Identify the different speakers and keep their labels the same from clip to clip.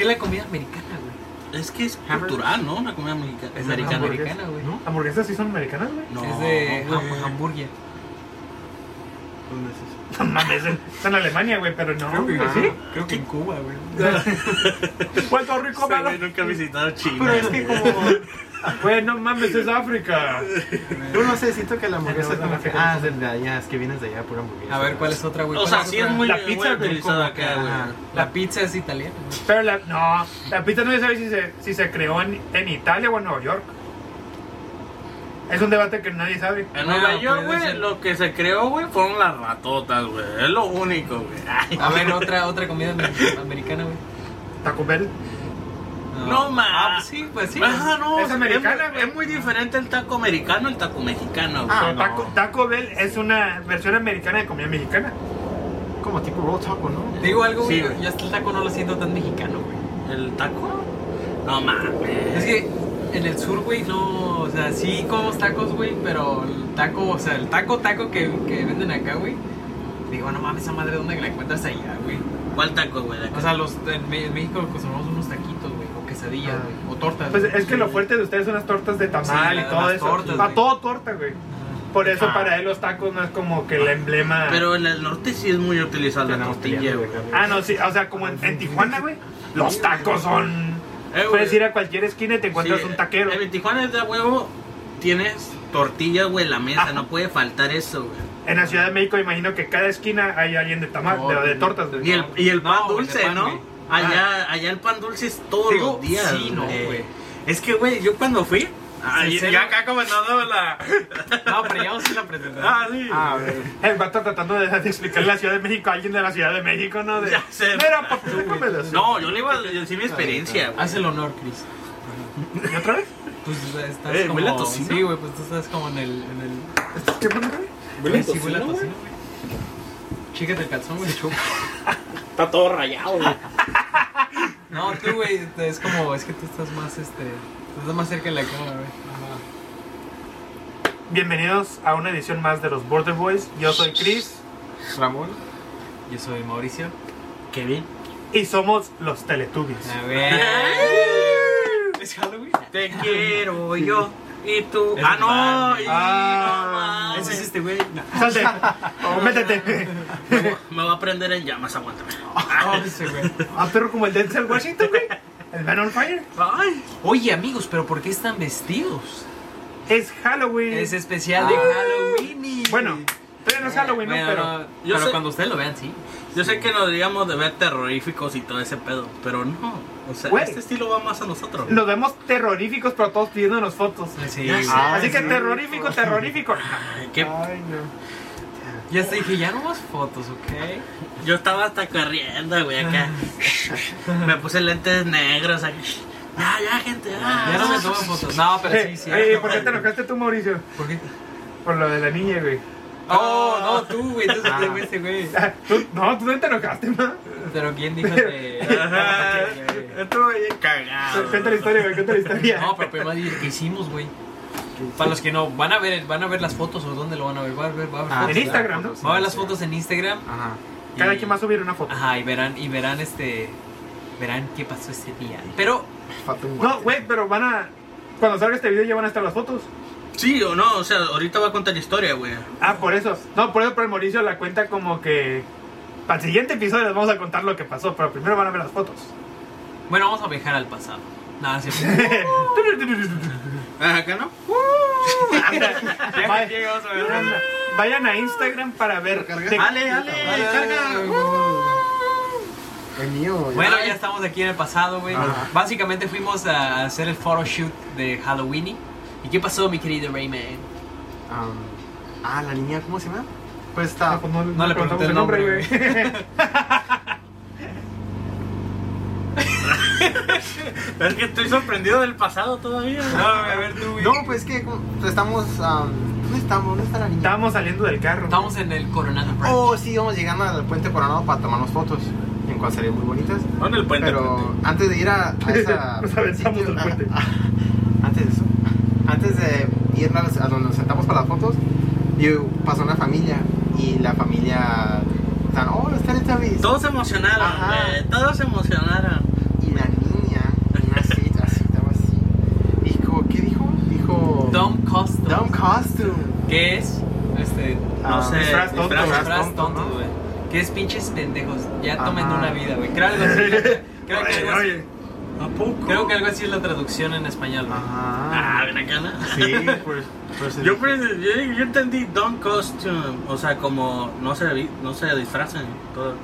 Speaker 1: qué la comida americana, güey?
Speaker 2: Es que es cultural, ¿no? La comida mexicana.
Speaker 1: Es
Speaker 2: americana.
Speaker 1: americana, güey.
Speaker 3: ¿No? ¿Hamburguesas sí son americanas, güey?
Speaker 2: No,
Speaker 1: es de
Speaker 2: güey.
Speaker 1: ham- hamburguer.
Speaker 4: ¿Dónde es eso?
Speaker 3: No mames, está en Alemania, güey, pero no.
Speaker 1: Creo que
Speaker 3: güey,
Speaker 1: sí. Creo que en Cuba, güey.
Speaker 3: Puerto Rico,
Speaker 2: Ese
Speaker 3: malo.
Speaker 2: güey nunca ha visitado China.
Speaker 4: Pero es que como...
Speaker 3: Güey, no mames, es África.
Speaker 4: Yo no sé, siento que la hamburguesa es como que... Ah, es de allá, es que vienes de allá, pura hamburguesa.
Speaker 1: A ver, ¿cuál es otra, güey?
Speaker 2: O
Speaker 1: ¿Cuál
Speaker 2: sea, sí es muy,
Speaker 3: La pizza,
Speaker 2: utilizada acá, güey.
Speaker 1: La pizza es italiana.
Speaker 3: Pero la, no, la pizza no se sabe si se, si se creó en, en Italia o en Nueva York. Es un debate que nadie sabe.
Speaker 2: En
Speaker 1: No,
Speaker 2: Nueva York, güey, lo que se creó, güey, fueron las ratotas, güey. Es lo único, güey.
Speaker 1: A ver, otra, otra comida amer- americana, güey.
Speaker 3: Taco Bell.
Speaker 2: No, ma.
Speaker 1: Ah, pues sí, pues sí.
Speaker 2: Ajá, no,
Speaker 3: Es americana,
Speaker 2: es,
Speaker 3: güey.
Speaker 2: es muy diferente el taco americano al taco mexicano, güey.
Speaker 4: Ah, no.
Speaker 3: Taco, Taco Bell es una versión americana de comida mexicana.
Speaker 4: Como tipo roll taco, ¿no?
Speaker 1: Digo algo,
Speaker 2: Sí,
Speaker 1: güey.
Speaker 2: güey.
Speaker 1: yo hasta el taco no lo siento tan mexicano, güey.
Speaker 2: ¿El taco? No mames.
Speaker 1: Es que en el sur, güey, no. O sea, sí comemos tacos, güey, pero el taco, o sea, el taco, taco que, que venden acá, güey. Digo, no mames, esa madre, ¿dónde la encuentras allá, güey?
Speaker 2: ¿Cuál taco, güey?
Speaker 1: O sea, los, en, México consumimos unos taquitos, quesadillas,
Speaker 4: Ah.
Speaker 1: güey, o tortas.
Speaker 3: Pues
Speaker 1: güey.
Speaker 3: es que lo fuerte de ustedes son las tortas de tamal
Speaker 1: Sí,
Speaker 3: y todo
Speaker 1: las
Speaker 3: eso.
Speaker 1: tortas,
Speaker 3: Para todo torta, güey. Por eso
Speaker 4: Ah.
Speaker 3: para él los tacos no es como que el emblema.
Speaker 2: Pero en el norte sí es muy utilizada la tortilla, güey.
Speaker 4: de.
Speaker 3: Ah, no, sí, o sea, como en, en Tijuana, güey. Los tacos son.
Speaker 2: Eh.
Speaker 3: Puedes ir a cualquier esquina y te encuentras
Speaker 2: Sí,
Speaker 3: un taquero.
Speaker 2: En Tijuana es de huevo, tienes tortillas, güey, en la mesa.
Speaker 3: Ajá.
Speaker 2: No puede faltar eso, güey.
Speaker 3: En la Ciudad de México, imagino que cada esquina hay alguien de tamal,
Speaker 1: No,
Speaker 3: de, de tortas, güey.
Speaker 2: Y el, y el pan
Speaker 1: No, de
Speaker 2: dulce,
Speaker 1: pan,
Speaker 2: ¿no?
Speaker 1: güey.
Speaker 2: Allá, allá el pan dulce es todos
Speaker 1: Digo,
Speaker 2: los días.
Speaker 1: sí, no, güey.
Speaker 2: Es que, güey, yo cuando fui. Ah, ya
Speaker 1: no.
Speaker 2: acá comentando la.
Speaker 1: No, pero ya vamos a hacer la presentación.
Speaker 2: Ah, sí.
Speaker 4: Ah, a ver.
Speaker 3: El vato tratando de, de explicar la Ciudad de México a alguien de la Ciudad de México, ¿no? De,
Speaker 2: Ya sé.
Speaker 3: Mira, papi.
Speaker 2: No, yo le iba a decir mi experiencia, güey.
Speaker 1: Haz el honor, Chris.
Speaker 3: ¿Y otra vez?
Speaker 1: Pues estás
Speaker 2: Eh,
Speaker 1: como...
Speaker 2: ¿huele a tocino?
Speaker 1: Sí, güey, pues tú estás como en el... En el...
Speaker 3: ¿Esto qué pasa, güey?
Speaker 1: Huele a tocino, güey. Chícate el calzón, güey.
Speaker 2: Está todo rayado, güey.
Speaker 1: No, tú, güey, es como... Es que tú estás más, este... Tú estás más cerca de la cámara, güey.
Speaker 3: Bienvenidos a una edición más de los Border Boys. Yo soy Chris
Speaker 4: Ramón.
Speaker 1: Yo soy Mauricio.
Speaker 2: Bien.
Speaker 3: y somos los Teletubbies.
Speaker 1: A ver... ¿Es Halloween?
Speaker 2: Te quiero yo. Y tú.
Speaker 1: Es
Speaker 2: ah, no. Y
Speaker 3: Ah,
Speaker 2: no mames.
Speaker 1: Ese es este güey. No.
Speaker 3: Salte, métete.
Speaker 2: Me va a prender en llamas, aguántame.
Speaker 1: Oh, ese güey.
Speaker 3: Ah, perro como el Denzel Washington, güey. El Man on Fire.
Speaker 2: Ay.
Speaker 1: Oye, amigos, ¿pero por qué están vestidos?
Speaker 3: Es Halloween.
Speaker 1: Es especial de Halloween. y-
Speaker 3: Bueno, todavía no es Halloween, ¿no?
Speaker 1: Bueno,
Speaker 3: Pero.
Speaker 1: no,
Speaker 2: yo
Speaker 1: pero
Speaker 2: sé-
Speaker 1: cuando ustedes lo vean, sí.
Speaker 2: Yo sé que nos diríamos de ver terroríficos y todo ese pedo, pero no. O sea,
Speaker 3: Güey.
Speaker 2: este estilo va más a nosotros.
Speaker 3: Nos vemos terroríficos, pero todos pidiéndonos fotos.
Speaker 1: Sí,
Speaker 2: Ya
Speaker 1: güey.
Speaker 2: sé.
Speaker 3: Así que
Speaker 4: sí.
Speaker 3: terrorífico, terrorífico.
Speaker 2: Ay, qué-
Speaker 4: Ay, no.
Speaker 1: Ya te dije, ya no más fotos, ¿ok?
Speaker 2: Yo estaba hasta corriendo, güey, acá. Me puse lentes negros. Ya, ya, gente. Ya,
Speaker 1: Ya no me toman fotos. No, pero
Speaker 3: Eh,
Speaker 1: sí, sí.
Speaker 3: eh, ¿Por qué te enojaste tú, Mauricio?
Speaker 1: ¿Por qué?
Speaker 3: Por lo de la niña, güey.
Speaker 1: Oh, no, tú, güey. Tú
Speaker 4: Ah.
Speaker 1: te güey.
Speaker 3: Ah, tú- No, tú no te enojaste, ¿no?
Speaker 1: Pero ¿quién dijo de.?
Speaker 2: Ajá. Estuvo bien cagado.
Speaker 3: Cuenta la historia, güey, cuenta la historia.
Speaker 1: No, pero primero dile, ¿qué hicimos, güey? Para los que no van a ver, van a ver las fotos o dónde lo van a ver, va a ver, va a ver
Speaker 4: Ah,
Speaker 1: fotos.
Speaker 3: en Instagram, ¿no?
Speaker 1: Va a ver las fotos en Instagram.
Speaker 4: Ajá.
Speaker 3: Cada
Speaker 1: y-
Speaker 3: quien va a subir una foto.
Speaker 1: Ajá, y verán, y verán este. Verán qué pasó ese día. Pero,
Speaker 3: No, güey, pero van a. Cuando salga este video ya van a estar las fotos.
Speaker 2: Sí o no, o sea, ahorita va a contar la historia, güey.
Speaker 3: Ah, por eso. No, por eso, pero el Mauricio la cuenta como que. Para el siguiente episodio les vamos a contar lo que pasó, pero primero van a ver las fotos.
Speaker 1: bueno, vamos a viajar al pasado. Nada, sí.
Speaker 2: Ah, ¿Acá no?
Speaker 3: vayan, vayan a Instagram para ver. de-
Speaker 2: Ale, ale, carga.
Speaker 4: El mío.
Speaker 1: Bueno, ya estamos aquí en el pasado, güey. Básicamente fuimos a hacer el photoshoot de Halloween. ¿Y qué pasó, mi querido Rayman?
Speaker 4: Ah, la niña, ¿cómo se llama? Pues
Speaker 3: Ah,
Speaker 4: está.
Speaker 3: pues no,
Speaker 1: No le
Speaker 3: preguntamos
Speaker 1: pregunté el nombre,
Speaker 2: Es que estoy sorprendido del pasado todavía.
Speaker 1: No, a ver tú, güey.
Speaker 4: No, pues que estamos. am, ¿Dónde estamos? ¿Dónde está la niña?
Speaker 3: Estábamos saliendo del carro.
Speaker 1: Estamos en el Coronado Branch.
Speaker 4: Oh, sí, íbamos llegando al puente Coronado para tomarnos fotos. En cual serían muy bonitas.
Speaker 2: No en el puente.
Speaker 4: Pero antes de ir a, a esa.
Speaker 3: Nos aventamos
Speaker 4: sitio-
Speaker 3: del puente.
Speaker 4: a- a- antes de irnos, a donde nos sentamos para las fotos, y pasó una familia y la familia están, oh, está el
Speaker 2: Todos se emocionaron, eh, todos se emocionaron.
Speaker 4: Y la niña, una así, así, estaba así.
Speaker 1: Y como, ¿qué dijo? Dijo. Dumb costume. Dumb costume. ¿Qué es? Este,
Speaker 2: no
Speaker 4: um,
Speaker 2: sé.
Speaker 3: Disfraz tonto,
Speaker 2: disfraz
Speaker 4: tonto,
Speaker 1: güey. ¿Qué es pinches pendejos? Ya tomen una vida, güey. Creo algo así. Creo que
Speaker 3: oye.
Speaker 2: ¿A poco?
Speaker 1: creo que algo así es la traducción en español, güey.
Speaker 2: Ah,
Speaker 4: Ajá.
Speaker 2: ven acá, ¿no?
Speaker 4: Sí, pues. pues
Speaker 2: Yo, pues, yo, yo entendí don't costume, o sea, como no se, no se disfrazan. Todo.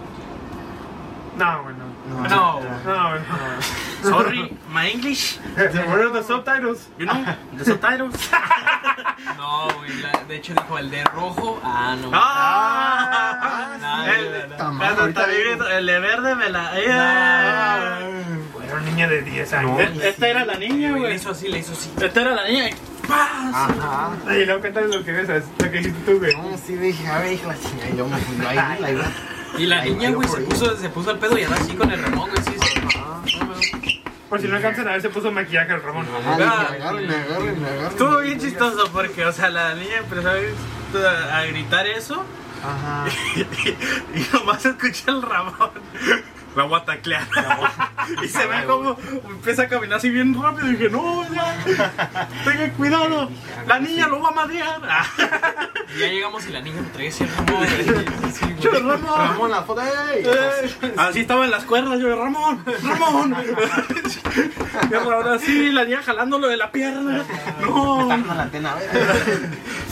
Speaker 3: No, güey, no.
Speaker 4: No.
Speaker 1: No.
Speaker 2: Sorry, my English,
Speaker 3: What are the subtitles?
Speaker 2: you know, the subtitles.
Speaker 1: No, güey. De hecho, dijo el de rojo. Ah, no.
Speaker 2: ¡Ah!
Speaker 1: No,
Speaker 2: El-
Speaker 1: no,
Speaker 2: el de verde me la.
Speaker 3: Ah, niña de 10 años.
Speaker 4: No.
Speaker 2: E- Esta era la niña,
Speaker 1: Güey, Le hizo así, le hizo así.
Speaker 2: Esta era la niña. y ¡paz!
Speaker 4: Ajá.
Speaker 3: Ay, luego cuéntales lo que ves, lo que hiciste tú, güey.
Speaker 4: No, sí, dije, a ver, hija, la chingada. y Yo me fui ahí, la iba.
Speaker 1: Y la
Speaker 4: Ahí
Speaker 1: niña, güey, se puso, se puso al pedo y andaba así con el remón, güey. Sí, sí.
Speaker 3: Por si no alcanzan a ver, se puso maquillaje el Ramón.
Speaker 4: Ajá, dije, agárrenme, agárrenme, agárrenme.
Speaker 2: Estuvo bien chistoso porque, o sea, la niña empezó a, a gritar eso
Speaker 4: Ajá.
Speaker 2: y nomás escuché el Ramón. La voy a taclear. y se ve como empieza a caminar así bien rápido. Y dije, no, ya, tenga cuidado. La niña lo va a madrear.
Speaker 1: Y ya llegamos y la niña me traía ese. Sí,
Speaker 2: Yo. Ramón.
Speaker 4: Vamos la foto.
Speaker 2: Eh, Así estaba en las cuerdas, yo, Ramón, Ramón. Y ahora sí, la niña jalándolo de la pierna. No,
Speaker 4: la antena,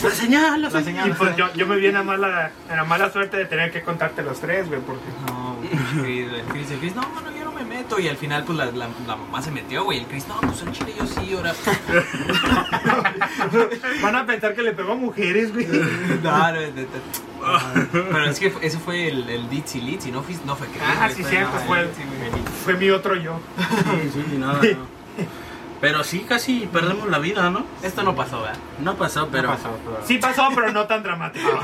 Speaker 2: la señal, la señal.
Speaker 3: Y pues yo, yo me vi en la mala, en la mala suerte de tener que contarte los tres, güey, porque...
Speaker 1: No, Chris, el Chris, el Chris, no, no, yo no me meto. Y al final, pues la, la, la mamá se metió, güey. El Chris, no, pues en Chile yo sí, ahora.
Speaker 3: Van a pensar que le pegó a mujeres, güey.
Speaker 1: No, no, no, no. Pero es que ese fue el, el Ditsy Litzy, no fue, no fue Chris.
Speaker 3: Ah, sí,
Speaker 1: fue-
Speaker 3: cierto, fue-
Speaker 1: el.
Speaker 3: Fue mi otro yo.
Speaker 2: Sí, sí, no, no. Pero sí, casi perdemos la vida, ¿no?
Speaker 1: Esto no pasó, ¿verdad?
Speaker 2: No pasó, pero.
Speaker 4: No pasó, pero-
Speaker 3: Sí pasó, pero no tan dramático.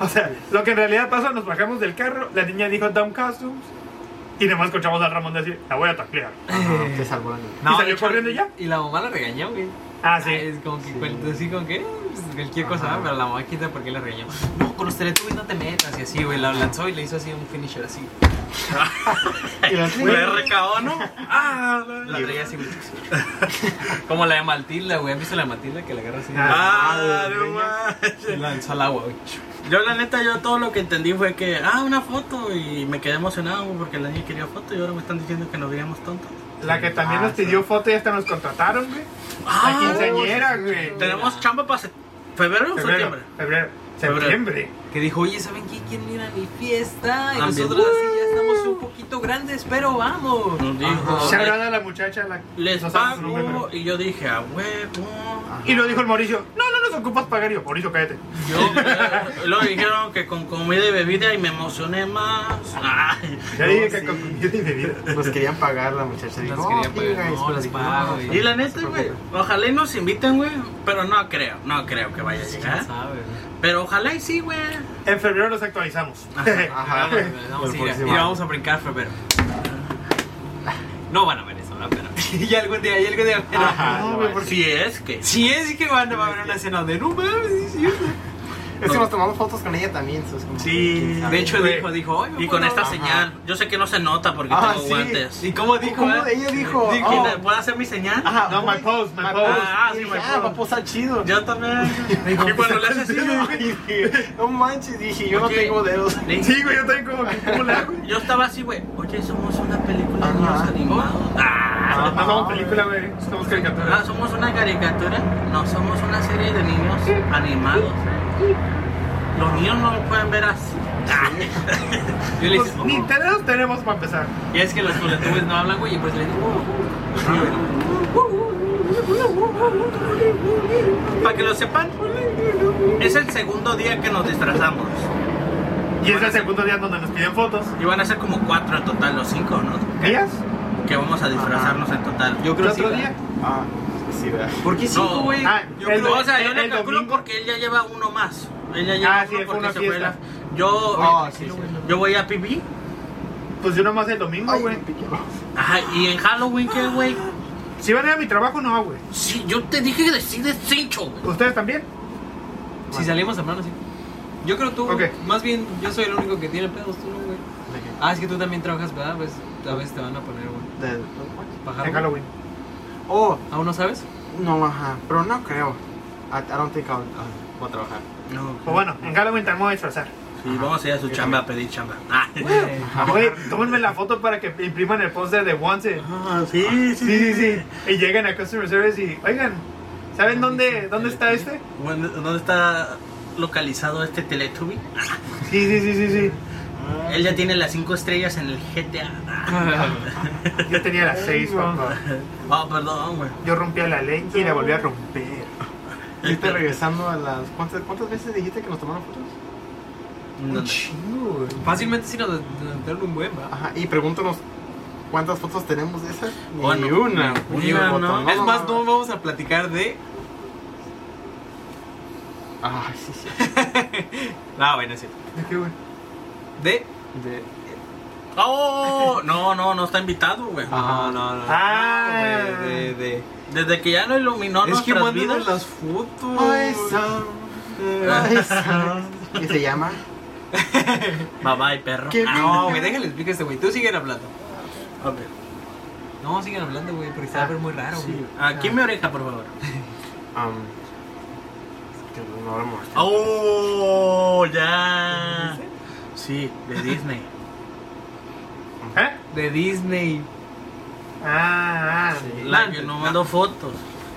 Speaker 3: O sea, lo que en realidad pasó, nos bajamos del carro, la niña dijo Dumb Costumes, y nomás escuchamos al Ramón decir, la voy a taclear.
Speaker 4: Ajá, te salvó la niña.
Speaker 3: ¿Y salió
Speaker 1: de hecho,
Speaker 3: corriendo ya?
Speaker 1: Y la mamá la regañó, güey.
Speaker 3: Ah, sí.
Speaker 1: Ay, es como que cuenta así con que pues, cualquier cosa,
Speaker 4: Ajá.
Speaker 1: ¿verdad? pero la mamá quita porque la regañó. No, con los Teletubbies no te metas y así, güey. La lanzó y le hizo así un finisher así.
Speaker 4: Y la
Speaker 2: Fue RKO, ¿no? Ah,
Speaker 1: La traía así, güey. Como la de Matilda, güey. ¿Han visto la de Matilda que la agarra así?
Speaker 2: Ah, no
Speaker 1: Y
Speaker 2: manches.
Speaker 1: lanzó al agua, güey.
Speaker 2: Yo, la neta, yo todo lo que entendí fue que, ah, una foto. Y me quedé emocionado porque la niña quería foto y ahora me están diciendo que nos veíamos tontos.
Speaker 3: La que también
Speaker 4: Ah,
Speaker 3: nos pidió foto y hasta nos contrataron, güey.
Speaker 2: Ah,
Speaker 3: La quinceañera, güey.
Speaker 2: Tenemos chamba para se- febrero o
Speaker 3: Febrero,
Speaker 2: septiembre.
Speaker 3: febrero,
Speaker 2: Febrero.
Speaker 3: septiembre.
Speaker 1: Que dijo, oye, ¿saben qué? ¿Quieren ir a mi fiesta? Y nosotros así ya estamos un poquito grandes, pero vamos.
Speaker 2: Nos dijo.
Speaker 3: Se agrada a la muchacha. La,
Speaker 2: les
Speaker 3: no sabes su nombre,
Speaker 2: pago.
Speaker 3: pero-
Speaker 2: Y yo dije, a huevo.
Speaker 3: Y lo dijo el Mauricio, no, no nos ocupas pagar. Y yo, Mauricio, cállate.
Speaker 2: Yo, eh, luego dijeron que con comida y bebida y me emocioné más. Ay.
Speaker 3: Ya dije que
Speaker 4: sí.
Speaker 3: con comida y bebida.
Speaker 4: Nos querían pagar la muchacha. Dijo,
Speaker 1: Nos
Speaker 4: oh,
Speaker 1: pagar,
Speaker 4: guys,
Speaker 1: no,
Speaker 4: pero
Speaker 1: les
Speaker 4: dije,
Speaker 1: pago,
Speaker 4: no,
Speaker 1: y-
Speaker 2: la neta, güey, ojalá y nos inviten, güey. Pero no creo, no creo que vaya a
Speaker 1: ¿Quién
Speaker 2: llegar.
Speaker 1: sabe, güey?
Speaker 2: Pero ojalá y sí, güey.
Speaker 3: En febrero los actualizamos.
Speaker 4: Ajá.
Speaker 1: Vamos, güey, vamos,
Speaker 4: próximo
Speaker 1: y vamos a brincar febrero. No van a ver eso, ¿no? Pero ya algún día, ya algún día. pero-
Speaker 4: Ajá.
Speaker 3: No,
Speaker 4: no
Speaker 2: Si es que.
Speaker 1: Si es que van a haber una escena donde no mames, sí es
Speaker 4: que nos tomamos fotos con ella también. eso es como-
Speaker 2: Sí.
Speaker 1: De hecho, dijo, dijo, "Ay, me
Speaker 2: Y con esta
Speaker 1: Ajá.
Speaker 2: señal. Yo sé que no se nota porque
Speaker 4: Ah,
Speaker 2: tengo
Speaker 4: sí.
Speaker 2: guantes.
Speaker 1: ¿Y cómo dijo?
Speaker 4: ¿Cómo?
Speaker 1: eh?
Speaker 4: Ella dijo,
Speaker 1: Dijo,
Speaker 4: oh.
Speaker 2: ¿Quién- ¿Puedo hacer mi señal?
Speaker 4: Ajá,
Speaker 3: No, my pose, my pose.
Speaker 2: Ah, sí, my
Speaker 4: ah,
Speaker 2: pose.
Speaker 4: va a posar chido.
Speaker 2: Yo también. Y cuando le hace así,
Speaker 4: no manches, dije, yo no tengo dedos.
Speaker 3: Sí, güey, yo también como que, ¿cómo le hago?
Speaker 2: yo estaba así, güey. Oye, somos una película de niños animados. Ah.
Speaker 3: No somos película, güey. Somos
Speaker 2: Ah,
Speaker 3: caricatura.
Speaker 2: somos una caricatura. No, somos una serie de niños animados. Los niños no lo pueden ver así. Ah.
Speaker 1: Yo le
Speaker 3: Pues,
Speaker 1: dije,
Speaker 3: ni dedos tenemos para empezar.
Speaker 1: ya es que los Teletubbies no hablan, güey, y pues le digo,
Speaker 2: Para que lo sepan, es el segundo día que nos disfrazamos.
Speaker 3: Y es el segundo día donde nos piden fotos.
Speaker 2: Y van a ser como cuatro en total, o cinco, ¿no?
Speaker 3: ¿Días?
Speaker 2: Que vamos a disfrazarnos en total.
Speaker 1: yo
Speaker 3: ¿Qué
Speaker 1: creo que
Speaker 3: otro
Speaker 1: sí,
Speaker 3: día?
Speaker 4: Ah, sí, ¿verdad?
Speaker 1: ¿Por qué cinco,
Speaker 2: No.
Speaker 1: güey?
Speaker 3: Ah,
Speaker 1: Yo
Speaker 3: el
Speaker 1: creo-
Speaker 2: o sea, yo le calculo
Speaker 3: domingo.
Speaker 2: porque él ya lleva uno más. Él ya lleva
Speaker 3: Ah, sí,
Speaker 2: uno porque
Speaker 3: una
Speaker 2: se fue
Speaker 3: fiesta.
Speaker 2: la- Yo,
Speaker 4: Oh, sí, sí.
Speaker 2: yo voy a PB.
Speaker 3: Pues yo nomás el domingo, güey.
Speaker 2: Ajá, y en Halloween, ¿qué, güey?
Speaker 3: Si van a ir a mi trabajo, no, güey.
Speaker 2: Sí, yo te dije que decides cincho, güey.
Speaker 3: ¿Ustedes también?
Speaker 1: Si salimos temprano, sí. Yo creo tú, más bien, yo soy el único que tiene pedos, tú no, güey.
Speaker 4: ¿De?
Speaker 1: Ah, es que tú también trabajas, ¿verdad? Pues a veces te van a poner, güey.
Speaker 4: ¿De-
Speaker 1: ¿Pajar?
Speaker 3: En Halloween.
Speaker 4: Oh,
Speaker 1: ¿Aún no sabes?
Speaker 4: no, ajá, pero no creo. I, I don't think I'll, I'll- voy a trabajar.
Speaker 2: No.
Speaker 3: Pues bueno, en Halloween te vamos a disfrazar.
Speaker 2: Sí, vamos a ir a su chamba a pedir chamba. Ah,
Speaker 3: Oye, tómenme la foto para que impriman el póster de Once.
Speaker 2: Ah, sí, sí,
Speaker 3: Sí, sí, sí. Y llegan a Customer Service y, oigan, ¿saben dónde, dónde está este?
Speaker 2: ¿Dónde está localizado este Teletubby?
Speaker 3: Sí, sí, sí, sí, sí.
Speaker 2: Él ya tiene las 5 estrellas en el GTA.
Speaker 3: Yo tenía las seis, papá.
Speaker 2: Oh, perdón, güey.
Speaker 3: Yo rompía la ley y la volví a romper.
Speaker 4: Ahorita regresando a las... ¿cuántas, ¿Cuántas veces dijiste que nos tomaron fotos?
Speaker 3: Un chingo, güey.
Speaker 1: Fácilmente si nos dieron un buen, va.
Speaker 4: Ajá, y pregúntanos cuántas fotos tenemos de esas. Ni
Speaker 2: Bueno,
Speaker 4: una.
Speaker 2: ni una. ¿no?
Speaker 1: es más, no vamos a platicar de.
Speaker 4: Ay, sí, sí.
Speaker 1: Ah, bueno, sí.
Speaker 3: ¿De qué, güey?
Speaker 1: De.
Speaker 4: De...
Speaker 2: Oh, no, no, no está invitado, güey.
Speaker 1: No, no, no.
Speaker 3: Ah.
Speaker 1: No, güey, de, de.
Speaker 2: Desde que ya no iluminó
Speaker 1: es que
Speaker 2: nuestras
Speaker 1: mándanos
Speaker 2: vidas.
Speaker 1: las fotos.
Speaker 4: Ay. Ay, Sam. ¿Qué se llama?
Speaker 2: Bye bye, perro.
Speaker 4: ¿Qué?
Speaker 2: Ah,
Speaker 1: No, güey, déjale explicar este güey. Tú siguen hablando.
Speaker 2: ok.
Speaker 1: No, siguen hablando, güey, porque se va a ver muy raro, güey.
Speaker 2: Sí. Aquí me oreja, por favor.
Speaker 4: Um, que no hablamos.
Speaker 2: Oh, ya. Sí, de Disney.
Speaker 3: ¿Eh?
Speaker 1: De Disney.
Speaker 3: Ah, ah.
Speaker 4: Sí.
Speaker 2: La que no mandó fotos.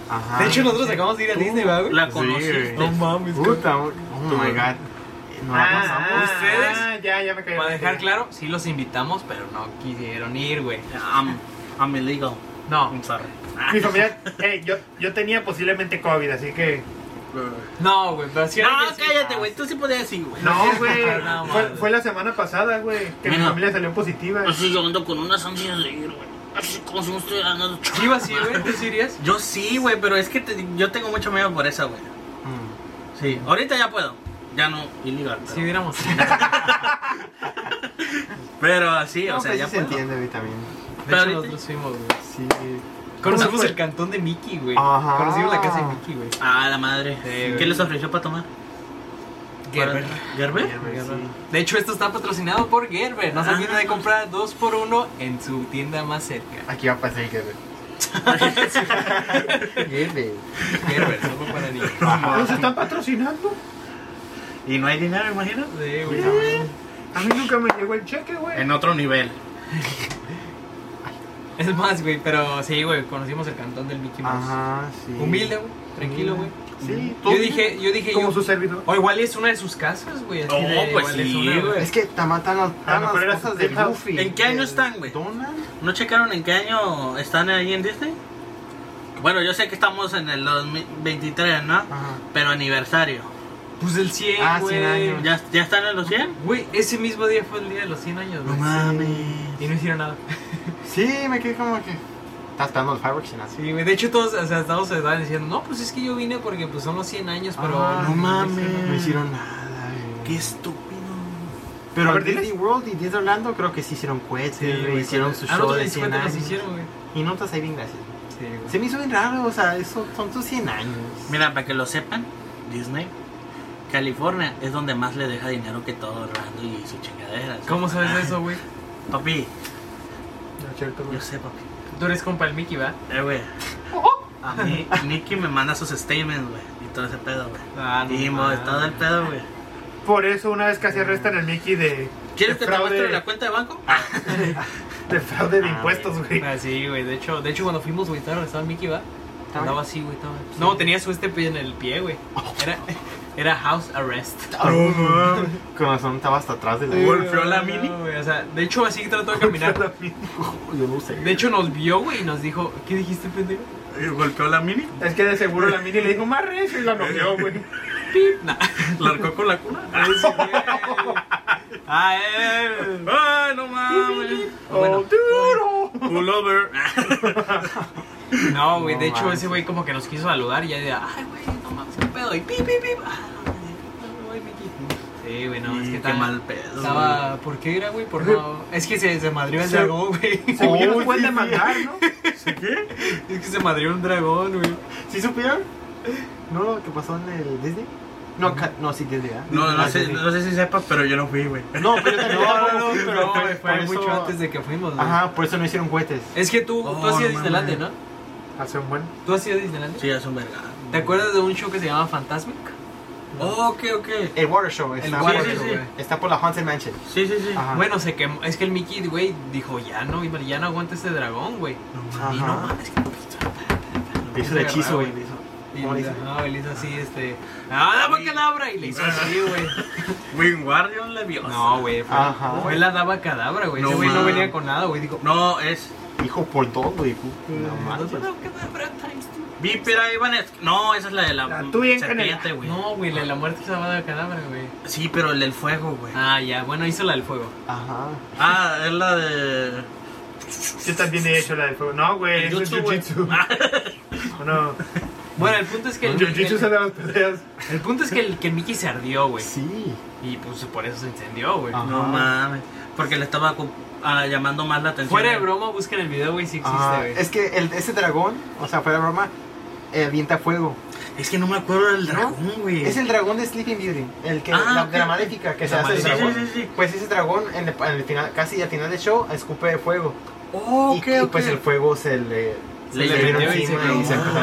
Speaker 4: Ajá.
Speaker 1: De hecho, nosotros acabamos de ir a Disney, ¿verdad?
Speaker 2: La
Speaker 4: Sí,
Speaker 2: conociste.
Speaker 4: güey.
Speaker 1: mames.
Speaker 4: Puta, oh my god. No la
Speaker 3: Ah,
Speaker 4: pasamos.
Speaker 3: ah,
Speaker 1: ¿Ustedes?
Speaker 3: ah, ya, ya me caí.
Speaker 1: Para dejar claro, sí los invitamos, pero no quisieron ir, güey.
Speaker 2: I'm, I'm illegal.
Speaker 1: No,
Speaker 2: I'm sorry.
Speaker 3: Mi familia, hey, yo, yo tenía posiblemente COVID, así que.
Speaker 1: No, güey, pero sí
Speaker 2: No,
Speaker 1: que-
Speaker 2: cállate, güey. Tú sí podías decir, güey.
Speaker 3: No, güey.
Speaker 1: No,
Speaker 3: fue, la semana pasada, güey, que mi familia salió positiva.
Speaker 2: Así yo ando con una sandía de ir, güey. Así como si me estuviera
Speaker 1: ¿Sí iba así, güey? ¿Tú sí irías?
Speaker 2: Yo sí, güey, pero es que te- yo tengo mucho miedo por eso, güey.
Speaker 4: Mm.
Speaker 2: Sí, ahorita ya puedo. Ya no, ilegal. Pero,
Speaker 1: Si hubiéramos.
Speaker 2: pero así, o
Speaker 4: No,
Speaker 2: sea,
Speaker 4: pues
Speaker 2: ya
Speaker 4: sí se
Speaker 2: puedo.
Speaker 4: entiende, güey, también.
Speaker 1: De
Speaker 2: Pero
Speaker 1: hecho,
Speaker 2: ahorita-
Speaker 1: nosotros fuimos, güey.
Speaker 4: Sí.
Speaker 1: Conocimos el cantón de Mickey, güey.
Speaker 4: Ajá.
Speaker 1: Conocimos la casa de Mickey, güey.
Speaker 2: Ah, la madre.
Speaker 1: Sí,
Speaker 2: ¿Qué
Speaker 1: güey.
Speaker 2: les ofreció para tomar?
Speaker 1: Gerber.
Speaker 2: ¿Gerber?
Speaker 4: Gerber, sí.
Speaker 1: De hecho, esto está patrocinado por Gerber. No se
Speaker 2: Ah.
Speaker 1: olviden de comprar dos por uno en su tienda más cerca.
Speaker 4: Aquí va a pasar el Gerber. Gerber.
Speaker 1: Gerber, solo para niños.
Speaker 3: ¿Nos están patrocinando?
Speaker 2: Y no hay dinero, imagino.
Speaker 1: Sí, güey.
Speaker 3: A mí nunca me llegó el cheque, güey.
Speaker 2: En otro nivel.
Speaker 1: Es más, güey, pero sí, güey, conocimos el cantón del Mickey Mouse.
Speaker 4: Ajá, sí.
Speaker 1: Humilde, güey, tranquilo, güey.
Speaker 4: Sí,
Speaker 1: Yo dije, yo dije,
Speaker 3: Como
Speaker 1: yo,
Speaker 3: su servidor.
Speaker 1: o igual es una de sus casas, güey. de-
Speaker 2: pues
Speaker 1: es
Speaker 2: sí,
Speaker 1: una,
Speaker 2: güey.
Speaker 4: Es que tamatan las,
Speaker 3: A lo
Speaker 4: las cosas
Speaker 3: su
Speaker 4: de. Goofy.
Speaker 2: ¿En qué año están, güey?
Speaker 4: Donald.
Speaker 2: ¿No checaron en qué año están ahí en Disney? Bueno, yo sé que estamos en el 2023, ¿no?
Speaker 4: Ajá.
Speaker 2: Pero aniversario.
Speaker 1: Pues el 100,
Speaker 4: Ah,
Speaker 1: güey.
Speaker 4: 100 años.
Speaker 2: ¿Ya, ¿Ya están en los 100?
Speaker 1: Güey, ese mismo día fue el día de los 100 años, güey. Y no hicieron nada.
Speaker 4: Sí, me quedé como que. Estás esperando los fireworks y nada.
Speaker 1: Sí, güey. De hecho, todos, o sea, todos se estaban diciendo, no, pues es que yo vine porque pues son los 100 años, pero
Speaker 4: Ah,
Speaker 2: no mames.
Speaker 4: No hicieron nada, güey.
Speaker 2: Qué estúpido.
Speaker 4: Pero
Speaker 3: ver,
Speaker 4: Disney
Speaker 3: diles.
Speaker 4: World y Disney Orlando creo que sí hicieron cohetes,
Speaker 1: Sí,
Speaker 4: hicieron su
Speaker 1: Ah,
Speaker 4: show
Speaker 1: no,
Speaker 4: de
Speaker 1: los
Speaker 4: 100
Speaker 1: 50
Speaker 4: años.
Speaker 1: hicieron, güey.
Speaker 4: Y notas ahí bien gracias.
Speaker 1: Sí, güey.
Speaker 4: Se me hizo bien raro, o sea, eso son tus 100 años.
Speaker 2: Mira, para que lo sepan, Disney, California es donde más le deja dinero que todo Orlando y su chingadera.
Speaker 1: ¿Cómo sabes eso, güey?
Speaker 2: Papi,
Speaker 3: No es cierto, güey.
Speaker 2: yo sé, papi.
Speaker 1: Tú eres compa el Mickey, ¿va?
Speaker 2: Eh, güey. A mí, Nicky me manda sus statements, güey. Y todo ese pedo, güey.
Speaker 1: Ah, no
Speaker 2: y todo el pedo, güey.
Speaker 3: Por eso una vez casi arrestan al Mickey de,
Speaker 2: ¿Quieres
Speaker 3: de
Speaker 2: que te muestre
Speaker 3: fraude,
Speaker 2: la cuenta de banco?
Speaker 3: de fraude de
Speaker 4: Ah,
Speaker 3: impuestos, güey.
Speaker 1: Ah, sí, güey. De hecho, de hecho, cuando fuimos, güey, estaba estaba Mickey, ¿va?
Speaker 4: ¿Estaba
Speaker 1: así, güey. Estaba... No, tenía su este pie en el pie, güey. Era, era house arrest.
Speaker 4: Con razón estaba hasta atrás de la.
Speaker 2: ¿Golpeó la mini?
Speaker 1: O sea, de hecho, así trató de caminar.
Speaker 4: Yo no sé.
Speaker 1: De hecho, nos vio, güey, y nos dijo, ¿qué dijiste, pendejo?
Speaker 2: ¿Golpeó la mini?
Speaker 3: Es que de seguro la mini le dijo más recio y la noqueó, güey.
Speaker 1: Pip. Nah.
Speaker 2: ¿Largó con la cuna?
Speaker 1: Ese güey. Ah, eh.
Speaker 2: ¡Ay, no mames!
Speaker 3: ¡Oh, duro!
Speaker 2: Pullover.
Speaker 1: No, güey, de
Speaker 4: No
Speaker 1: hecho, ese güey como que nos quiso saludar y ya de, ay, güey, no mames, qué pedo. Y pip, pip, pip. Ah, no, no, güey. Sí, güey, no, es que
Speaker 2: qué
Speaker 1: estaba-
Speaker 2: mal pedo.
Speaker 1: Estaba, ¿por qué era, güey? Por no. Es que se, se madrió el
Speaker 3: Se-
Speaker 1: dragón, güey.
Speaker 3: Yo
Speaker 4: Oh,
Speaker 3: nos pueden
Speaker 4: sí,
Speaker 3: demandar, ¿no?
Speaker 2: ¿Qué?
Speaker 1: Es que se madrió un dragón, güey.
Speaker 4: ¿Sí supieron? ¿No lo que pasó en el Disney? No, no sí Disney, ¿verdad?
Speaker 2: No, no
Speaker 4: Ah,
Speaker 2: sé,
Speaker 4: Disney.
Speaker 2: no sé si sepas, pero yo no fui, güey.
Speaker 4: No, pero yo
Speaker 1: No, no, no, pero
Speaker 4: por-
Speaker 1: fue, mucho
Speaker 4: eso-
Speaker 1: antes de que fuimos, güey.
Speaker 4: Ajá, por eso no hicieron cohetes.
Speaker 1: Es que tú,
Speaker 2: Oh,
Speaker 1: tú a
Speaker 2: no
Speaker 1: Disneylandia,
Speaker 2: mames.
Speaker 1: ¿no?
Speaker 3: Hace un buen.
Speaker 1: ¿Tú has ido a Disneylandia?
Speaker 2: Sí, es un verga.
Speaker 1: ¿Te acuerdas de un show que se llama Fantasmic?
Speaker 2: Oh, ok, ok.
Speaker 4: El Water Show.
Speaker 1: El
Speaker 4: Está,
Speaker 1: Water
Speaker 2: sí,
Speaker 1: Show,
Speaker 2: sí.
Speaker 4: está por la Haunted Mansion.
Speaker 2: Sí, sí, sí.
Speaker 4: Ajá.
Speaker 1: Bueno, se quemó. Es que el Mickey, güey, dijo, ya no, ya no aguanta este dragón, güey.
Speaker 4: Ajá.
Speaker 1: Y no mames, que...
Speaker 4: Le hizo el hechizo, güey. le hizo.
Speaker 1: Y
Speaker 4: ¿Cómo le hizo?
Speaker 1: no, él hizo así, este... ¡Ah, daba cadabra! Y le hizo así, güey.
Speaker 2: Wingardium Leviosa.
Speaker 1: No, güey. Fue,
Speaker 4: Ajá.
Speaker 1: fue la daba cadabra, güey. Ese
Speaker 2: No
Speaker 1: güey no venía con nada, güey. Dijo...
Speaker 2: No, es
Speaker 4: Hijo por todo, güey. No
Speaker 1: "No,
Speaker 4: manches.
Speaker 1: daba cadabra times two".
Speaker 2: Vípera Ivanes. No, esa es la de la,
Speaker 3: La tuya en
Speaker 2: serpiente,
Speaker 3: Canela.
Speaker 2: güey.
Speaker 1: No, güey, la de la muerte se daba cadabra, güey.
Speaker 2: Sí, pero el del fuego, güey.
Speaker 1: Ah, ya. Bueno, hizo la del fuego.
Speaker 4: Ajá.
Speaker 2: Ah, es la de.
Speaker 3: Yo también he hecho la del fuego. No, güey,
Speaker 2: El
Speaker 3: eso es
Speaker 2: jutsu, güey.
Speaker 3: jiu-jitsu.
Speaker 2: Ah,
Speaker 3: No,
Speaker 1: Bueno, el punto es que el,
Speaker 3: jiu-jitsu
Speaker 1: el-
Speaker 3: son de las peleas.
Speaker 1: el punto es que el, que el Mickey se ardió, güey.
Speaker 4: Sí.
Speaker 1: Y pues por eso se incendió, güey.
Speaker 2: No mames. Porque le estaba ah, llamando más la atención.
Speaker 1: Fuera de broma, busquen el video, güey, si existe,
Speaker 4: Ah,
Speaker 1: güey.
Speaker 4: es que el, ese dragón, o sea, fuera de broma, eh, avienta fuego.
Speaker 2: Es que no me acuerdo del dragón, güey.
Speaker 4: Es el dragón de Sleeping Beauty, el que
Speaker 2: Ah,
Speaker 4: la,
Speaker 2: ok.
Speaker 4: de la maléfica que se hace el dragón.
Speaker 2: sí, sí, sí.
Speaker 4: Pues ese dragón en el, en el final, casi al final del show escupe fuego
Speaker 2: Oh,
Speaker 4: y, pues el fuego se le
Speaker 1: le
Speaker 4: le
Speaker 1: y
Speaker 4: encima
Speaker 1: se
Speaker 4: y se empezó.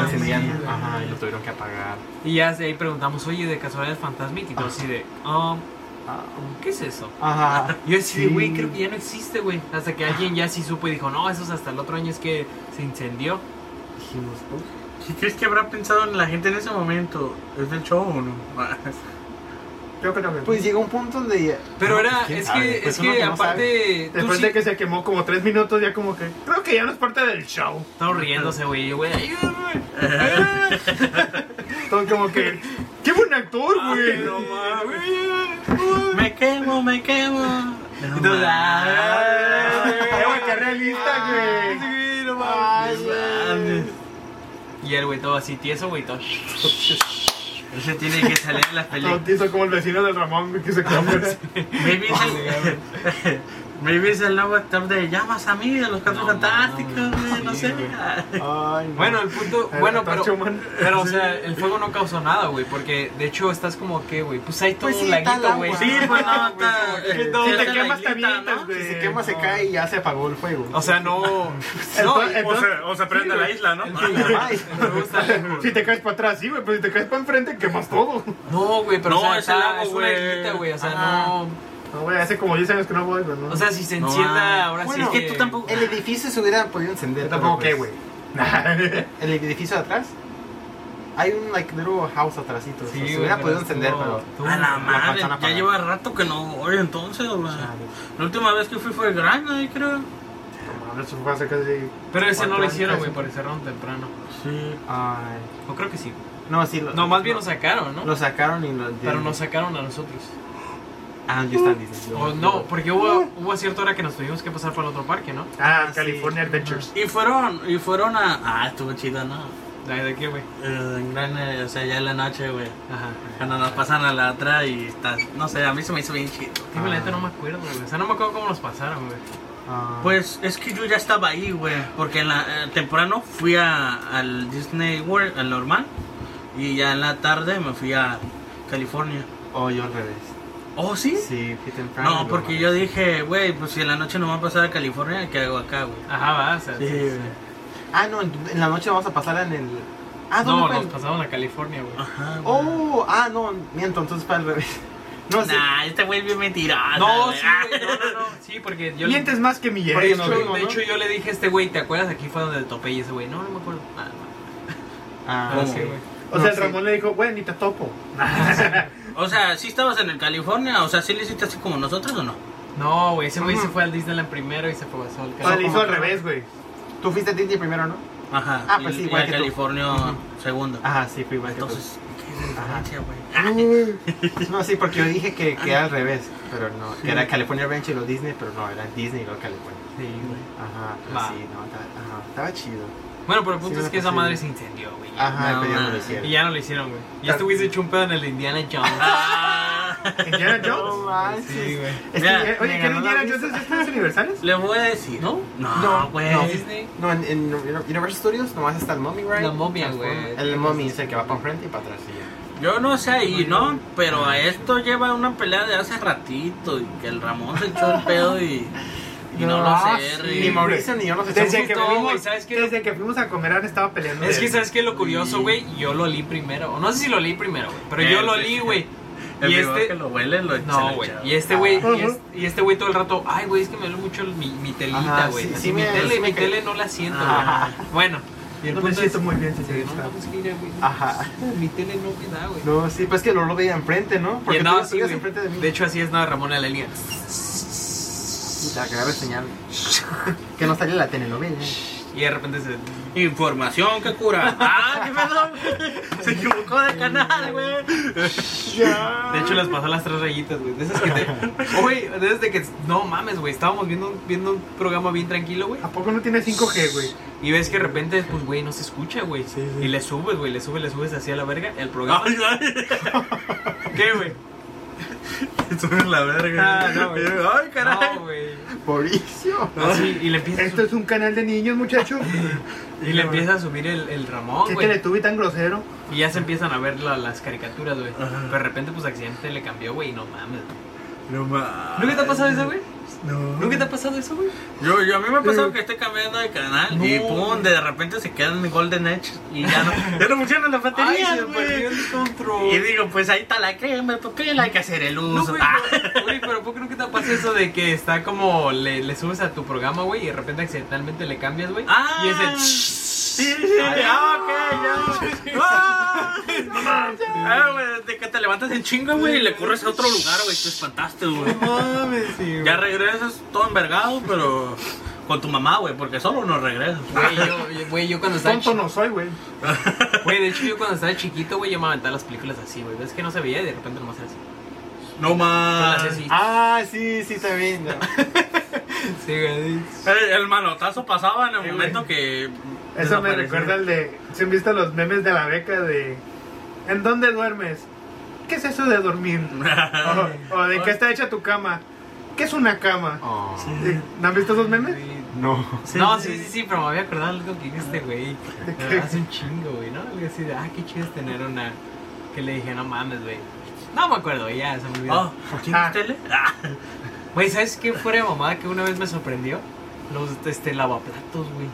Speaker 4: Ajá, y lo tuvieron que apagar.
Speaker 1: Y ya de ahí preguntamos, oye, de casualidad es todo así de, um, ¿qué es eso?
Speaker 4: Ajá.
Speaker 1: Yo así
Speaker 4: Sí.
Speaker 1: güey, creo que ya no existe, güey. Hasta que alguien ya sí supo y dijo, no, eso es hasta el otro año, es que se incendió.
Speaker 4: Dijimos.
Speaker 2: ¿Qué crees que habrá pensado en la gente en ese momento? ¿Es del show o no?
Speaker 3: Yo creo que
Speaker 4: Pues llegó un punto donde.
Speaker 1: Pero
Speaker 4: No,
Speaker 1: era,
Speaker 4: ¿quién
Speaker 1: es
Speaker 4: sabe?
Speaker 1: que,
Speaker 4: Pues
Speaker 1: es que
Speaker 4: no
Speaker 1: aparte,
Speaker 3: Después
Speaker 1: sí-
Speaker 3: de que se quemó como tres minutos, ya como que. Creo que ya no es parte del show.
Speaker 1: Estaba riéndose, güey. güey.
Speaker 3: Todo como que. ¡Qué buen actor, güey!
Speaker 1: no
Speaker 2: me quemo, me quemo.
Speaker 3: Ay, güey, qué realista, güey.
Speaker 1: Sí, no mames. Y el güey todo así tieso, güey, todo.
Speaker 2: Ese tiene que salir en las películas.
Speaker 3: Bautizo como el vecino del Ramón que se quedó fuera.
Speaker 2: Maybe es el, nuevo actor de Llamas a mí, de los Cuatro
Speaker 1: No
Speaker 2: Fantásticos, güey, no
Speaker 1: sí,
Speaker 2: sé.
Speaker 4: Ay, no.
Speaker 1: Bueno, el punto, bueno, pero, pero, o sea, el fuego no causó nada, güey, porque de hecho estás como que, güey, pues hay todo
Speaker 4: Pues sí,
Speaker 1: un laguito, güey.
Speaker 2: Sí, pues no, está.
Speaker 1: que
Speaker 3: te quemas, te
Speaker 2: islita,
Speaker 3: avientas,
Speaker 2: ¿no?
Speaker 3: güey.
Speaker 4: Si se quema, se
Speaker 3: No.
Speaker 4: cae y ya se apagó el fuego.
Speaker 1: O sea, no. No,
Speaker 3: el
Speaker 2: O se, o se prende la isla, ¿no?
Speaker 4: Ay,
Speaker 1: me gusta lejos.
Speaker 3: Si te caes para atrás, sí, güey, pero si te caes para enfrente, quemas todo.
Speaker 1: No, güey, pero
Speaker 2: No,
Speaker 1: o sea,
Speaker 2: es el
Speaker 1: está-
Speaker 2: lago,
Speaker 1: es una
Speaker 2: güey.
Speaker 1: islita, güey, o sea, no.
Speaker 3: No, güey, hace como 10 años que no voy, güey. ¿no?
Speaker 1: O sea, si se
Speaker 2: No,
Speaker 1: encienda,
Speaker 2: ah.
Speaker 1: ahora
Speaker 4: Bueno,
Speaker 1: sí
Speaker 2: es que tú tampoco-
Speaker 4: el edificio se hubiera podido encender.
Speaker 3: Yo tampoco
Speaker 4: pero,
Speaker 3: qué,
Speaker 4: pues,
Speaker 3: güey.
Speaker 4: El edificio de atrás. Hay un like little house atrásito.
Speaker 1: Sí,
Speaker 4: se hubiera podido encender, pero.
Speaker 2: A la madre,
Speaker 4: manzana
Speaker 2: ya lleva rato que no voy entonces, güey. La última vez que fui fue grande, creo.
Speaker 3: No, eso fue hace casi.
Speaker 1: Pero ese no lo hicieron, güey, porque cerraron temprano.
Speaker 2: Sí.
Speaker 4: Ay.
Speaker 1: O creo que sí.
Speaker 4: No, sí. Lo,
Speaker 1: No, más bien lo sacaron, ¿no?
Speaker 4: Lo sacaron y lo.
Speaker 1: Pero nos sacaron a nosotros.
Speaker 4: Ah, yo estaba en Disney. yo-
Speaker 1: O no, porque hubo, hubo cierta hora que nos tuvimos que pasar por el otro parque, ¿no?
Speaker 3: Ah,
Speaker 4: Ah,
Speaker 3: California. Adventures.
Speaker 2: Y fueron, y fueron a. Ah, estuvo chido, ¿no?
Speaker 1: ¿De, de qué, güey?
Speaker 2: Eh, en gran, eh, o sea, ya en la noche, güey.
Speaker 1: Ajá.
Speaker 2: Cuando nos pasan a la otra y estás. No sé, a mí se me hizo bien chido.
Speaker 1: Sí, la neta no me acuerdo, güey. O sea, no me acuerdo cómo nos pasaron, güey.
Speaker 4: Ah.
Speaker 2: Pues es que yo ya estaba ahí, güey. Porque en la eh, temprano fui a, al Disney World, al normal. Y ya en la tarde me fui a California.
Speaker 4: O yo al revés.
Speaker 2: ¿Oh, sí?
Speaker 4: Sí, fui temprano.
Speaker 2: No, porque yo dije, güey, pues si en la noche no va a pasar a California, ¿qué hago acá, güey?
Speaker 1: Ajá, va, o sea.
Speaker 2: Sí,
Speaker 1: sí.
Speaker 4: Ah, no, en, en la noche vamos a pasar en el. Ah, ¿dónde
Speaker 1: No,
Speaker 4: fue?
Speaker 1: nos pasaron a California, güey.
Speaker 2: Ajá, güey.
Speaker 4: Oh, ah, no, miento, entonces fue al revés. No, sí.
Speaker 2: Nah, este güey es bien mentiroso.
Speaker 1: No, sí, güey, no, no, no. Sí, porque yo le-
Speaker 3: Mientes más que mi
Speaker 1: Porque de,
Speaker 3: no,
Speaker 1: hecho,
Speaker 3: güey.
Speaker 1: de hecho, yo le dije a este güey, ¿te acuerdas? Aquí fue donde topé y ese güey, no, no me acuerdo. Ah, no.
Speaker 4: Ah,
Speaker 1: Ah, sí, güey.
Speaker 3: O sea, el. Ramón le dijo, güey, ni te topo.
Speaker 2: O sea, ¿sí estabas en el California? O sea, ¿sí le hiciste así como nosotros o no?
Speaker 1: No, güey, ese güey se fue al Disneyland primero y se fue al
Speaker 3: O sea,
Speaker 1: California.
Speaker 3: le hizo al revés, güey.
Speaker 4: Tú fuiste a Disney primero, ¿no?
Speaker 2: Ajá.
Speaker 4: Ah, pues sí, igual
Speaker 2: a
Speaker 4: que tú.
Speaker 2: California
Speaker 4: Ujú.
Speaker 2: segundo.
Speaker 4: Ajá, sí, fui igual que tú.
Speaker 2: Entonces, ¿qué es diferencia, güey?
Speaker 4: No, sí, porque yo dije que, que era al revés, pero no,
Speaker 2: Sí.
Speaker 4: que era California Adventure y luego Disney, pero no, era Disney y luego California.
Speaker 1: Sí, güey.
Speaker 4: Ajá, pero
Speaker 1: Va.
Speaker 4: sí, no, estaba, ajá, estaba chido.
Speaker 1: Bueno, pero el punto
Speaker 4: Sí,
Speaker 1: es que esa madre se incendió, güey.
Speaker 4: Ajá,
Speaker 2: No,
Speaker 4: pero ya no lo hicieron.
Speaker 1: Y ya no lo hicieron, güey. Ya estuviste hecho un pedo en el de Indiana Jones.
Speaker 3: ¿Indiana
Speaker 4: No
Speaker 3: Jones?
Speaker 1: Sí, güey.
Speaker 3: Es que, oye, ¿qué Indiana. Jones en los universales?
Speaker 2: Le voy a decir.
Speaker 1: ¿No?
Speaker 2: No, güey.
Speaker 4: no. No, en, en Universal Studios nomás está el Mummy Ride.
Speaker 1: La momia, güey.
Speaker 4: El Mummy es el que va para enfrente y para atrás. y ya.
Speaker 2: Yo no sé ahí, ¿no? Pero a esto lleva una pelea de hace ratito y que el Ramón se echó el pedo y... Y no,
Speaker 3: No,
Speaker 2: lo
Speaker 3: ah,
Speaker 2: sé,
Speaker 3: sí,
Speaker 2: Rick.
Speaker 4: Ni Mauricio ni yo nos
Speaker 3: Desde
Speaker 4: echamos
Speaker 3: que,
Speaker 1: justo,
Speaker 3: fuimos,
Speaker 1: güey, ¿sabes qué?
Speaker 3: desde que fuimos a comer han estado peleando.
Speaker 1: Es que, ¿sabes qué? Lo curioso, güey, yo lo olí primero. No sé si lo olí primero, güey. Pero yo
Speaker 2: Eh,
Speaker 1: lo
Speaker 2: sí.
Speaker 1: olí, güey.
Speaker 2: El
Speaker 1: Y este.
Speaker 2: que lo huele, lo se
Speaker 1: No, güey. Y este güey, y,
Speaker 3: Ajá.
Speaker 1: es- y este güey todo el rato, ay, güey, es que me duele mucho mi, mi telita, güey.
Speaker 4: sí, sí
Speaker 1: mi tele,
Speaker 4: sí
Speaker 1: mi
Speaker 4: que-
Speaker 1: tele no la siento,
Speaker 4: Ajá.
Speaker 1: güey. Bueno, y el
Speaker 3: No me siento
Speaker 1: es-
Speaker 3: muy bien,
Speaker 1: Sí,
Speaker 3: señorita.
Speaker 1: no, pues mira, güey.
Speaker 4: Ajá.
Speaker 1: Mi tele no me da, güey.
Speaker 4: No, sí, pues que lo, lo veía enfrente, ¿no? Porque tú
Speaker 1: así,
Speaker 4: vivías
Speaker 1: güey.
Speaker 4: enfrente de mí.
Speaker 1: De hecho, así es nada Ramón en la
Speaker 4: agarra señal. que no salía la telenovela.
Speaker 1: Y de repente se.
Speaker 2: Información que cura. ¡Ah, qué pedo! Se equivocó de canal, güey.
Speaker 1: De hecho, les pasó las tres rayitas, güey. De esas que te. Güey, desde que. No mames, güey. Estábamos viendo, un- viendo un programa bien tranquilo, güey.
Speaker 3: ¿A poco no tiene 5G, güey?
Speaker 1: Y ves que de repente, pues, güey, no se escucha, güey. Y le subes, güey, le subes, le subes así a la verga. El programa. ¿Qué, güey?
Speaker 2: Estuve en la verga.
Speaker 1: Ah, no, güey.
Speaker 2: Ay, caray.
Speaker 1: No, güey.
Speaker 4: Mauricio.
Speaker 1: Así, y le empieza a
Speaker 3: Esto es un canal de niños, muchachos.
Speaker 1: Y le empieza a subir el, el Ramón,
Speaker 3: ¿Qué
Speaker 1: güey.
Speaker 3: teletubi tan grosero?
Speaker 1: Y ya se empiezan a ver la- las caricaturas, güey.
Speaker 2: Ajá.
Speaker 1: Pero de repente, pues, accidente le cambió, güey, y no mames.
Speaker 2: No mames.
Speaker 1: ¿Nunca te ha pasado eso, güey?
Speaker 2: No.
Speaker 1: ¿Nunca te ha pasado eso, güey?
Speaker 2: Yo, yo a mí me ha pasado que estoy cambiando de canal
Speaker 1: No.
Speaker 2: y pum, de repente se quedan en Golden Edge y ya no, ya no funcionan las baterías,
Speaker 1: Ay, se
Speaker 2: güey.
Speaker 1: perdió el control.
Speaker 2: Y digo, pues ahí está la crema, ¿por qué le hay que hacer el
Speaker 1: No,
Speaker 2: uso?
Speaker 1: güey,
Speaker 2: Ah.
Speaker 1: pero, güey, pero ¿por qué nunca te pasa eso de que está como le, le subes a tu programa, güey, y de repente accidentalmente le cambias, güey?
Speaker 2: Ah.
Speaker 1: Y es el...
Speaker 2: Sí, sí, sí. Ah, ok, ya. Ah, Ah, güey, de que te levantas en chinga, güey, y le corres a otro lugar, güey, te espantaste, güey.
Speaker 1: mames, sí, güey.
Speaker 2: Ya regresas todo envergado, pero con tu mamá, güey, porque solo no regresas.
Speaker 1: Güey, yo, güey, yo cuando estaba
Speaker 3: Tonto no soy, güey.
Speaker 1: Güey, de hecho yo cuando estaba chiquito, güey, yo me aventaba las películas así, güey. Ves que no se veía y de repente nomás era así.
Speaker 2: No más.
Speaker 4: Ah, sí, sí, también. no.
Speaker 1: Sí, güey.
Speaker 2: El, el manotazo pasaba en el
Speaker 3: Sí,
Speaker 2: momento
Speaker 3: güey.
Speaker 2: que.
Speaker 3: Eso me recuerda al de. ¿Se han visto los memes de la beca de. ¿En dónde duermes? ¿Qué es eso de dormir? O, o de qué está hecha tu cama. ¿Qué es una cama?
Speaker 4: Oh,
Speaker 3: Sí, ¿No han visto esos memes?
Speaker 4: no.
Speaker 1: no, sí, sí, sí, pero me había acordado algo que dijiste, güey. Hace un chingo, güey, ¿no? Algo así de, ah, qué chido es tener una. Que le dije, no mames, güey. No me acuerdo, ya, se me olvidó.
Speaker 2: Oh, ¿tienes
Speaker 3: Ah.
Speaker 2: tele? Ah.
Speaker 1: Güey, ¿sabes qué fuera de mamada que una vez me sorprendió? Los este, lavaplatos, güey.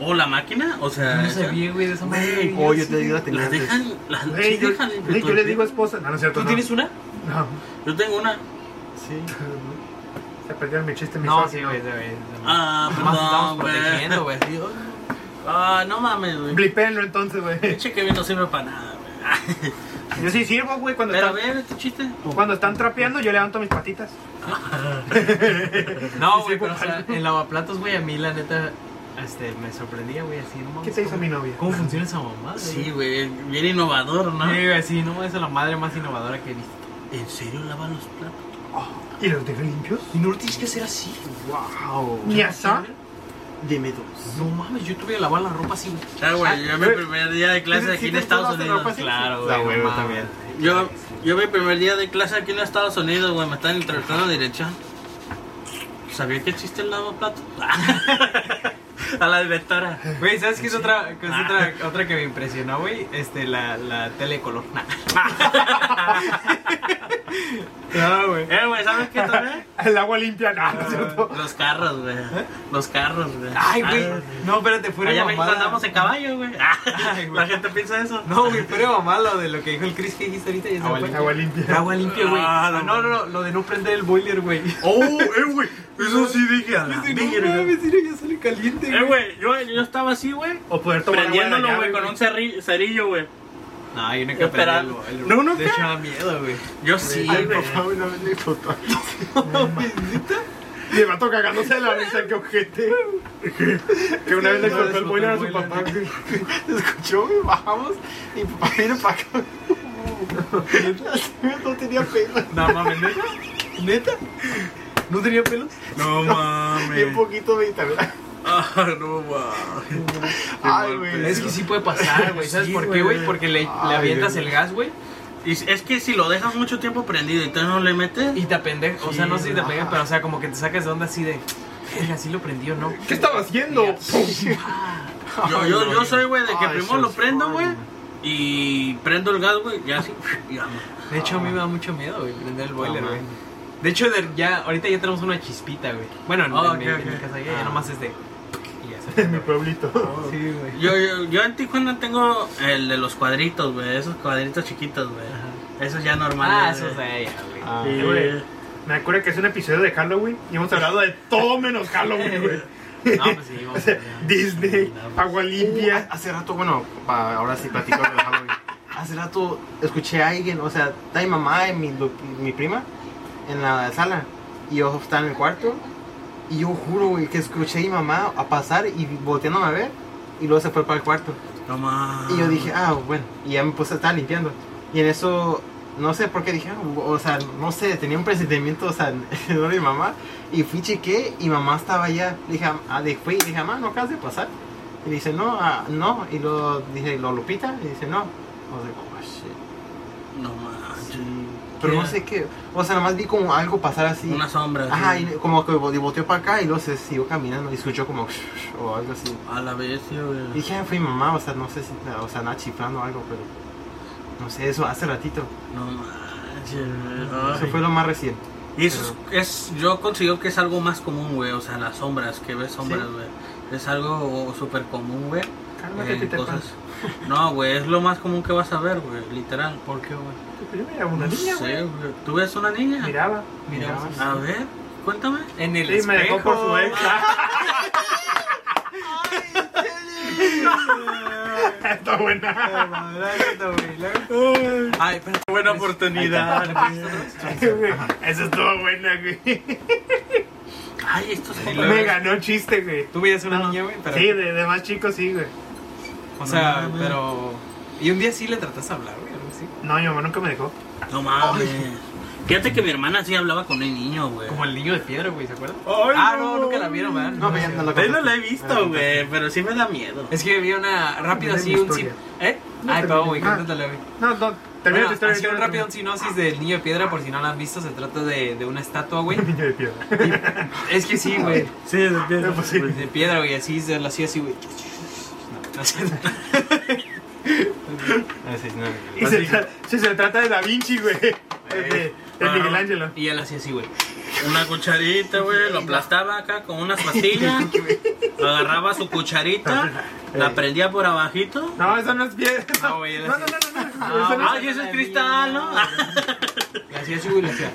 Speaker 2: ¿O la máquina? O sea.
Speaker 1: Yo no
Speaker 2: esa-
Speaker 1: sabía, güey, de esa
Speaker 2: güey.
Speaker 4: Oh, yo te digo la tenía
Speaker 2: Las dejan. Las sí,
Speaker 3: yo,
Speaker 2: dejan
Speaker 3: güey, yo le digo esposa. No, no es cierto.
Speaker 1: ¿Tú
Speaker 3: no.
Speaker 1: tienes una?
Speaker 3: No,
Speaker 2: Yo tengo una.
Speaker 4: Sí.
Speaker 3: se perdió mi chiste, mi
Speaker 1: No, sí, güey.
Speaker 2: Ah, perdón, güey.
Speaker 1: protegiendo, güey. así, oh.
Speaker 2: Ah, no mames, güey.
Speaker 3: Blipenlo entonces, güey.
Speaker 2: Pinche que no sirve para nada, güey.
Speaker 3: Yo sí sirvo, güey, cuando
Speaker 2: Pero
Speaker 3: están,
Speaker 2: ver, tu chiste.
Speaker 3: cuando están trapeando, yo levanto mis patitas.
Speaker 1: No, güey, pero o sea, en lavaplatos, güey, a mí la neta este, me sorprendía, güey, así, no mames.
Speaker 3: ¿Qué te hizo
Speaker 1: ¿cómo-
Speaker 3: mi novia?
Speaker 1: ¿Cómo funciona esa mamada?
Speaker 2: Sí, güey, bien innovador, ¿no?
Speaker 1: Sí, güey, sí, no, esa es la madre más innovadora que he visto.
Speaker 2: ¿En serio lava los platos?
Speaker 3: ¿Y los deja limpios?
Speaker 1: Y no lo tienes que hacer así.
Speaker 4: Wow.
Speaker 3: ¿Ni asá?
Speaker 4: Dime dos.
Speaker 1: No mames, yo tuve que lavar la ropa así, güey.
Speaker 2: Ah, güey, yo mi primer día de clase
Speaker 4: ¿Sí
Speaker 2: aquí en Estados
Speaker 4: la
Speaker 2: Unidos.
Speaker 1: Claro,
Speaker 4: La
Speaker 1: güey. no mames.
Speaker 4: también.
Speaker 2: Yo, yo mi primer día de clase aquí en Estados Unidos, güey, me están entrevistando de dirección. ¿Sabía que existe el lavaplatos? A la directora.
Speaker 1: Güey, ¿sabes qué es otra, qué es otra, otra que me impresionó, güey? Este, la, la tele de color. No, güey.
Speaker 2: Eh, güey, ¿sabes qué también?
Speaker 3: El agua limpia, no, no cierto.
Speaker 2: Los carros, güey. Los carros, güey.
Speaker 1: Ay, güey.
Speaker 2: Ah,
Speaker 1: No, espérate, fuera
Speaker 2: Allá
Speaker 1: mamada.
Speaker 2: andamos en caballo, güey.
Speaker 1: Güey.
Speaker 2: La gente piensa eso.
Speaker 1: No, güey, fuera mamada lo de lo que dijo el Chris que dijiste ahorita. Se me fue.
Speaker 3: Agua limpia.
Speaker 1: Agua limpia, güey.
Speaker 2: Ah,
Speaker 1: Ah,
Speaker 2: no,
Speaker 1: no, no, no, lo de no prender el boiler, güey.
Speaker 2: Oh, eh, güey. Eso sí dije a la
Speaker 1: Dice, no
Speaker 2: verga.
Speaker 1: mames, mira, ya sale caliente,
Speaker 2: Eh, güey, yo, yo estaba así, güey.
Speaker 3: O poder tomar de
Speaker 2: Prendiéndolo, güey, con un cerri- cerillo, güey.
Speaker 1: No, yo no
Speaker 2: Yo esperaba- No, no,
Speaker 1: De
Speaker 2: ¿qué?
Speaker 1: hecho, da miedo, güey.
Speaker 2: Yo sí,
Speaker 4: Ay,
Speaker 2: güey.
Speaker 4: por favor, no me total.
Speaker 3: Y el vato cagándose de la risa, que ojete. Que una vez le cortó el
Speaker 1: explotó
Speaker 3: boiler a
Speaker 1: el
Speaker 3: su papá.
Speaker 4: Se escuchó y bajamos y papá viene para acá. No tenía pelo.
Speaker 1: No mames, ¿neta? ¿Neta? ¿No tenía pelos?
Speaker 2: No
Speaker 4: Bien
Speaker 2: mames.
Speaker 4: poquito de ¿verdad?
Speaker 2: Ah, no mames.
Speaker 4: Ay, güey.
Speaker 1: Es que sí puede pasar, güey. ¿Sabes
Speaker 2: Sí,
Speaker 1: por qué, güey? Porque le, le
Speaker 4: Ay,
Speaker 1: avientas
Speaker 4: güey.
Speaker 1: el gas, güey.
Speaker 2: Y es que si lo dejas mucho tiempo prendido y tú no le metes.
Speaker 1: Y te apendejas. O sea, no sé si te apendejas, pero o sea, como que te sacas de onda así de. "Verga, así lo prendió, ¿no?
Speaker 3: ¿Qué estaba haciendo?
Speaker 2: Yo, yo, yo soy, güey, de que
Speaker 4: Ay,
Speaker 2: primero lo prendo, güey. Y prendo el gas, güey. Ya así.
Speaker 1: De hecho, a mí me da mucho miedo, güey, prender el boiler,
Speaker 2: No,
Speaker 1: güey. De hecho, ya, ahorita ya tenemos una chispita, güey. Bueno, en,
Speaker 2: Oh,
Speaker 1: en mi,
Speaker 2: ok,
Speaker 1: en mi
Speaker 2: ok.
Speaker 1: casa ya, ya nomás es de.
Speaker 3: En mi pueblito.
Speaker 1: Sí, güey.
Speaker 2: Yo, yo, yo en Tijuana tengo el de los cuadritos, güey. Esos cuadritos chiquitos, güey. Esos ya normales.
Speaker 1: Ah, de ella, güey.
Speaker 4: Ah,
Speaker 2: Sí,
Speaker 3: Sí, güey. Me acuerdo que es un episodio de Halloween y hemos hablado de todo menos Halloween, güey.
Speaker 1: No, pues sí, vamos
Speaker 3: O sea,
Speaker 1: a
Speaker 3: Disney, agua
Speaker 4: Uh,
Speaker 3: limpia.
Speaker 4: hace rato, bueno, pa- ahora sí platico de Halloween. Hace rato escuché a alguien, o sea, está mi mamá y mi, mi prima en la sala. Y yo estaba en el cuarto. Y yo juro, güey, que escuché a mi mamá a pasar y volteándome a ver. Y luego se fue para el cuarto.
Speaker 2: No mames.
Speaker 4: Y yo dije, ah, bueno. Y ya me puse a estar limpiando. Y en eso, no sé por qué dije, ah, o sea, no sé, tenía un presentimiento, o sea, en mi mamá. Y fui, chequé y mamá estaba allá. Dije, ah, le fui y dije, mamá, ¿no acabas de pasar? Y dice, no, ah, no. Y lo dije, ¿lo Lupita? Y dice, no. O sea, oh, shit.
Speaker 2: No manches.
Speaker 4: Pero
Speaker 2: ¿Qué?
Speaker 4: no sé qué. O sea, nada más vi como algo pasar así.
Speaker 2: Una sombra.
Speaker 4: Ajá,
Speaker 2: sí.
Speaker 4: y como que vo- volteó para acá y luego se siguió caminando y escuchó como o algo así.
Speaker 2: A la bestia, güey.
Speaker 4: Y dije, ah, fue mi mamá, o sea, no sé si, o sea, nada chiflando o algo, pero no sé, eso hace ratito.
Speaker 2: No manches.
Speaker 4: Eso fue lo más reciente.
Speaker 2: Y eso es, es- yo considero que es algo más común, güey. O sea, las sombras, que ves sombras, güey. Es algo súper común, güey.
Speaker 3: Cálmate, Peter Pan.
Speaker 2: cosas. No, güey, es lo más común que vas a ver, güey. Literal. ¿Por qué, güey?
Speaker 3: Yo miraba una
Speaker 2: No
Speaker 3: niña,
Speaker 2: sé,
Speaker 3: güey.
Speaker 2: güey. ¿Tú ves una niña?
Speaker 3: Miraba.
Speaker 1: Mira,
Speaker 2: A ver, cuéntame.
Speaker 1: En el
Speaker 3: Sí, me dejó por su ex. Está buena.
Speaker 1: Ay, espérate.
Speaker 2: Buena oportunidad.
Speaker 3: Eso estuvo buena, güey.
Speaker 2: Ay, esto es
Speaker 3: Me ganó chiste, güey.
Speaker 1: Tú veías una niña, güey, pero.
Speaker 3: Sí, de, de más chicos sí, güey.
Speaker 1: O sea, pero. Y un día sí le trataste de hablar, güey, así.
Speaker 3: No, mi mamá nunca me dejó.
Speaker 2: No mames. Fíjate que mi hermana sí hablaba con un niño, güey.
Speaker 1: Como el niño de piedra, güey, ¿se acuerdan?
Speaker 3: Ay,
Speaker 1: ah,
Speaker 3: no.
Speaker 1: no, nunca la vieron, ¿verdad?
Speaker 4: No, pero ya no lo
Speaker 2: Yo no la he visto, güey, pero sí me da miedo.
Speaker 1: Es que vi una rápido
Speaker 3: Termina
Speaker 1: así, un. ¿Eh?
Speaker 3: No,
Speaker 1: Ay, perdón, güey,
Speaker 3: Ah.
Speaker 1: cuéntatela, güey.
Speaker 3: No, no, termina
Speaker 1: Bueno,
Speaker 3: historia.
Speaker 1: así un rápido un sinopsis del niño de piedra, por si no la han visto, se trata de, de una estatua, güey.
Speaker 3: Niño de piedra.
Speaker 1: Es que sí, güey.
Speaker 2: Sí, de
Speaker 3: No, pues sí.
Speaker 1: De piedra, güey, así lo hacía así, güey. No, no.
Speaker 4: Ah, no.
Speaker 3: Y se, tra- se trata de Da Vinci, güey. De, de, de
Speaker 2: Ah.
Speaker 3: Miguel Ángelo.
Speaker 1: Y él hacía así, güey.
Speaker 2: Una cucharita, güey, lo aplastaba acá con unas pastillas. agarraba su cucharita, la prendía por abajito.
Speaker 3: No, eso no es piedra.
Speaker 1: No, güey,
Speaker 3: No, no, no, no. no.
Speaker 1: Ah,
Speaker 3: es-
Speaker 2: Ay, eso es cristal, ¿no?
Speaker 1: Le hacía así, güey, le hacía.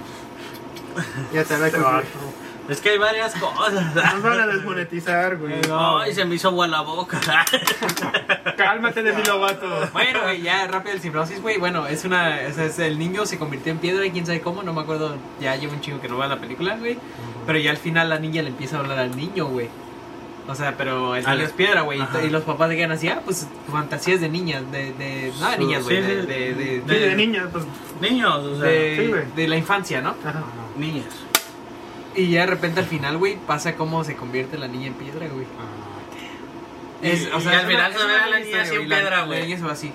Speaker 4: Ya te la
Speaker 3: Este vato.
Speaker 2: Es que hay varias cosas.
Speaker 3: Nos van a desmonetizar, güey.
Speaker 2: Ay, se me hizo agua la boca.
Speaker 3: Cálmate de mi lobato.
Speaker 1: Bueno, güey, ya rápido el sinopsis, güey. Bueno, es una. Es el niño se convirtió en piedra y quién sabe cómo, no me acuerdo. Ya llevo un chingo que no veo la película, güey. Pero ya al final la niña le empieza a hablar al niño, güey. O sea, pero el niño es piedra, güey. Y los papás quedan así, ah, pues fantasías de niñas, de. de no de niñas, güey.
Speaker 2: Sí,
Speaker 1: de, de, de,
Speaker 3: Sí, de niña, pues.
Speaker 2: Niños, o sea,
Speaker 1: de-
Speaker 3: Sí,
Speaker 1: de la infancia, ¿no?
Speaker 3: Ajá.
Speaker 2: niñas.
Speaker 1: Y ya de repente al final, güey, pasa cómo se convierte la niña en piedra, güey. Es,
Speaker 2: Y-
Speaker 1: o
Speaker 2: y
Speaker 1: sea,
Speaker 2: al
Speaker 1: es
Speaker 2: final se
Speaker 1: es
Speaker 2: ve a la
Speaker 1: historia,
Speaker 2: niña así en
Speaker 1: güey, la-
Speaker 2: piedra,
Speaker 1: La
Speaker 2: güey.
Speaker 1: niña se va así.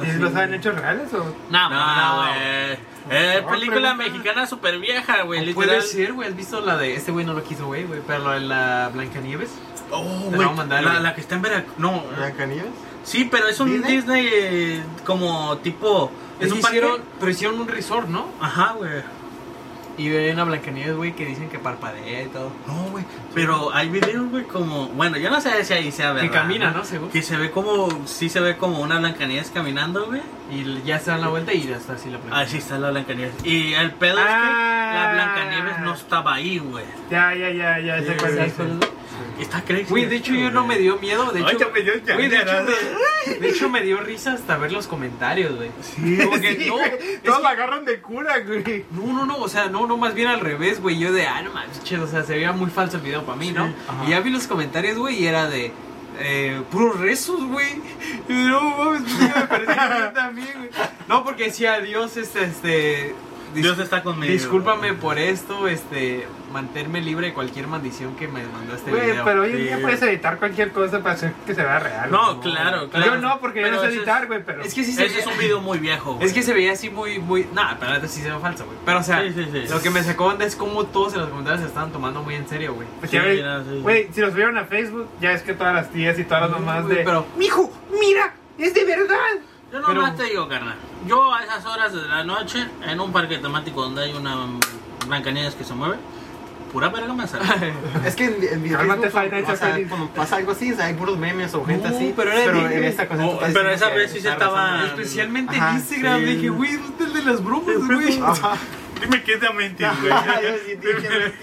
Speaker 3: ¿Y los saben hechos reales o?
Speaker 1: No,
Speaker 2: No, güey. Eh,
Speaker 3: No,
Speaker 2: película
Speaker 3: pregunta.
Speaker 2: mexicana súper vieja, güey.
Speaker 1: Puede ser, güey. ¿Has visto la de este güey no lo quiso, güey, güey? Pero la de la Blancanieves.
Speaker 2: Oh,
Speaker 1: la
Speaker 2: güey, la, la que está en Veracruz. No,
Speaker 4: ¿Blancanieves?
Speaker 2: sí, pero es un
Speaker 4: ¿Disney?
Speaker 2: Disney, eh, como tipo. Es
Speaker 1: Es
Speaker 2: un parque.
Speaker 1: hicieron, pero hicieron un resort, ¿no?
Speaker 2: Ajá, güey.
Speaker 1: Y hay una Blancanieves, güey, que dicen que parpadea y todo.
Speaker 2: No, güey. Pero hay videos, güey, como. Bueno, yo no sé si ahí sea verdad.
Speaker 1: Que camina, ¿no? Según.
Speaker 2: Que se ve como. Sí se ve como una Blancanieves caminando, güey.
Speaker 1: Y ya se dan la vuelta y ya está así la
Speaker 2: Ah,
Speaker 1: Blancanieves.
Speaker 2: sí está la Blancanieves. Y el pedo es que la
Speaker 3: Ah.
Speaker 2: Blancanieves no estaba ahí, güey.
Speaker 3: Ya, ya, ya, ya. sé
Speaker 2: Está crazy.
Speaker 1: Güey, de hecho yo no me dio miedo, de hecho...
Speaker 3: ya me dio ya,
Speaker 1: Güey, de, hecho me, de hecho me dio risa hasta ver los comentarios, güey.
Speaker 3: Sí,
Speaker 1: Como que
Speaker 3: sí,
Speaker 1: no,
Speaker 3: Todos
Speaker 1: que-
Speaker 3: la agarran de cura, güey.
Speaker 1: No, no, no, o sea, no, no, más bien al revés, güey. Yo de, ah, no manches, o sea, se veía muy falso el video para mí, ¿no?
Speaker 4: ajá.
Speaker 1: Y ya vi los comentarios, güey, y era de, eh, puros rezos, güey. No, mames, me pareció a mí también, güey. No, porque decía, Dios, este, este.
Speaker 2: Dios está conmigo.
Speaker 1: Discúlpame por esto, este, mantenerme libre de cualquier maldición que me mandó este
Speaker 3: Güey,
Speaker 1: video.
Speaker 3: pero hoy en día
Speaker 2: güey.
Speaker 3: puedes editar cualquier cosa para hacer que se vea real.
Speaker 2: No,
Speaker 3: güey.
Speaker 2: claro, claro.
Speaker 3: Yo no, porque yo
Speaker 2: Pero
Speaker 3: no sé editar, güey, pero...
Speaker 1: Es que sí se
Speaker 2: Ese es un video muy viejo, güey.
Speaker 1: Es que se veía así muy, muy. Nah, pero neta sí se ve falso, güey. Pero o sea,
Speaker 2: Sí, sí, sí.
Speaker 1: lo que me sacó onda es cómo todos en los comentarios se estaban tomando muy en serio, güey.
Speaker 3: Pues
Speaker 2: Sí,
Speaker 3: ya ves,
Speaker 2: mira, sí.
Speaker 3: Güey, si los vieron a Facebook, ya es que todas las tías y todas las mamás
Speaker 1: güey,
Speaker 3: de...
Speaker 1: pero-
Speaker 3: ¡Mijo, mira! ¡Es de verdad!
Speaker 2: Yo
Speaker 1: Pero-
Speaker 2: nomás te digo, carnal. Yo a esas horas de la noche, en un parque temático donde hay una Blancanieves que se mueve, pura verga me sale.
Speaker 4: Es que en, en video
Speaker 3: Cálmate,
Speaker 4: Facebook,
Speaker 3: Five Nights
Speaker 4: o sea, cuando pasa algo así, o sea, hay puros memes o gente
Speaker 1: No,
Speaker 4: así.
Speaker 1: pero era de-
Speaker 4: en esta cosa
Speaker 2: Oh, pero esa
Speaker 4: que
Speaker 2: vez sí se estaba-.
Speaker 1: Especialmente
Speaker 4: Ajá,
Speaker 1: en Instagram.
Speaker 5: sí.
Speaker 1: Dije, güey, ¿dónde es el de las bromas, güey?
Speaker 5: Dime que es de a mentir, güey.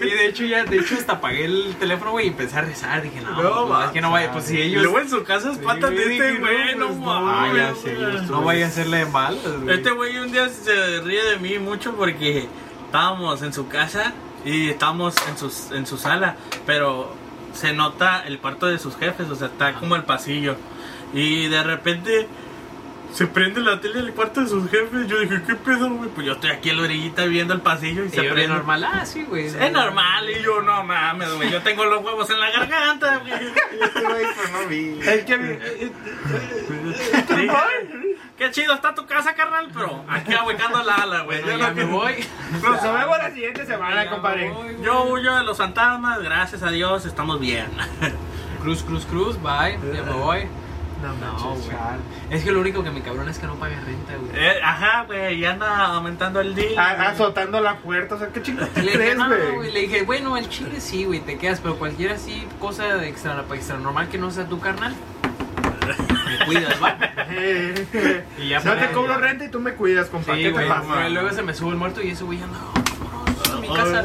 Speaker 1: Y de hecho ya, de hecho hasta apagué el teléfono, güey, y empecé a rezar. Dije, no,
Speaker 5: No,
Speaker 1: pues, es que no vaya, pues si
Speaker 5: Y
Speaker 1: ellos
Speaker 5: luego en su casa espantan
Speaker 1: Sí,
Speaker 5: de
Speaker 1: güey,
Speaker 5: este güey,
Speaker 1: no, pues, no.
Speaker 5: mames.
Speaker 4: Ah,
Speaker 1: no vaya a hacerle mal. güey.
Speaker 2: Este güey un día se ríe de mí mucho porque estábamos en su casa y estábamos en, sus, en su sala, pero se nota el cuarto de sus jefes, o sea, está como el pasillo. Y de repente se prende la tele del cuarto de sus jefes. Yo dije, ¿qué pedo, güey? Pues yo estoy aquí en la orillita viendo el pasillo y
Speaker 1: Y
Speaker 2: se
Speaker 1: yo
Speaker 2: prende.
Speaker 1: normal, ah, sí, güey.
Speaker 2: Es normal, y yo no mames, güey. Yo tengo los huevos en la garganta, güey.
Speaker 4: Este güey, pero no vi.
Speaker 3: Es que
Speaker 2: Sí. Qué chido está tu casa, carnal, pero aquí ahuecando la ala, güey. Yo no
Speaker 1: me voy.
Speaker 3: nos vemos la siguiente semana,
Speaker 1: Ya
Speaker 3: compadre.
Speaker 1: voy.
Speaker 2: Yo huyo de los fantasmas, gracias a Dios, estamos bien.
Speaker 1: Cruz, cruz, cruz, bye. Ya me voy.
Speaker 3: No,
Speaker 1: No, güey. Es que lo único que me cabrona es que no pague renta, güey.
Speaker 2: Eh, ajá, güey, y anda aumentando el día.
Speaker 3: Ah, azotando la puerta, o sea, ¿qué chingados
Speaker 1: dije,
Speaker 3: crees,
Speaker 1: no,
Speaker 3: güey?
Speaker 1: Le dije, bueno, el chile sí, güey, te quedas, pero cualquier así cosa de extra, extra normal que no sea tu carnal, me cuidas, ¿va? Y ya
Speaker 3: no te cobro
Speaker 1: ya.
Speaker 3: renta y tú me cuidas, compa.
Speaker 1: Sí,
Speaker 3: ¿Qué te pasa?
Speaker 1: Luego se me sube el muerto y ese güey anda, "Vámonos a mi casa.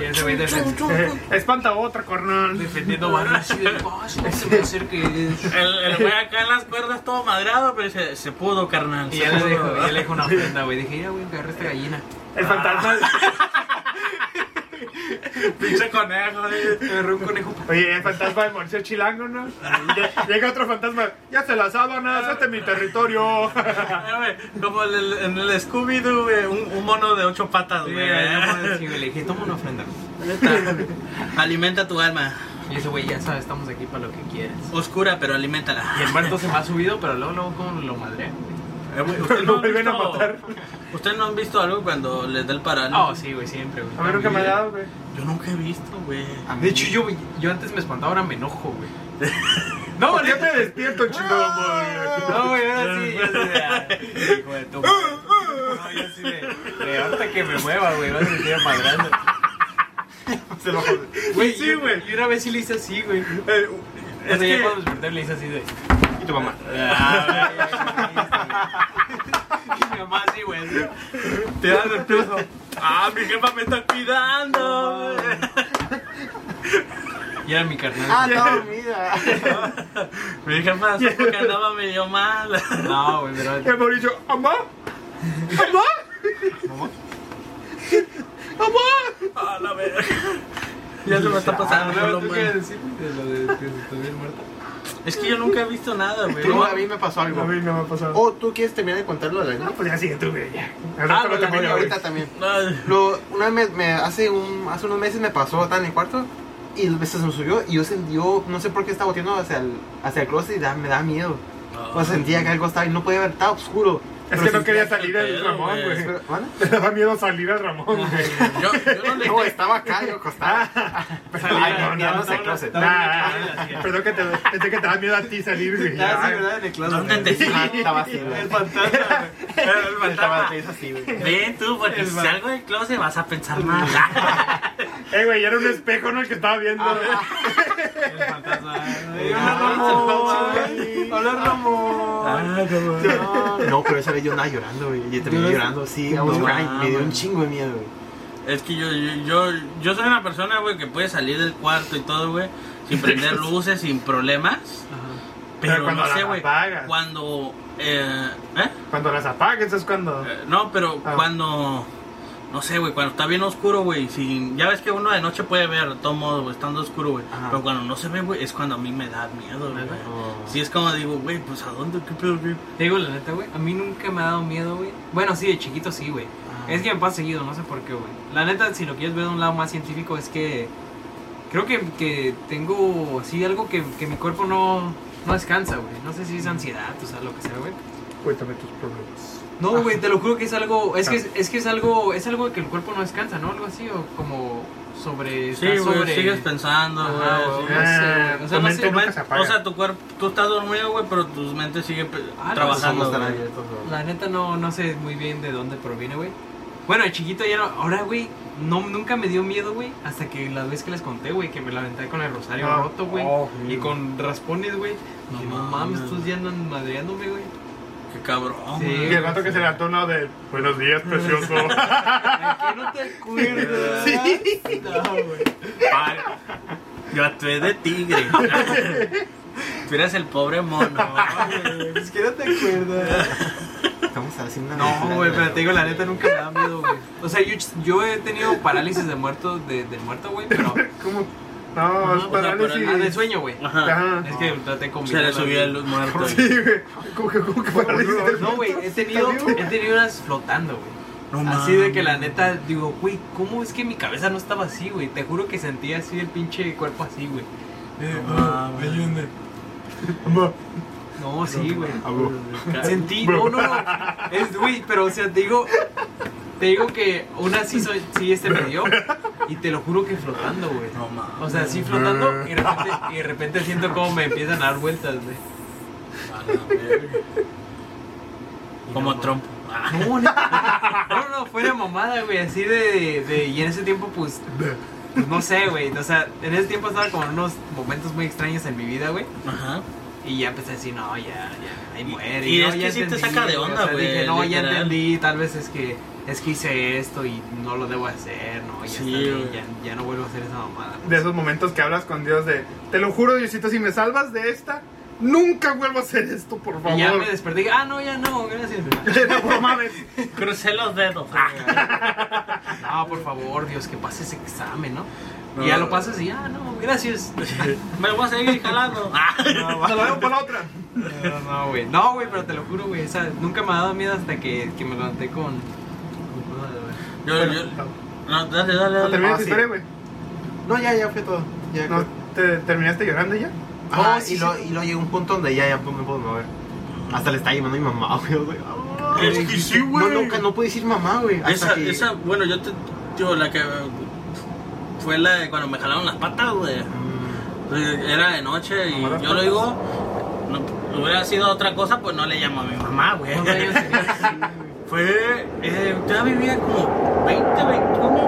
Speaker 1: Y ese güey
Speaker 3: espanta otra, cornal.
Speaker 1: defendiendo barrio así de paso, no se me acerque.
Speaker 2: El, el güey acá en las cuerdas todo madrado, pero se, se pudo, carnal.
Speaker 1: Y ya le ya dejo una ofrenda, güey. Dije, ya, güey, agarré esta gallina.
Speaker 3: El fantasma.
Speaker 2: Pinche conejo, güey.
Speaker 1: Me agarré un conejo.
Speaker 3: Oye, el fantasma del Morceo Chilango, ¿no? Lle- Llega otro fantasma. Ya se las sábanas, este es mi territorio.
Speaker 2: Eh, Como en el, en el Scooby-Doo, güey, un, un mono de ocho patas, güey.
Speaker 1: sí, le dije, toma una ofrenda.
Speaker 2: Alimenta tu alma.
Speaker 1: Y ese güey, ya sabes, estamos aquí para lo que quieras.
Speaker 2: Oscura, pero aliméntala.
Speaker 1: Y el muerto se me ha subido, pero luego, luego, como lo madré.
Speaker 2: Güey, ¿ustedes
Speaker 3: Lo
Speaker 2: no han
Speaker 3: vuelven a
Speaker 2: visto-
Speaker 3: matar.
Speaker 2: ¿Ustedes no han visto algo cuando les da el parálisis?
Speaker 1: Oh, sí, güey, siempre, güey.
Speaker 3: A mí nunca me ha dado, güey.
Speaker 2: Yo nunca he visto, güey.
Speaker 1: De hecho, yo, yo antes me espantaba, ahora me enojo, güey.
Speaker 3: No, ¿por qué te despierto, madre?
Speaker 1: No, güey, ahora sí, yo sí hijo de tu. No, yo sí de ahorita que me mueva, güey, vas a sentir madrando.
Speaker 4: Se lo jode.
Speaker 1: Güey,
Speaker 2: Sí, güey.
Speaker 1: güey. Y una vez sí le hice así, güey.
Speaker 2: Eh, es que-
Speaker 1: cuando desperté le hice así de.
Speaker 4: Tu mamá.
Speaker 1: Y mi mamá así, güey.
Speaker 2: Te das el piso. Ah, mi jefa me está cuidando.
Speaker 1: Y era mi carnal.
Speaker 4: Ah, está dormida.
Speaker 2: Mi jefa supo que andaba medio mal.
Speaker 1: No, güey, pero.
Speaker 3: Y el Mauricio, ¿amá? ¿Amá? ¿Amá?
Speaker 2: A la verga. Ya se me está pasando.
Speaker 1: Ah,
Speaker 2: lo
Speaker 1: ¿tú
Speaker 2: mal.
Speaker 1: qué decir de lo de que se estuviera muerto?
Speaker 2: Es que yo nunca he visto nada, güey.
Speaker 4: No, a mí me pasó algo.
Speaker 3: A mí no me ha pasado.
Speaker 4: Oh, ¿tú quieres terminar de contarlo de la
Speaker 3: No, pues ya sigue tú, güey. ya. Al
Speaker 1: Ah.
Speaker 4: Ahorita también. Lo, una vez me, me- hace, un, hace unos meses me pasó, estaba en el cuarto y se me subió y yo sentí, yo no sé por qué estaba volteando hacia el, hacia el closet y da- me da miedo. Pues sentía que algo estaba y no podía ver, estaba oscuro.
Speaker 3: Es
Speaker 4: Pero
Speaker 3: que no quería salir el Ramón,
Speaker 2: güey.
Speaker 4: Pero.
Speaker 3: Me daba miedo salir al Ramón, güey.
Speaker 2: Yo, yo no le
Speaker 4: No, estaba acá, yo acostaba. Ay, no,
Speaker 1: no,
Speaker 4: no, no,
Speaker 1: no,
Speaker 4: closet.
Speaker 1: no,
Speaker 3: Nah, perdón que te, pensé que te da miedo a ti salir, güey.
Speaker 1: Ah, sí,
Speaker 3: Ay,
Speaker 1: ¿verdad? En el closet.
Speaker 2: ¿Dónde te
Speaker 4: Ah, estaba así, güey.
Speaker 1: El fantasma.
Speaker 2: El
Speaker 4: Estaba
Speaker 2: fantasma.
Speaker 4: así, güey.
Speaker 2: Ven tú, porque si salgo del closet vas a pensar mal.
Speaker 3: Eh, güey, era un espejo, ¿no? El que estaba viendo.
Speaker 1: El fantasma. Ay,
Speaker 4: Ay.
Speaker 1: Hola, Ramón.
Speaker 2: Ah,
Speaker 4: No, no, pero esa vez yo andaba llorando, güey. Yo terminé llorando, sí. I was
Speaker 2: No
Speaker 4: crying. Me dio un chingo de miedo, güey.
Speaker 2: Es que yo, yo, yo, yo soy una persona, güey, que puede salir del cuarto y todo, güey, sin prender luces, sin problemas. Pero,
Speaker 3: Pero cuando
Speaker 2: no sé,
Speaker 3: las
Speaker 2: güey.
Speaker 3: apagas.
Speaker 2: Cuando. Eh, ¿eh?
Speaker 3: Cuando las apagues es cuando.
Speaker 2: Eh, No, pero
Speaker 3: Ah.
Speaker 2: cuando. No sé, güey, cuando está bien oscuro, güey. sin- Ya ves que uno de noche puede ver, de todo modo, güey, estando oscuro, güey. Pero cuando no se ve, güey, es cuando a mí me da miedo, güey.
Speaker 4: Oh.
Speaker 2: Sí, es como digo, güey, pues a dónde, qué pedo, güey.
Speaker 1: Te digo la neta, güey. A mí nunca me ha dado miedo, güey. Bueno, sí, de chiquito sí, güey.
Speaker 4: Ah.
Speaker 1: Es que me pasa seguido, no sé por qué, güey. La neta, si lo quieres ver de un lado más científico, es que. Creo que, que tengo así algo que, que mi cuerpo no, no descansa, güey. No sé si es ansiedad, o sea, lo que sea, güey.
Speaker 3: Cuéntame tus problemas.
Speaker 1: No, güey, te lo juro que es algo. Es que es, es que es algo. Es algo que el cuerpo no descansa, ¿no? Algo así, o como. sobre.
Speaker 2: Sí, güey,
Speaker 1: sobre...
Speaker 2: sigues pensando, güey.
Speaker 1: no sé. O sea, no sé,
Speaker 3: nunca se apaga.
Speaker 2: o sea, tu cuerpo, tú estás dormido, güey, pero tu mente sigue pe-
Speaker 1: Ah, no,
Speaker 2: trabajando. Güey.
Speaker 1: La neta no, no sé muy bien de dónde proviene, güey. Bueno, de chiquito ya no. Ahora, güey, no, nunca me dio miedo, güey. Hasta que la vez que les conté, güey, que me la aventé con el rosario
Speaker 3: Ah.
Speaker 1: roto, güey.
Speaker 3: Oh,
Speaker 1: y con raspones, güey.
Speaker 2: No
Speaker 1: No, mames, estos ya andan madreándome, güey.
Speaker 2: Qué cabrón.
Speaker 1: Sí.
Speaker 3: Y el rato que se levantó uno de Buenos días, precioso.
Speaker 1: ¿De qué no te acuerdas? Sí. No, güey.
Speaker 2: Padre, Yo actué de tigre. Tú eres el pobre mono.
Speaker 1: Es que no te acuerdas.
Speaker 4: Estamos haciendo una.
Speaker 1: No, güey, pero te digo, la neta nunca me da miedo, güey. O sea, yo, yo he tenido parálisis de muerto, de, del muerto, güey, pero.
Speaker 3: ¿Cómo? No, es
Speaker 2: o sea,
Speaker 3: parálisis.
Speaker 2: pero
Speaker 1: Ah, de sueño, güey.
Speaker 2: Ajá.
Speaker 3: Ajá.
Speaker 1: Es que traté con
Speaker 2: Se le subía el muerto.
Speaker 3: Sí, güey. ¿Cómo que, cómo que parálisis?
Speaker 1: No, güey, he tenido, he tenido unas flotando, güey.
Speaker 2: No
Speaker 1: así de que la neta, digo, güey, ¿cómo es que mi cabeza no estaba así, güey? Te juro que sentía así el pinche cuerpo así, güey. Eh,
Speaker 2: No
Speaker 1: ah,
Speaker 2: mames.
Speaker 1: ayúdame. No, sí, güey. Sentí, no, no, no. Es, güey, pero, o sea, te digo, te digo que una sí, soy, sí este me dio. Y te lo juro que flotando, güey.
Speaker 2: No mames.
Speaker 1: O sea, sí flotando y de repente, y de repente siento como me empiezan a dar vueltas, güey.
Speaker 2: Como
Speaker 1: no,
Speaker 2: trompo. Ah.
Speaker 1: No, no, no, fuera mamada, güey, así de, de, y en ese tiempo, pues, pues no sé, güey, o sea, en ese tiempo estaba como en unos momentos muy extraños en mi vida, güey,
Speaker 2: Ajá.
Speaker 1: y ya empecé a decir, no, ya, ya, ahí muere.
Speaker 2: y
Speaker 1: no,
Speaker 2: es que sí te saca de
Speaker 1: güey,
Speaker 2: onda,
Speaker 1: o sea,
Speaker 2: güey,
Speaker 1: Dije, no, ya entendí, tal vez es que, es que hice esto y no lo debo hacer, no, ya
Speaker 2: Sí,
Speaker 1: está bien, ya, ya no vuelvo a hacer esa mamada.
Speaker 3: De esos momentos que hablas con Dios de, te lo juro, Diosito, si me salvas de esta, nunca vuelvo a hacer esto, por favor.
Speaker 1: Y ya me desperté ah, no, ya no, gracias.
Speaker 3: no mames.
Speaker 2: Crucé los dedos. Ah.
Speaker 1: No, por favor, Dios, que pase ese examen, ¿no?
Speaker 2: No.
Speaker 1: Y ya lo pasas y ya, no, gracias.
Speaker 2: Me voy a seguir jalando. Ah.
Speaker 3: Nos lo vemos por la otra.
Speaker 1: No, no, güey. No, güey, pero te lo juro, güey. Nunca me ha dado miedo hasta que, que me levanté con.
Speaker 2: Yo, yo, no, dale, dale, dale.
Speaker 3: terminas
Speaker 4: Ah,
Speaker 3: tu
Speaker 4: sí.
Speaker 3: historia, güey.
Speaker 4: No, ya, ya fue todo. Ya,
Speaker 3: ¿No te terminaste llorando ya?
Speaker 4: Ajá,
Speaker 1: Oh, sí,
Speaker 4: y, lo, y luego llegó un punto donde ya, ya pues, me puedo mover. Hasta le estaba llamando a mi mamá, güey.
Speaker 2: Es que sí, güey.
Speaker 4: No, nunca, no puedes decir mamá, güey.
Speaker 2: Esa,
Speaker 4: que...
Speaker 2: esa, bueno, yo te. Digo, la que. Fue la de cuando me jalaron las patas, güey.
Speaker 4: Mm,
Speaker 2: Era de noche y yo lo digo. No, hubiera sido otra cosa, pues no le llamo a mi mamá, güey. Fue. Eh, ya vivía como 20, 21,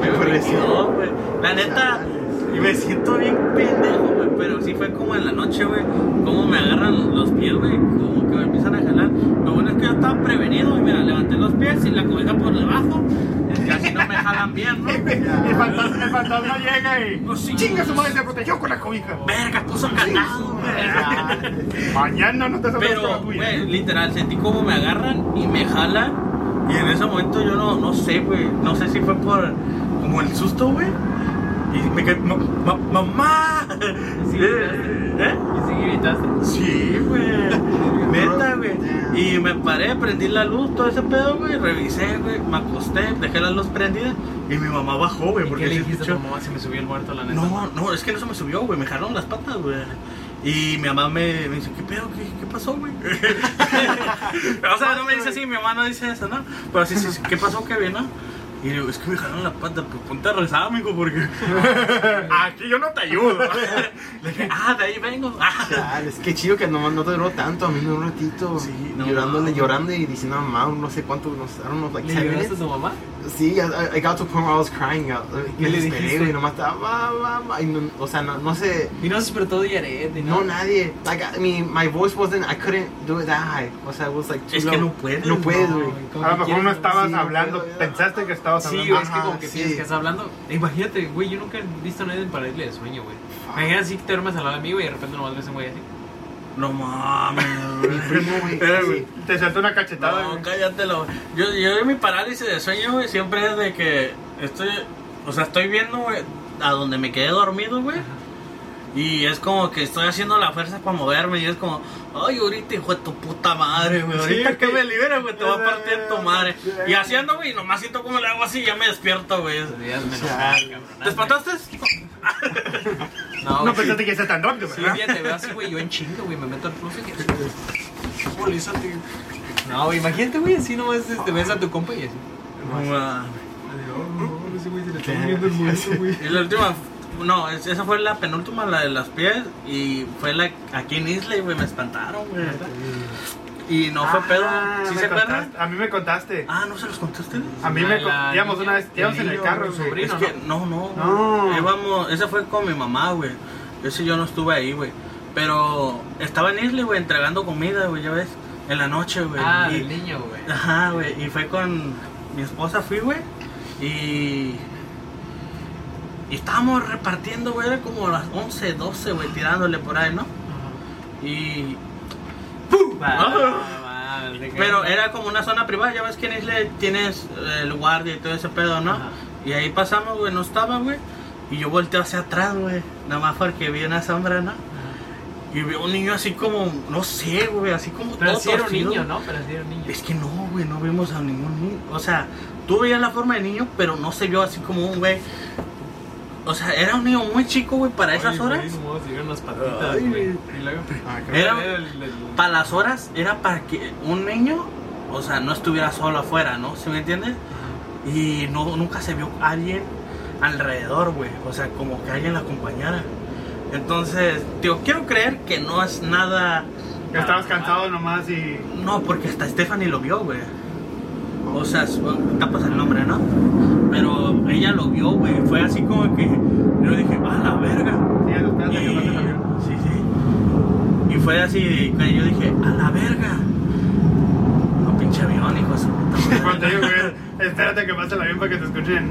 Speaker 4: Fue
Speaker 2: güey.
Speaker 4: recién.
Speaker 2: 22, güey. La neta. Y me siento bien pendejo, güey. Pero sí fue como en la noche, güey. Como me agarran los pies, güey. Como que me empiezan a jalar. Lo bueno es que yo estaba prevenido. Y mira, levanté los pies y la cobija por debajo. Así no me jalan bien, ¿no?
Speaker 3: El fantasma, el fantasma llega y.
Speaker 2: No, sí.
Speaker 3: ¡Chinga su madre! Se protegió con la cobija.
Speaker 2: Verga, puso candado, güey.
Speaker 3: Mañana no te sabes con la
Speaker 2: Pero,
Speaker 3: tuya.
Speaker 2: güey, literal, sentí como me agarran y me jalan. Y en ese momento yo no, no sé, güey. No sé si fue por como el susto, güey. Y me quedé, "Ma- ma- ¡Mamá!
Speaker 1: Sí,
Speaker 2: ¿Eh?
Speaker 1: Y sí gritaste.
Speaker 2: Sí, güey. Neta, güey. Y me paré, prendí la luz, todo ese pedo, güey. Revisé, güey. Me acosté, dejé la luz prendida. Y mi mamá bajó, güey.
Speaker 1: ¿Y
Speaker 2: Porque
Speaker 1: qué le dijiste a tu mamá si me subió el muerto, la neta?
Speaker 2: no, no, es que no se me subió, güey. Me jalaron las patas, güey. Y mi mamá me, me dice, ¿qué pedo? ¿Qué, qué pasó, güey? o sea, no me dice así, mi mamá no dice eso, ¿no? Pero sí, sí, sí, ¿qué pasó, Kevin, no? Y le digo, es que me jalaron las patas, pues ponte a rezar, amigo, porque aquí yo no te ayudo. Le dije, ah, de ahí vengo. Ah.
Speaker 4: Chale, es que chido que no, no te duró tanto, a mí me duró un ratito.
Speaker 2: Sí, no
Speaker 4: llorándole,
Speaker 2: mames.
Speaker 4: llorando y diciendo a mamá, no sé cuánto, no sé, I don't know, like
Speaker 1: ¿Le
Speaker 4: 10
Speaker 1: lloraste a tu mamá?
Speaker 4: Sí, I, I got to a point where I was crying out.
Speaker 1: ¿Qué
Speaker 4: Me
Speaker 1: le
Speaker 4: desesperé,
Speaker 1: dijiste?
Speaker 4: güey, nomás estaba, "Ma, mamá", y no- o sea, no, no sé,
Speaker 1: Y no se despertó de Yaret,
Speaker 4: no nadie, like, I mean, my voice wasn't, I couldn't do it that high, o sea, it was like too
Speaker 2: Es que
Speaker 4: low.
Speaker 2: no puedes,
Speaker 4: No puedes,
Speaker 1: no,
Speaker 4: güey.
Speaker 1: Como
Speaker 3: A lo
Speaker 1: que
Speaker 3: mejor no estabas
Speaker 4: sí, no
Speaker 3: hablando,
Speaker 4: puedo,
Speaker 3: pensaste que estabas
Speaker 1: Sí,
Speaker 3: hablando.
Speaker 1: güey, es que como que
Speaker 4: sí.
Speaker 1: piensas que estás hablando. Imagínate, güey, yo nunca he visto a nadie para irle de sueño, güey. Imagínate así que te duermes al lado de mí, güey, y de repente nomás ves a un güey así.
Speaker 2: No mames,
Speaker 4: Mi primo, güey, sí.
Speaker 3: Te saltó una cachetada.
Speaker 2: No,
Speaker 3: güey.
Speaker 2: cállatelo. Yo, yo en mi parálisis de sueño, güey, siempre es de que estoy, o sea, estoy viendo, güey, a donde me quedé dormido, güey. Y es como que estoy haciendo la fuerza para moverme y es como, ay, ahorita, hijo de tu puta madre, güey. Ahorita
Speaker 3: Sí,
Speaker 2: que
Speaker 3: güey.
Speaker 2: me libera, güey, te va a partir tu madre. Y haciendo, güey, nomás siento como le hago así y ya me despierto, güey. ¿Te espantaste?
Speaker 1: No,
Speaker 3: No
Speaker 1: güey.
Speaker 3: pensaste que ser tan rápido,
Speaker 1: Sí,
Speaker 3: ¿verdad?
Speaker 1: un día te veo así, güey, yo en chinga, güey, me meto al closet y así. Polízate. No, güey, imagínate, güey, así nomás este, ves a tu compa y así.
Speaker 2: No
Speaker 5: güey se le está muriendo el muerto, güey.
Speaker 2: Y la última, no, es- esa fue la penúltima, la de las pies. Y fue la aquí en Islay, güey, me espantaron, güey. Y no fue pedo.
Speaker 3: Ah,
Speaker 2: ¿Sí
Speaker 3: me
Speaker 2: se acuerdan?
Speaker 3: contaste- A mí me contaste.
Speaker 2: Ah, ¿no se los conté a
Speaker 3: mí me
Speaker 1: La-
Speaker 3: con-
Speaker 1: la
Speaker 3: íbamos
Speaker 1: niña,
Speaker 3: una vez, íbamos en el carro,
Speaker 1: sobrino.
Speaker 2: Es que, no, no.
Speaker 3: No.
Speaker 2: Íbamos, esa fue con mi mamá, güey. Ese yo no estuve ahí, güey. Pero estaba en Islay, güey, entregando comida, güey, ya ves. En la noche, güey.
Speaker 1: Ah,
Speaker 2: y,
Speaker 1: el niño, güey.
Speaker 2: Ajá, güey. Y fue con mi esposa, fui, güey. Y. Y estábamos repartiendo, güey. Como a las 11, 12, güey, tirándole por ahí, ¿no? Y.
Speaker 1: Va,
Speaker 2: Ah.
Speaker 1: va, va, de que-
Speaker 2: Pero era como una zona privada, ya ves que en Isla tienes eh, el guardia y todo ese pedo, ¿no?
Speaker 1: Ajá.
Speaker 2: Y ahí pasamos, güey, no estaba, güey. Y yo volteo hacia atrás, güey. Nada más porque vi una sombra, ¿no? Y vi un niño así como, no sé, güey, así como
Speaker 1: Pero
Speaker 2: todo
Speaker 1: sí era un niño, ¿no? Pero sí era un niño.
Speaker 2: Es que no, güey, no vimos a ningún niño. O sea, tú veías la forma de niño, pero no se vio así como un güey. O sea, era un niño muy chico, güey, para esas horas.
Speaker 1: güey, no, se vieron unas patitas,
Speaker 2: Ay,
Speaker 1: güey.
Speaker 2: güey.
Speaker 1: Y luego-
Speaker 4: Ah, creo
Speaker 2: Era-
Speaker 1: el- el-
Speaker 2: Para las horas era para que un niño, o sea, no estuviera solo afuera, ¿no? ¿Sí me entiendes? Y no, nunca se vio alguien alrededor, güey. O sea, como que alguien la acompañara. Entonces, tío, quiero creer que no es nada.
Speaker 3: Estabas cansado nomás y.
Speaker 2: No, porque hasta Stephanie lo vio, güey. O sea, su- tapas el nombre, ¿no? Pero ella lo vio, güey. Fue así como que. Yo dije, ah, la verga.
Speaker 3: Sí,
Speaker 2: Y,
Speaker 3: que
Speaker 2: sí, sí. Y fue así que yo dije, a la verga. No, pinche avión, hijo de su puta
Speaker 3: güey, espérate que pase el avión para que te escuchen.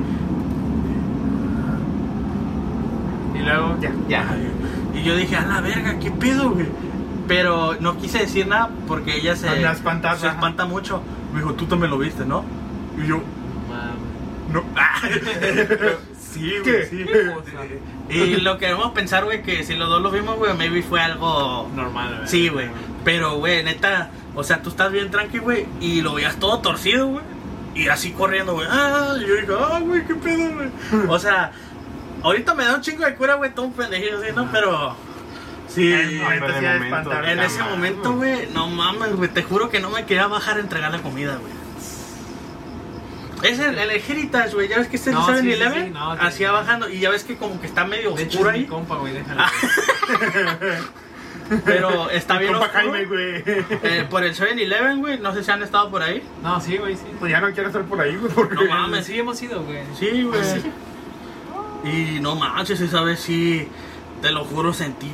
Speaker 1: Y luego,
Speaker 3: Ya.
Speaker 4: Ya.
Speaker 2: Y yo dije, a la verga, ¿qué pedo, güey? Pero no quise decir nada porque ella se, se espanta mucho. Me dijo, tú también lo viste, ¿no? Y yo,
Speaker 1: mames.
Speaker 2: no. sí, güey, sí. Y lo que debemos pensar, güey, que si los dos lo vimos, güey, maybe fue algo
Speaker 1: normal, güey.
Speaker 2: Sí, güey. Pero, güey, neta, o sea, tú estás bien tranqui, güey, y lo veías todo torcido, güey. Y así corriendo, güey. Ah, y yo digo, ah, güey, qué pedo, güey. O sea, ahorita me da un chingo de cura, güey, todo un pendejillo así, ¿no? Pero. Sí.
Speaker 3: En el momento
Speaker 4: pero
Speaker 3: sí
Speaker 4: de
Speaker 3: ha de
Speaker 4: momento,
Speaker 3: espantar.
Speaker 2: En ese momento, güey, no mames, güey, te juro que no me quería bajar a entregar la comida, güey. Es el, el Heritage, güey, ya ves que este es
Speaker 1: No,
Speaker 2: el
Speaker 1: sí, sí,
Speaker 2: 7-Eleven,
Speaker 1: sí, no,
Speaker 2: así
Speaker 1: sí.
Speaker 2: bajando, y ya ves que como que está medio
Speaker 1: De hecho,
Speaker 2: oscuro
Speaker 1: es mi
Speaker 2: ahí,
Speaker 1: compa, güey, déjalo.
Speaker 2: pero está bien
Speaker 3: Compa
Speaker 2: oscuro.
Speaker 3: Jaime, güey.
Speaker 2: Eh, por el 7-Eleven, güey, no sé si han estado por ahí.
Speaker 1: No, sí, güey, sí.
Speaker 3: Pues ya no quiero estar por ahí, güey, porque.
Speaker 2: No mames,
Speaker 1: Sí, hemos ido, güey.
Speaker 2: Sí, güey. Y no manches, esa vez sí, te lo juro, sentí.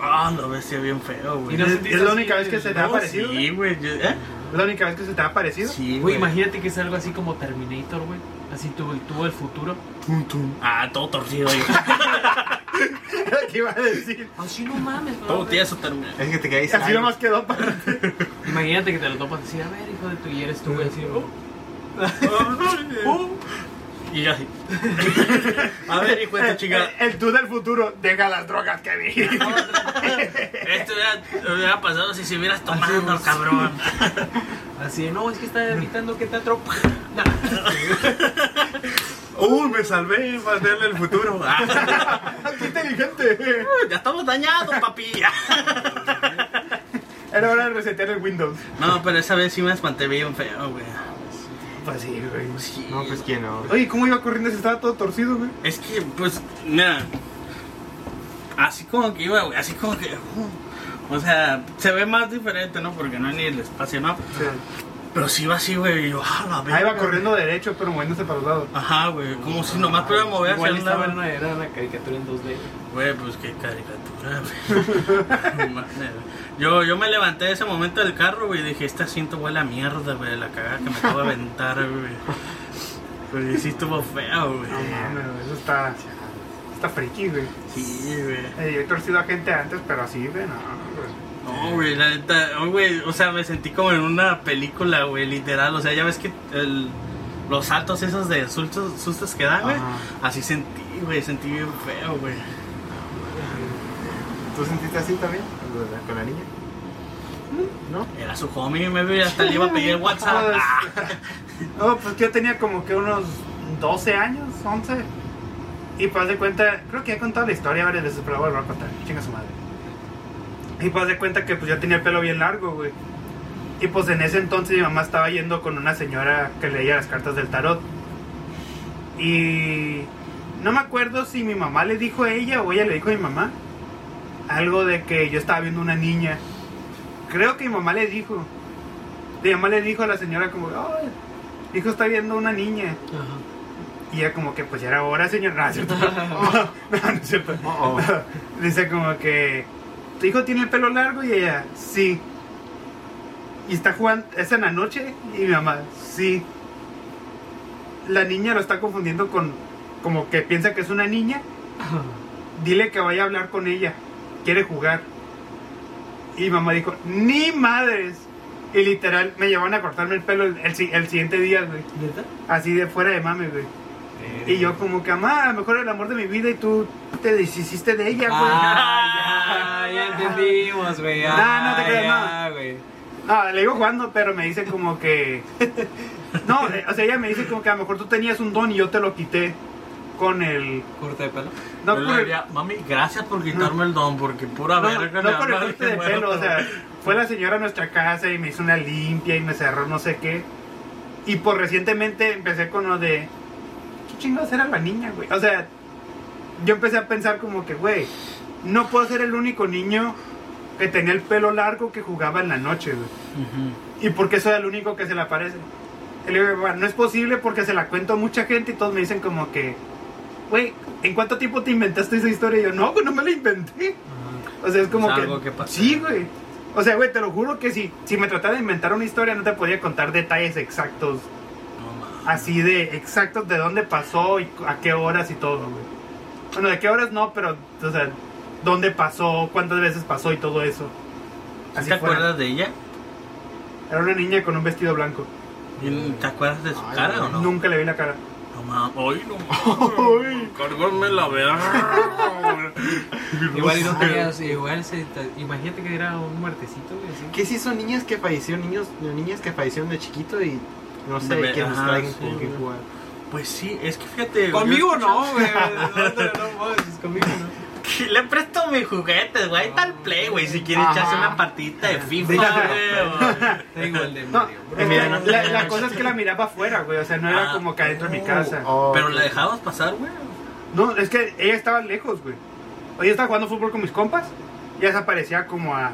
Speaker 2: Ah, la bestia bien feo, güey.
Speaker 1: No
Speaker 3: Es- la única vez que se te ha parecido.
Speaker 2: Sí, güey. ¿Eh?
Speaker 3: ¿Es la única vez que se te ha parecido?
Speaker 2: Sí,
Speaker 1: Güey, imagínate que es algo así como Terminator, güey. Así tuvo, el futuro.
Speaker 2: Tum, tum. Ah, todo torcido ahí.
Speaker 3: ¿Qué iba a decir?
Speaker 1: Así no mames, güey.
Speaker 2: todo tieso terminó.
Speaker 4: Es que te caes.
Speaker 3: Así nomás quedó para.
Speaker 1: Imagínate que te lo topas así, a ver, hijo de tu, y eres tú, güey, así. oh.
Speaker 2: Y yo así. A ver, hijo de tu chingada.
Speaker 3: El, el tú del futuro, deja las drogas que vi.
Speaker 2: Esto hubiera, hubiera pasado si se hubieras tomado, cabrón.
Speaker 1: Así, no, es que está evitando que te atropa.
Speaker 2: Uy, me salvé, mandarle el futuro. Ah,
Speaker 3: ¡Qué inteligente!
Speaker 2: ya estamos dañados, papi.
Speaker 3: Era hora de resetear el Windows.
Speaker 2: No, pero esa vez sí me espanté bien feo, güey.
Speaker 3: Pues sí, güey.
Speaker 2: Sí.
Speaker 4: No, pues quién no.
Speaker 3: Oye, ¿cómo iba corriendo si estaba todo torcido, güey?
Speaker 2: Es que, pues, mira. Así como que iba, güey. Así como que. uh, o sea, se ve más diferente, ¿no? Porque no hay ni el espacio, ¿no? Pero sí iba así, güey. Y yo, ah, la
Speaker 3: Ahí va
Speaker 2: verga.
Speaker 3: corriendo derecho, pero moviéndose para los lados.
Speaker 2: Ajá, güey. Como si nomás pudiera mover hacia
Speaker 1: Igual
Speaker 2: un
Speaker 1: estaba
Speaker 2: lado.
Speaker 1: en una, era una caricatura en 2D.
Speaker 2: Güey, pues qué caricatura, güey. Yo, yo me levanté de ese momento del carro, güey, y dije, este asiento huele a mierda, güey, la cagada que me acabo de aventar, güey. Pero sí estuvo feo, güey.
Speaker 3: No mames, güey, eso está. Está friki, güey.
Speaker 2: Sí, güey.
Speaker 3: Eh, yo he torcido a gente antes, pero así, güey, no, güey.
Speaker 2: No, güey, la neta, oh, güey, o sea, me sentí como en una película, güey, literal. O sea, ya ves que el, los saltos esos de sustos, sustos que dan, güey. Así sentí, güey, sentí bien feo, güey.
Speaker 4: ¿Tú sentiste así también? ¿Con la niña? ¿No?
Speaker 2: Era su homie, me hasta le iba a pedir el WhatsApp. Ah.
Speaker 3: No, pues yo tenía como que unos 12 años, 11. Y pues de cuenta, creo que he contado la historia varias veces, pero la voy a contar. Chinga su madre. Y pues de cuenta que pues yo tenía el pelo bien largo, güey. Y pues en ese entonces mi mamá estaba yendo con una señora que leía las cartas del tarot. Y no me acuerdo si mi mamá le dijo a ella o ella le dijo a mi mamá algo de que yo estaba viendo una niña. Creo que mi mamá le dijo. Mi mamá le dijo a la señora como, ay, hijo está viendo una niña. Y ella como que pues ya era hora, señor. No, es cierto. No, no es cierto.
Speaker 4: Oh, oh.
Speaker 3: Dice como que tu hijo tiene el pelo largo y ella, sí. Y está jugando, es en la noche y mi mamá, sí. La niña lo está confundiendo con como que piensa que es una niña. Dile que vaya a hablar con ella. Quiere jugar. Y mamá dijo, ni madres. Y literal me llevaron a cortarme el pelo el, el el siguiente día, güey.
Speaker 1: ¿Neta?
Speaker 3: Así de fuera de mame, güey. Y yo como que, mamá, a lo mejor el amor de mi vida y tú te deshiciste de ella, güey.
Speaker 1: Ah, ya, ya entendimos, güey.
Speaker 3: No, no te
Speaker 1: Ah,
Speaker 3: creas,
Speaker 1: ya, güey.
Speaker 3: No, le digo jugando, pero me dice como que... No, eh, o sea, ella me dice como que a lo mejor tú tenías un don y yo te lo quité con el...
Speaker 1: Corte de pelo.
Speaker 3: No por el,
Speaker 2: diría, mami, gracias por quitarme el don, porque pura
Speaker 3: no,
Speaker 2: verga
Speaker 3: no por el corte
Speaker 2: de
Speaker 3: pelo, o sea, fue la señora a nuestra casa y me hizo una limpia y me cerró no sé qué. Y por recientemente empecé con lo de... ¿Qué chingados era la niña, güey? O sea, yo empecé a pensar como que, güey, no puedo ser el único niño que tenía el pelo largo que jugaba en la noche, güey.
Speaker 2: Ujú.
Speaker 3: ¿Y por qué soy el único que se le aparece? Y le digo, "Bueno, no es posible porque se la cuento a mucha gente y todos me dicen como que, güey, ¿en cuánto tiempo te inventaste esa historia? Y yo, no, güey, no me la inventé. O sea, es como
Speaker 2: Es
Speaker 3: que...
Speaker 2: algo que pasó.
Speaker 3: Sí, güey. O sea, güey, te lo juro que si, si me tratara de inventar una historia no te podía contar detalles exactos. Así de exactos de dónde pasó y a qué horas y todo, güey. Bueno, de qué horas no, pero, o sea, dónde pasó, cuántas veces pasó y todo eso. Así
Speaker 2: ¿Te
Speaker 3: fuera.
Speaker 2: acuerdas de ella?
Speaker 3: Era una niña con un vestido blanco.
Speaker 2: ¿Y ¿Te acuerdas de su
Speaker 4: Ay,
Speaker 2: cara o no?
Speaker 3: Nunca le vi la cara.
Speaker 2: No mames. Ay, no mames. La verga.
Speaker 1: Igual y no tenías, igual se, te- imagínate que era un muertecito, así.
Speaker 4: ¿Qué si son niñas que fallecieron, niños, niñas que fallecieron de chiquito y no sé,
Speaker 2: De-
Speaker 4: que nos
Speaker 2: ajá, sí,
Speaker 4: con jugar?
Speaker 2: Pues sí, es que fíjate. yo
Speaker 1: Conmigo no, güey. No, no, no, mames, conmigo no.
Speaker 2: Le presto mis juguetes, güey. Ahí está el play, güey. Si quiere
Speaker 4: Ajá.
Speaker 2: echarse una partidita de FIFA, güey. o-
Speaker 1: Tengo el de
Speaker 3: No,
Speaker 1: Mario.
Speaker 4: Mira,
Speaker 3: la, la cosa es que la miraba afuera, güey. O sea, no era
Speaker 2: Ah,
Speaker 3: como que adentro de mi
Speaker 2: oh,
Speaker 3: casa.
Speaker 4: Oh,
Speaker 2: Pero la dejabas pasar, güey.
Speaker 3: No, es que ella estaba lejos, güey. Ella estaba jugando fútbol con mis compas. Y ella se aparecía como a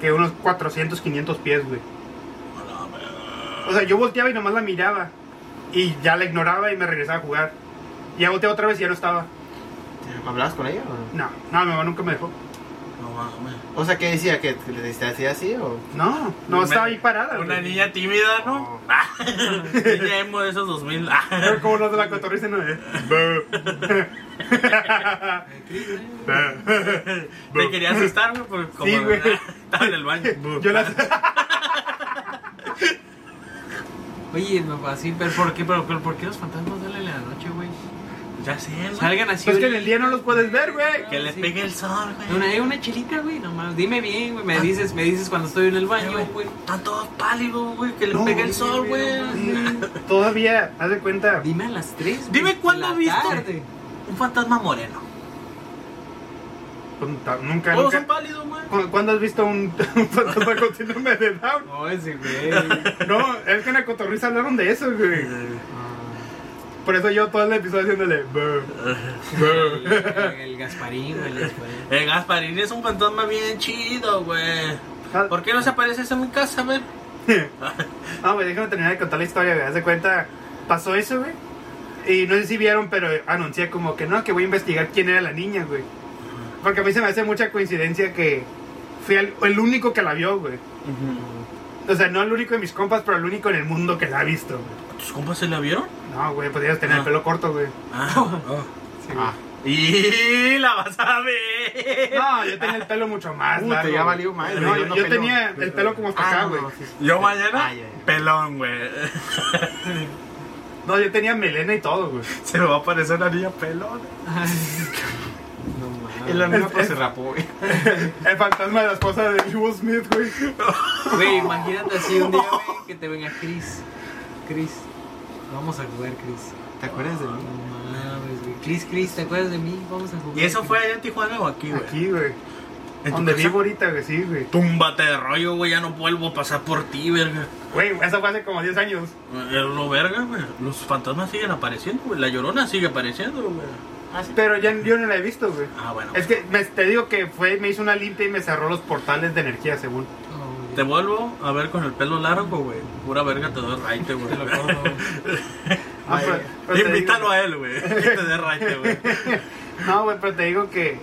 Speaker 3: que unos 400, 500 pies, güey. O sea, yo volteaba y nomás la miraba. Y ya la ignoraba y me regresaba a jugar. Y ya volteaba otra vez y ya no estaba.
Speaker 4: ¿Hablabas con ella o no?
Speaker 3: No, no, mi mamá nunca me dejó.
Speaker 2: No mames.
Speaker 4: O sea, ¿qué decía? ¿Que le te hacía así o...?
Speaker 3: No, no estaba ahí parada.
Speaker 2: Una
Speaker 3: güey.
Speaker 2: niña tímida, ¿no? niña emo de esos 2000.
Speaker 3: Era como los de la cotorriza, ¿no? Eh.
Speaker 2: Te quería asustar, güey, porque como
Speaker 3: Sí, güey.
Speaker 2: estaba en el baño.
Speaker 3: Yo las...
Speaker 1: Oye, no, así, pero ¿por qué, pero, pero, ¿por qué los fantasmas salen en la noche, güey?
Speaker 2: Ya sé, güey.
Speaker 1: Salgan así.
Speaker 3: Pues que en el día no los puedes ver, güey.
Speaker 2: Que les
Speaker 1: Sí.
Speaker 2: pegue el sol, güey.
Speaker 1: Una, una chelita, güey, nomás. Dime bien, güey. Me dices, me dices cuando estoy en el
Speaker 2: Eh,
Speaker 1: baño,
Speaker 2: güey. Están todos pálidos, güey. Que les
Speaker 3: No,
Speaker 2: pegue el sol,
Speaker 1: güey,
Speaker 3: Todavía, haz de cuenta.
Speaker 1: Dime a las 3.
Speaker 2: Dime cuándo has visto.
Speaker 1: Tarde.
Speaker 2: Un fantasma moreno.
Speaker 3: Pues, Nunca,
Speaker 2: Todos son pálidos, güey.
Speaker 3: ¿Cu- ¿Cuándo has visto un, un fantasma con síndrome de Down?
Speaker 1: No, ese, güey.
Speaker 3: No, es que en la cotorriza hablaron de eso, güey. Por eso yo todo el episodio haciéndole. "Buh, buh".
Speaker 1: el, el Gasparín, güey. El Gasparín.
Speaker 2: El Gasparín es un fantasma bien chido, güey.
Speaker 3: Ah,
Speaker 2: ¿Por qué no se apareces en mi casa, güey?
Speaker 3: No, güey, déjame terminar de contar la historia, güey. Haz de cuenta, pasó eso, güey. Y no sé si vieron, pero anuncié como que no, que voy a investigar quién era la niña, güey. Porque a mí se me hace mucha coincidencia que fui el, el único que la vio, güey. O sea, no el único de mis compas, pero el único en el mundo que la ha visto, güey.
Speaker 2: ¿Tus compas se la vieron?
Speaker 3: No, güey, podrías tener
Speaker 2: Ah.
Speaker 3: el pelo corto, güey.
Speaker 2: Ah.
Speaker 1: Sí, güey.
Speaker 4: Ah,
Speaker 2: Y la vas a ver.
Speaker 3: No, yo tenía el pelo mucho más
Speaker 4: puta,
Speaker 3: largo.
Speaker 4: ya valió más.
Speaker 3: No,
Speaker 4: güey,
Speaker 3: yo, tenía el pelo como hasta
Speaker 4: Ah,
Speaker 3: acá, güey.
Speaker 4: no, sí, sí.
Speaker 2: Yo mañana,
Speaker 4: Ah,
Speaker 2: pelón, güey.
Speaker 3: No, yo tenía melena y todo, güey.
Speaker 2: Se me va a aparecer la niña pelón.
Speaker 1: No
Speaker 4: Es la se rapó, güey.
Speaker 3: El fantasma de la esposa de Will Smith, güey.
Speaker 1: Güey, imagínate así un día, güey, que te venga Chris. Chris. Vamos a jugar, Chris.
Speaker 4: ¿Te acuerdas de
Speaker 1: No
Speaker 4: mí?
Speaker 1: mames, güey. Chris, Chris, ¿te acuerdas de mí? Vamos a jugar.
Speaker 2: ¿Y eso fue allá en Tijuana o aquí, güey?
Speaker 3: Aquí, güey.
Speaker 2: ¿En tu
Speaker 3: Donde vivo ahorita, güey, sí, güey.
Speaker 2: Túmbate de rollo, güey, ya no vuelvo a pasar por ti, verga.
Speaker 3: Güey, eso fue hace como 10 años.
Speaker 2: Es lo verga, güey. Los fantasmas siguen apareciendo, güey. La llorona sigue apareciendo, güey.
Speaker 3: Pero ya yo no la he visto, güey.
Speaker 2: Ah, bueno.
Speaker 3: Es que me- te digo que fue, me hizo una limpia y me cerró los portales de energía, según.
Speaker 1: Oh,
Speaker 2: Te vuelvo a ver con el pelo largo, güey. Pura verga te doy raite, güey.
Speaker 1: Te lo
Speaker 3: pero- pero te
Speaker 2: Invítalo
Speaker 3: digo-
Speaker 2: a él, güey. Que te dé raite, güey.
Speaker 3: No, güey, pero te digo que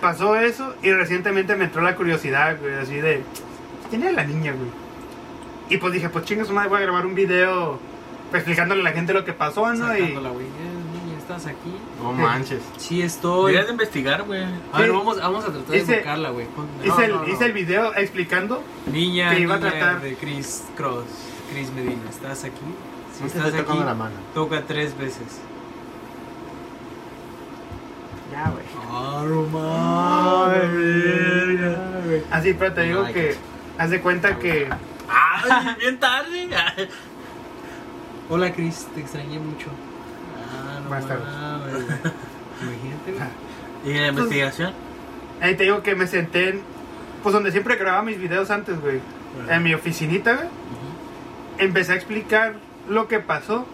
Speaker 3: pasó eso y recientemente me entró la curiosidad, güey, así de. ¿Quién era la niña, güey? Y pues dije, pues chingas, madre, voy a grabar un video pues, explicándole a la gente lo que pasó, ¿no? Y.
Speaker 1: ¿estás aquí?
Speaker 4: No manches.
Speaker 1: Sí estoy.
Speaker 2: Deberías de investigar, güey.
Speaker 1: A ver, vamos, vamos a tratar de buscarla, güey.
Speaker 3: Hice,
Speaker 1: No,
Speaker 3: el,
Speaker 1: no, no.
Speaker 3: hice el video explicando.
Speaker 1: Niña,
Speaker 3: que iba a tratar-
Speaker 1: de Chris Cross. Chris Medina, ¿estás aquí? Si estás
Speaker 4: estoy
Speaker 1: aquí,
Speaker 4: la mano.
Speaker 1: toca tres veces.
Speaker 3: Ya, güey.
Speaker 1: Ah, no mames.
Speaker 3: Así, pero te digo que. Haz de cuenta que.
Speaker 2: ¡Ay, bien tarde!
Speaker 1: Hola, Chris, te extrañé mucho.
Speaker 3: Buenas tardes.
Speaker 1: Imagínate, güey.
Speaker 2: ¿Y la investigación?
Speaker 3: Ahí te digo que me senté en. Pues donde siempre grababa mis videos antes, güey. En mi oficinita, güey. Empecé a explicar lo que pasó.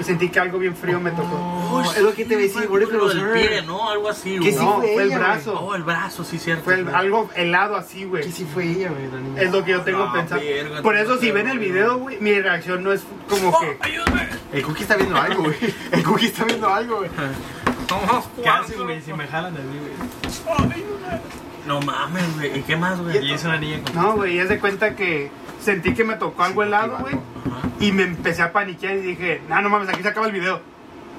Speaker 3: Y sentí que algo bien frío me tocó.
Speaker 4: Oh, es lo que te a
Speaker 2: Lo
Speaker 4: los
Speaker 2: del pie, ¿no? Algo así,
Speaker 4: ¿Qué
Speaker 2: güey.
Speaker 4: sí
Speaker 3: no,
Speaker 4: fue
Speaker 3: fue el
Speaker 4: ella,
Speaker 3: brazo.
Speaker 2: Oh, el brazo, sí, cierto.
Speaker 3: Fue el- algo helado así, güey.
Speaker 4: Que sí fue ella, güey.
Speaker 3: Es lo que yo tengo
Speaker 2: No,
Speaker 3: pensado.
Speaker 2: verga,
Speaker 3: Por eso, si ven el video, güey, mi reacción no es como
Speaker 2: ¡Oh,
Speaker 3: que.
Speaker 2: ayúdame!
Speaker 4: El cookie está viendo algo, güey. El cookie está viendo algo, güey.
Speaker 2: Somos
Speaker 1: ¿Qué hacen, güey? Si me jalan así, güey.
Speaker 2: No mames, güey. ¿Y qué más, güey?
Speaker 1: Y es una niña con.
Speaker 3: No, güey, es de cuenta que sentí que me tocó algo helado, güey. Y me empecé a paniquear y dije, no, no mames, aquí se acaba el video.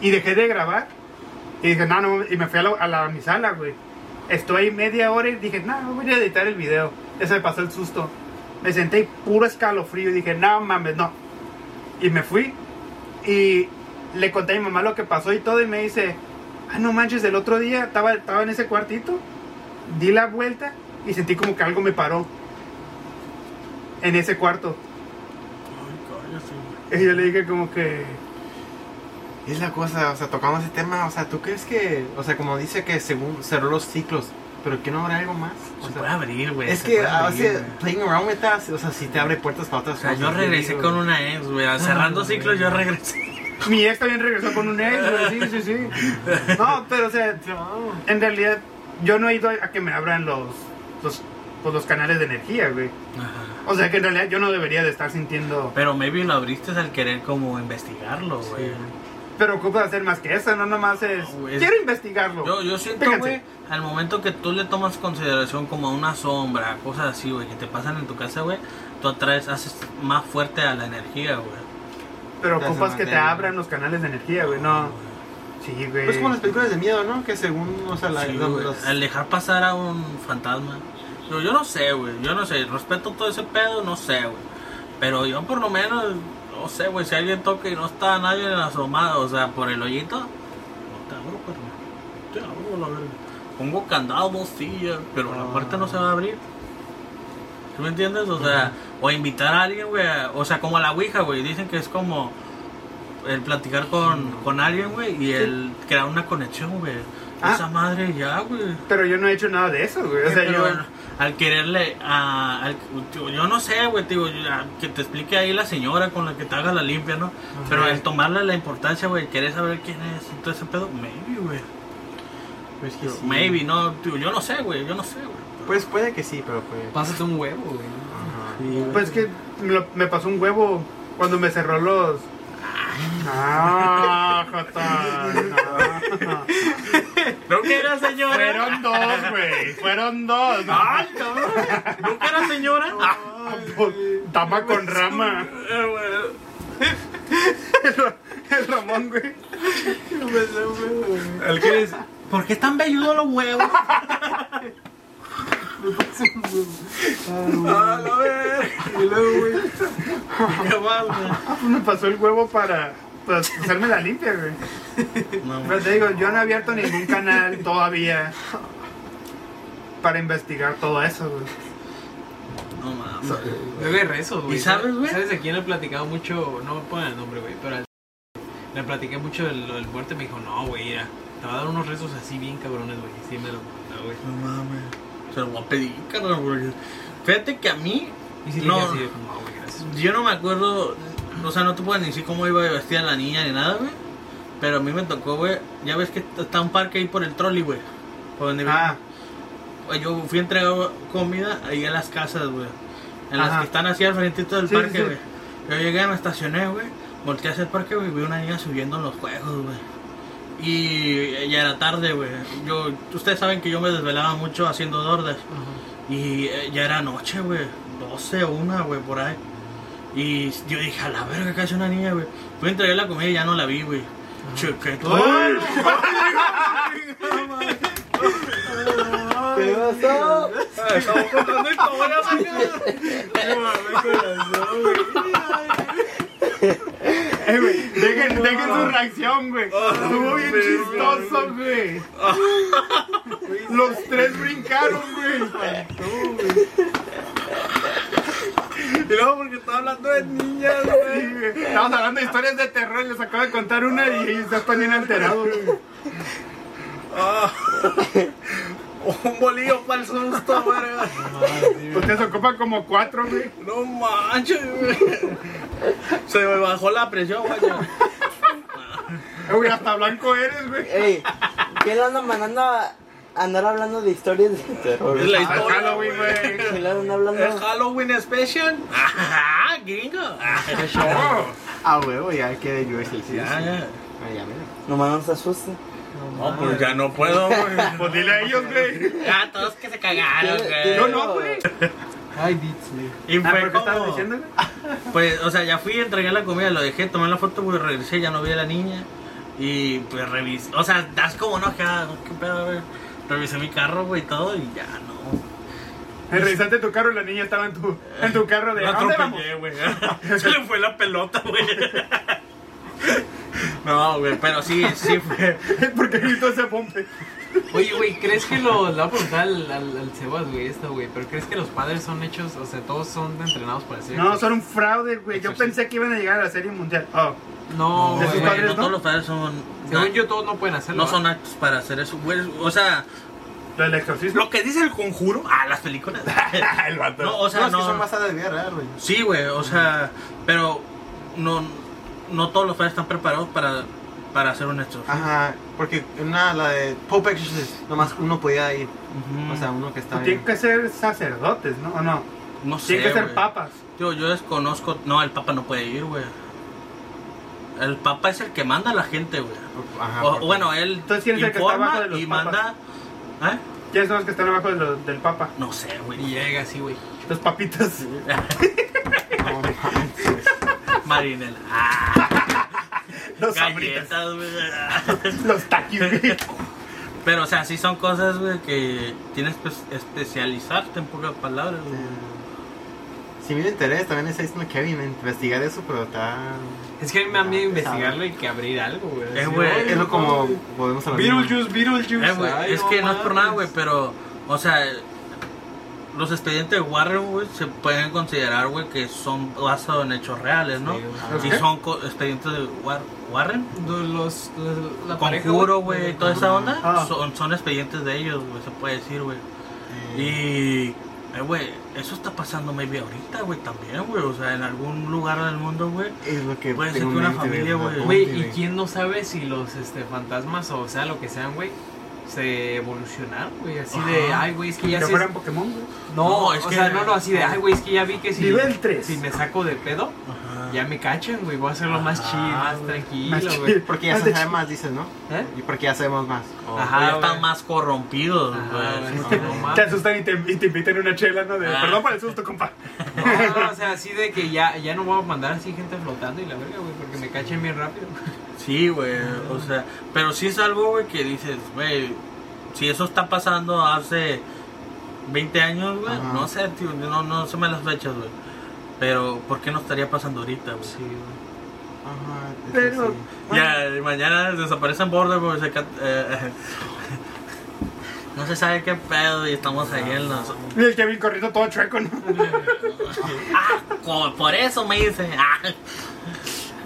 Speaker 3: Y dejé de grabar. Y dije, no, no, mames", y me fui a, la, a la- a mi sala, güey. Estoy media hora y dije, no, voy a editar el video. Ese me pasó el susto. Me senté y puro escalofrío y dije, no mames, no. Y me fui y le conté a mi mamá lo que pasó y todo y me dice, ah, no manches, el otro día estaba, estaba en ese cuartito, di la vuelta y sentí como que algo me paró en ese cuarto.
Speaker 2: Ay.
Speaker 3: Y yo le dije como que...
Speaker 4: Es la cosa, o sea, tocamos ese tema, o sea, ¿tú crees que, o sea, como dice que según cerró los ciclos, pero que no habrá algo más? O
Speaker 2: Se
Speaker 4: sea,
Speaker 2: puede abrir, güey.
Speaker 4: es que,
Speaker 2: puede
Speaker 4: a veces, playing around with us, o sea, sí te abre puertas para otras
Speaker 2: O sea,
Speaker 4: cosas.
Speaker 2: yo regresé
Speaker 4: digo,
Speaker 2: con una ex, güey. Cerrando
Speaker 1: Ah,
Speaker 2: ciclos, yo regresé.
Speaker 3: Mi ex también regresó con un ex, güey, sí, sí, sí. No, pero o sea, en realidad yo no he ido a que me abran los, los, pues, los canales de energía, güey.
Speaker 2: Ajá.
Speaker 3: O sea que en realidad yo no debería de estar sintiendo...
Speaker 2: Pero maybe lo abriste al querer como investigarlo, güey.
Speaker 3: Pero ocupa hacer más que eso, no nomás es...
Speaker 2: No, güey, es-
Speaker 3: Quiero investigarlo.
Speaker 2: Yo, yo siento,
Speaker 3: Fíjense.
Speaker 2: güey, al momento que tú le tomas consideración como una sombra, cosas así, güey, que te pasan en tu casa, güey, tú atraes, haces más fuerte a la energía, güey.
Speaker 3: Pero ocupas que te abran los canales de energía, güey, no... Sí, güey.
Speaker 4: Pues como las películas de miedo, ¿no? Que según, o sea, la,
Speaker 2: Sí,
Speaker 4: los-
Speaker 2: Al dejar pasar a un fantasma. Yo, yo no sé, güey. Yo no sé. Respeto todo ese pedo, no sé, güey. Pero yo por lo menos, no sé, güey. Si alguien toca y no está nadie asomado, o sea, por el hoyito, no te abro, perro. Te abro, la verga. Pongo candado, dos sillas, pero la puerta no se va a abrir. ¿Tú me entiendes? O sea, o invitar a alguien, güey. O sea, como a la Ouija, güey. Dicen que es como el platicar con, con alguien, güey, y el crear una conexión, güey.
Speaker 3: Ah.
Speaker 2: Esa madre ya, güey.
Speaker 3: Pero yo no he hecho nada de eso, güey. O sea, yo...
Speaker 2: al- al quererle a. al- tío, yo no sé, güey, tío, que te explique ahí la señora con la que te haga la limpia, ¿no? Pero el tomarle la importancia, güey, querer saber quién es y todo ese pedo, maybe, güey.
Speaker 4: pues que sí.
Speaker 2: Maybe, no, tío, yo no sé, güey, yo no sé, güey.
Speaker 4: Pues puede que sí, pero pues...
Speaker 1: Pásate un huevo, güey.
Speaker 4: Ajá.
Speaker 3: Pues que me, lo- me pasó un huevo cuando me cerró los... Ah, Jota. no.
Speaker 2: ¿No que era señora?
Speaker 3: Fueron dos, güey. Fueron dos.
Speaker 2: ¡Ay, cabrón! ¿No que era señora? Ah,
Speaker 3: Pues, Tama con rama.
Speaker 2: eh,
Speaker 3: El Ramón, güey.
Speaker 2: El que es. ¿Por qué están velludos los huevos?
Speaker 1: Ah, la verga. Y luego, güey.
Speaker 2: ¿Qué más, güey?
Speaker 3: Ah, pues me pasó el huevo para pues, hacerme la limpia, güey.
Speaker 2: No,
Speaker 3: Pero te digo, yo no he abierto ningún canal todavía para investigar todo eso, güey.
Speaker 2: no mames.
Speaker 1: Bebé rezos, güey.
Speaker 2: ¿Y sabes, güey?
Speaker 1: ¿Sabes a quién le he platicado mucho? No me ponen el nombre, güey, pero al- le platiqué mucho del, del muerte. Me dijo, no, güey, mira, te va a dar unos rezos así bien cabrones, güey. Sí, me lo güey.
Speaker 2: No mames. Se lo voy a pedir, carnal, porque... Fíjate que a mí,
Speaker 1: Y si
Speaker 2: No.
Speaker 1: así de como, "Ah, güey, gracias.
Speaker 2: yo no me acuerdo, o sea, no te puedo ni decir cómo iba vestida la niña ni nada, güey. Pero a mí me tocó, güey, ya ves que está un parque ahí por el trolley, güey. Por donde
Speaker 3: Ah,
Speaker 2: Yo fui a entregar comida ahí en las casas, güey. En las que están así al frentito del
Speaker 3: Sí,
Speaker 2: parque,
Speaker 3: sí.
Speaker 2: güey. Yo llegué, me estacioné, güey. Volteé hacia el parque, güey, vi una niña subiendo en los juegos, güey. Y ya era tarde, güey. Yo, ustedes saben que yo me desvelaba mucho haciendo dordas. Y eh, ya era noche, güey. 12 o 1, güey, por ahí. Y yo dije, a la verga, que hace una niña, güey. Fui a entregar la comida y ya no la vi, güey. Cheque,
Speaker 3: ¡Ay!
Speaker 4: ¿Qué pasó?
Speaker 2: Estamos contando historias,
Speaker 3: Eh, güey, dejen, dejen su reacción, güey. Estuvo bien chistoso, güey. Los tres brincaron, güey.
Speaker 5: Y luego porque estaba hablando de niñas, güey.
Speaker 3: Estamos hablando de historias de terror y les acabo de contar una y ellos están bien alterados, güey.
Speaker 5: Ah. Un bolillo para el susto, verga.
Speaker 3: Ustedes ocupan como cuatro, güey.
Speaker 2: No manches, güey. Se me bajó la presión, güey.
Speaker 3: Eh, güey, hasta blanco eres, güey.
Speaker 6: Ey, ¿qué le andan mandando a andar hablando de historias de terror?
Speaker 2: Es la historia,
Speaker 3: Halloween, güey.
Speaker 6: ¿Qué le andan
Speaker 2: ¿Es
Speaker 6: hablando?
Speaker 2: Halloween Special? ¡Ah, gringo!
Speaker 4: Ah, huevo, ya quedé yo ese. Sí,
Speaker 2: Ya,
Speaker 4: sí.
Speaker 2: ya.
Speaker 4: Ah, ya, mira.
Speaker 6: Nomás no se asusten.
Speaker 2: No, pues ya no puedo, güey.
Speaker 3: Pues dile a ellos, güey.
Speaker 2: Ya, todos que se cagaron, güey.
Speaker 3: Yo no, güey.
Speaker 1: Ay, Beats, güey.
Speaker 2: Y
Speaker 3: Ah, ¿pero qué estabas diciendo, güey?
Speaker 2: Pues, o sea, ya fui, entregué la comida, lo dejé, tomé la foto, güey, regresé, ya no vi a la niña. Y pues revisé, o sea, das como no, acá, qué pedo, güey. Revisé mi carro, güey, y todo, y ya no.
Speaker 3: Eh, Revisaste tu carro y la niña estaba en tu, en tu carro de.
Speaker 2: La
Speaker 3: ¿A dónde vamos?
Speaker 2: atropellé, güey. Se le fue la pelota, güey. No, güey, pero sí, sí fue.
Speaker 3: ¿Por qué gritó ese pompe?
Speaker 1: Oye, güey, ¿crees que lo, le voy a preguntar al, al, al Sebas, güey, esto, güey, pero ¿crees que los padres son hechos, o sea, todos son entrenados para ser
Speaker 3: No, son un fraude, güey. Yo pensé que iban a llegar a la serie mundial. Oh,
Speaker 1: No,
Speaker 3: ¿De sus
Speaker 1: güey,
Speaker 2: no
Speaker 3: no?
Speaker 2: todos los padres son.
Speaker 1: según yo todos no pueden hacerlo.
Speaker 2: No son actos para hacer eso, güey. O sea,
Speaker 3: lo
Speaker 2: lo que dice el conjuro. Ah, las películas.
Speaker 3: el vato.
Speaker 2: No, o sea,
Speaker 4: no, es que
Speaker 2: no.
Speaker 4: son basadas de vida real, güey.
Speaker 2: Sí, güey, o sea, pero no, no todos los padres están preparados para, para hacer un exorcismo.
Speaker 4: Ajá, porque una, la de Pope Exorcist, nomás uno podía ir. O sea, uno que está
Speaker 3: Tienen que ser sacerdotes, ¿no? ¿O no?
Speaker 2: no sé.
Speaker 3: Tienen que ser papas.
Speaker 2: Yo, yo desconozco. No, el papa no puede ir, güey. El papa es el que manda a la gente, güey.
Speaker 4: Ajá,
Speaker 2: O- bueno, él
Speaker 3: Entonces, ¿quién es el que está
Speaker 2: informa
Speaker 3: abajo de los
Speaker 2: y
Speaker 3: papas?
Speaker 2: manda. ¿Eh?
Speaker 3: ¿Quiénes son los que están abajo de lo- del papa?
Speaker 2: No sé, güey.
Speaker 1: Y llega así, güey.
Speaker 3: Los papitas.
Speaker 4: No.
Speaker 2: Marinela. Ah,
Speaker 3: Los
Speaker 2: galletas, güey.
Speaker 3: Los taquis, güey.
Speaker 2: Pero, o sea, sí son cosas, güey, que tienes que especializarte en pocas palabras, güey.
Speaker 4: Si me interés, también está diciendo Kevin investigar eso, pero está.
Speaker 1: Es que a mí me da miedo investigarlo y que abrir algo, güey.
Speaker 2: Eh,
Speaker 1: Así,
Speaker 2: güey,
Speaker 4: Es lo como lo mismo.
Speaker 1: Beetlejuice, Beetlejuice.
Speaker 2: Eh, güey, es que no es por nada, güey, pero, o sea, los expedientes de Warren, güey, se pueden considerar, güey, que son basados en hechos reales, ¿no?
Speaker 1: Sí.
Speaker 2: Si son co- expedientes de War- Warren,
Speaker 1: Los, los, la pareja,
Speaker 2: conjuro, güey, y toda esa onda,
Speaker 3: Ah.
Speaker 2: son, son expedientes de ellos, güey, se puede decir, güey. Y, eh, güey, eso está pasando maybe ahorita, güey, también, güey, o sea, en algún lugar del mundo, güey.
Speaker 4: Es lo que
Speaker 2: Puede ser que una familia, güey.
Speaker 1: Güey, ¿y quién no sabe si los este, fantasmas o sea lo que sean, güey, se evolucionaron, güey? Así de, ay, güey, es que ya
Speaker 3: Que
Speaker 1: se...
Speaker 3: fueran Pokémon, güey.
Speaker 1: No,
Speaker 2: No, es
Speaker 1: o
Speaker 2: que-
Speaker 1: sea, no, no, así de, ay, güey, es que ya vi que si...
Speaker 3: Nivel tres.
Speaker 1: Si me saco de pedo,
Speaker 2: Ajá.
Speaker 1: ya me cachan, güey, voy a hacerlo más
Speaker 2: Ajá,
Speaker 1: chill, más tranquilo,
Speaker 3: Más
Speaker 1: güey.
Speaker 4: Porque ya
Speaker 3: Más
Speaker 4: se sabe más, dices, ¿no?
Speaker 1: ¿Eh?
Speaker 4: Y porque ya sabemos más.
Speaker 2: O
Speaker 1: Ajá,
Speaker 2: ya están más corrompidos, güey.
Speaker 1: no
Speaker 3: Te asustan y te, y te invitan a una chela, ¿no? De,
Speaker 2: Ah.
Speaker 3: Perdón por el susto, compa.
Speaker 1: No, no, o sea, así de que ya, ya no voy a mandar así gente flotando y la verga, güey, porque me cachen bien rápido.
Speaker 2: Sí, güey, o sea, pero sí es algo, güey, que dices, güey, si eso está pasando hace 20 años, güey, no sé, tío, no, no sé me las fechas, güey. Pero, ¿por qué no estaría pasando ahorita, güey?
Speaker 1: Sí, güey.
Speaker 4: Ajá.
Speaker 3: Pero-
Speaker 4: sí.
Speaker 2: Ya, mañana desaparecen border, güey, se eh, no se sabe qué pedo y estamos ahí en los...
Speaker 3: Y el Kevin corriendo todo chueco, ¿no?
Speaker 2: Ah, por eso me dice, ah,